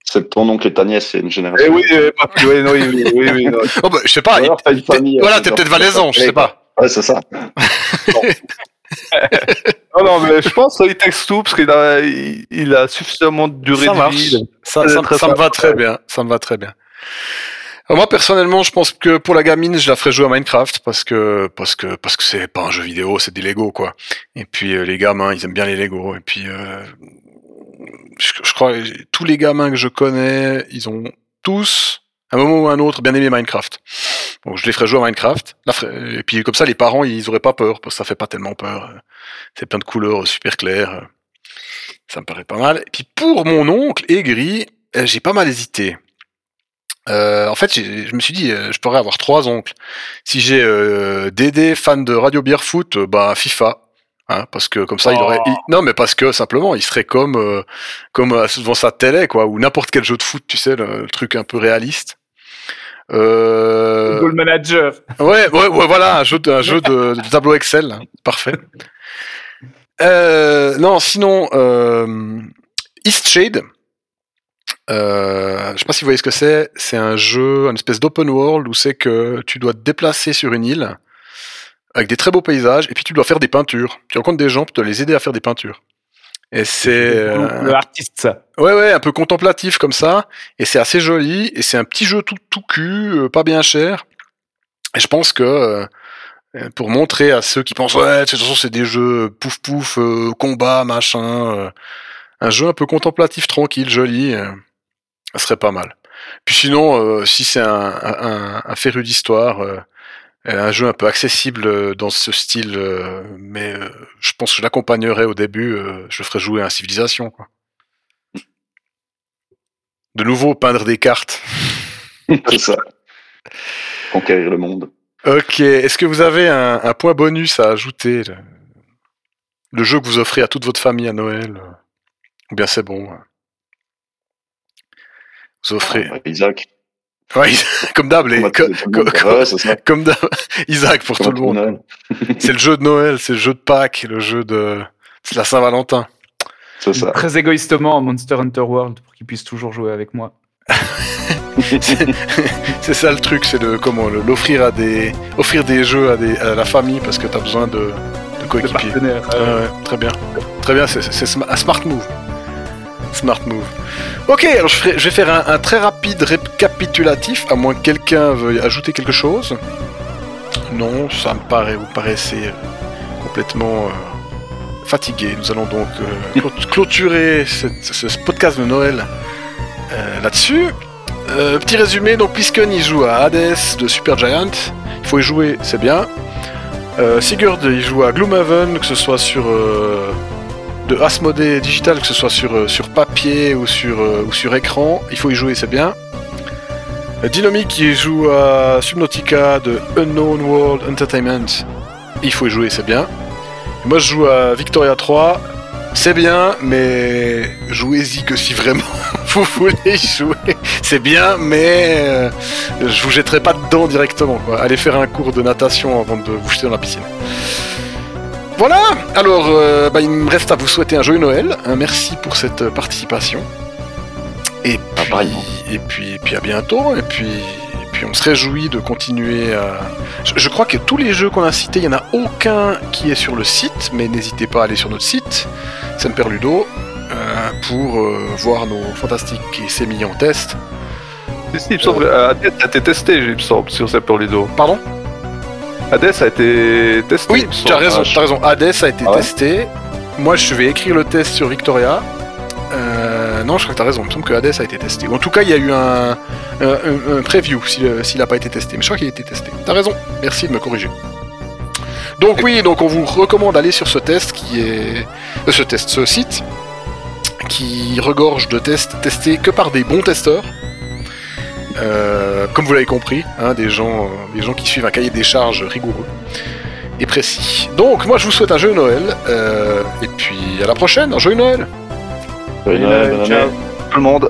c'est ton oncle et ta nièce, c'est une génération. Eh oui, eh, bah, oui, oui, oui, oui, oui, non. [laughs] Oh bah, je sais pas. Alors, il- famille, voilà, euh, t'es peut-être valaisan, je sais pas. Ouais, c'est ça. [laughs] Non, non, mais je pense qu'il texte tout parce qu'il a, il, il a suffisamment de durée Ça de marche. vie. Ça, ça, ça me va très bien. Ça me va très bien. Euh, Moi personnellement, je pense que pour la gamine, je la ferais jouer à Minecraft parce que parce que parce que c'est pas un jeu vidéo, c'est des Lego quoi. Et puis euh, les gamins, ils aiment bien les Lego. Et puis euh, je, je crois tous les gamins que je connais, ils ont tous à un moment ou à un autre bien aimé Minecraft. Donc je les ferais jouer à Minecraft. Et puis comme ça, les parents, ils auraient pas peur parce que ça fait pas tellement peur. C'est plein de couleurs super claires. Ça me paraît pas mal. Et puis pour mon oncle aigri, euh, j'ai pas mal hésité. Euh, en fait, je me suis dit, euh, je pourrais avoir trois oncles. Si j'ai euh, Dédé, fan de Radio Beer Foot, bah FIFA. Hein, parce que comme ça, il aurait. Oh. il- Non, mais parce que simplement, il serait comme euh, comme euh, devant sa télé, quoi, ou n'importe quel jeu de foot, tu sais, le, le truc un peu réaliste. Euh... Goal Manager. Ouais, ouais, ouais, voilà, un jeu de, un jeu de, de tableau Excel, hein, parfait. Euh, non, sinon, euh, East Shade. Euh, je sais pas si vous voyez ce que c'est. C'est un jeu, une espèce d'open world où c'est que tu dois te déplacer sur une île avec des très beaux paysages et puis tu dois faire des peintures. Tu rencontres des gens pour te les aider à faire des peintures. Et c'est euh, Le artiste, ça. Ouais, ouais, un peu contemplatif comme ça, et c'est assez joli, et c'est un petit jeu tout, tout cul, euh, pas bien cher. Et je pense que euh, euh, pour montrer à ceux qui pensent ouais, de toute façon c'est des jeux pouf pouf, euh, combat, machin, euh, un jeu un peu contemplatif, tranquille, joli, euh, ça serait pas mal. Puis sinon, euh, si c'est un, un, un féru d'histoire, euh, un jeu un peu accessible euh, dans ce style, euh, mais euh, je pense que je l'accompagnerai au début, je le ferai jouer à Civilisation, quoi. De nouveau, peindre des cartes. [laughs] c'est ça. Conquérir le monde. Ok, est-ce que vous avez un, un point bonus à ajouter le, jeu que vous offrez à toute votre famille à Noël Ou bien c'est bon euh. Vous offrez. Ouais, Isaac. Ouais, [laughs] comme d'hab, les- Ouais, comme d'hab, [laughs] Isaac pour tout le de monde. [laughs] C'est le jeu de Noël, c'est le jeu de Pâques, le jeu de. C'est la Saint-Valentin. C'est ça. Très égoïstement en Monster Hunter World pour qu'il puisse toujours jouer avec moi. C'est ça le truc, c'est de comment l'offrir à des offrir des jeux à, des, à la famille parce que t'as besoin de, de coéquipiers. euh, ouais, très bien. Très bien, c'est un smart move. Smart move. Ok, alors je, ferai- je vais faire un, un très rapide récapitulatif, à moins que quelqu'un veuille ajouter quelque chose. Non, ça me paraît, vous paraissez euh, complètement euh, fatigué. Nous allons donc euh, [laughs] clôturer cette- ce, ce podcast de Noël euh, là-dessus. Petit résumé, donc Plisken il joue à Hades de Super Giant. Il faut y jouer, c'est bien. Sigurd il joue à Gloomhaven, que ce soit sur de Asmodee Digital, que ce soit sur, euh, papier ou sur, euh, ou sur écran. Il faut y jouer, c'est bien. Dynamic il joue à Subnautica de Unknown World Entertainment. Il faut y jouer, c'est bien. Moi je joue à Victoria 3. C'est bien, mais jouez-y que si vraiment [laughs] vous voulez y jouer. C'est bien, mais euh, je vous jetterai pas dedans directement. Quoi. Allez faire un cours de natation avant de vous jeter dans la piscine. Voilà. Alors, euh, bah, il me reste à vous souhaiter un joyeux Noël. Un merci pour cette participation. Et Ah, puis, et puis, et puis à bientôt. Et puis, et puis on se réjouit de continuer à. Je, je crois que tous les jeux qu'on a cités, il n'y en a aucun qui est sur le site, mais n'hésitez pas à aller sur notre site, Semper Ludo, euh, pour euh, voir nos fantastiques et sémillants tests. Si, si, il me semble euh, Hades a été testé, il me semble, sur Super Ludo. Pardon? Hades a été testé. Oui, tu as raison, as raison. Hades a été Ah ouais testé. Moi, je vais écrire le test sur Victoria. Euh, non, je crois que tu as raison. Il me semble que Hades a été testé. Ou en tout cas, il y a eu un, un, un- un preview s'il n'a pas été testé. Mais je crois qu'il a été testé. Tu as raison. Merci de me corriger. Donc oui, donc on vous recommande d'aller sur ce test qui est... euh, ce test, ce site qui regorge de tests testés que par des bons testeurs. Euh, comme vous l'avez compris, hein, des, gens, euh, des gens qui suivent un cahier des charges rigoureux et précis. Donc, moi, je vous souhaite un joyeux Noël, euh, et puis à la prochaine, un joyeux Noël. Joyeux Noël, ciao tout le monde.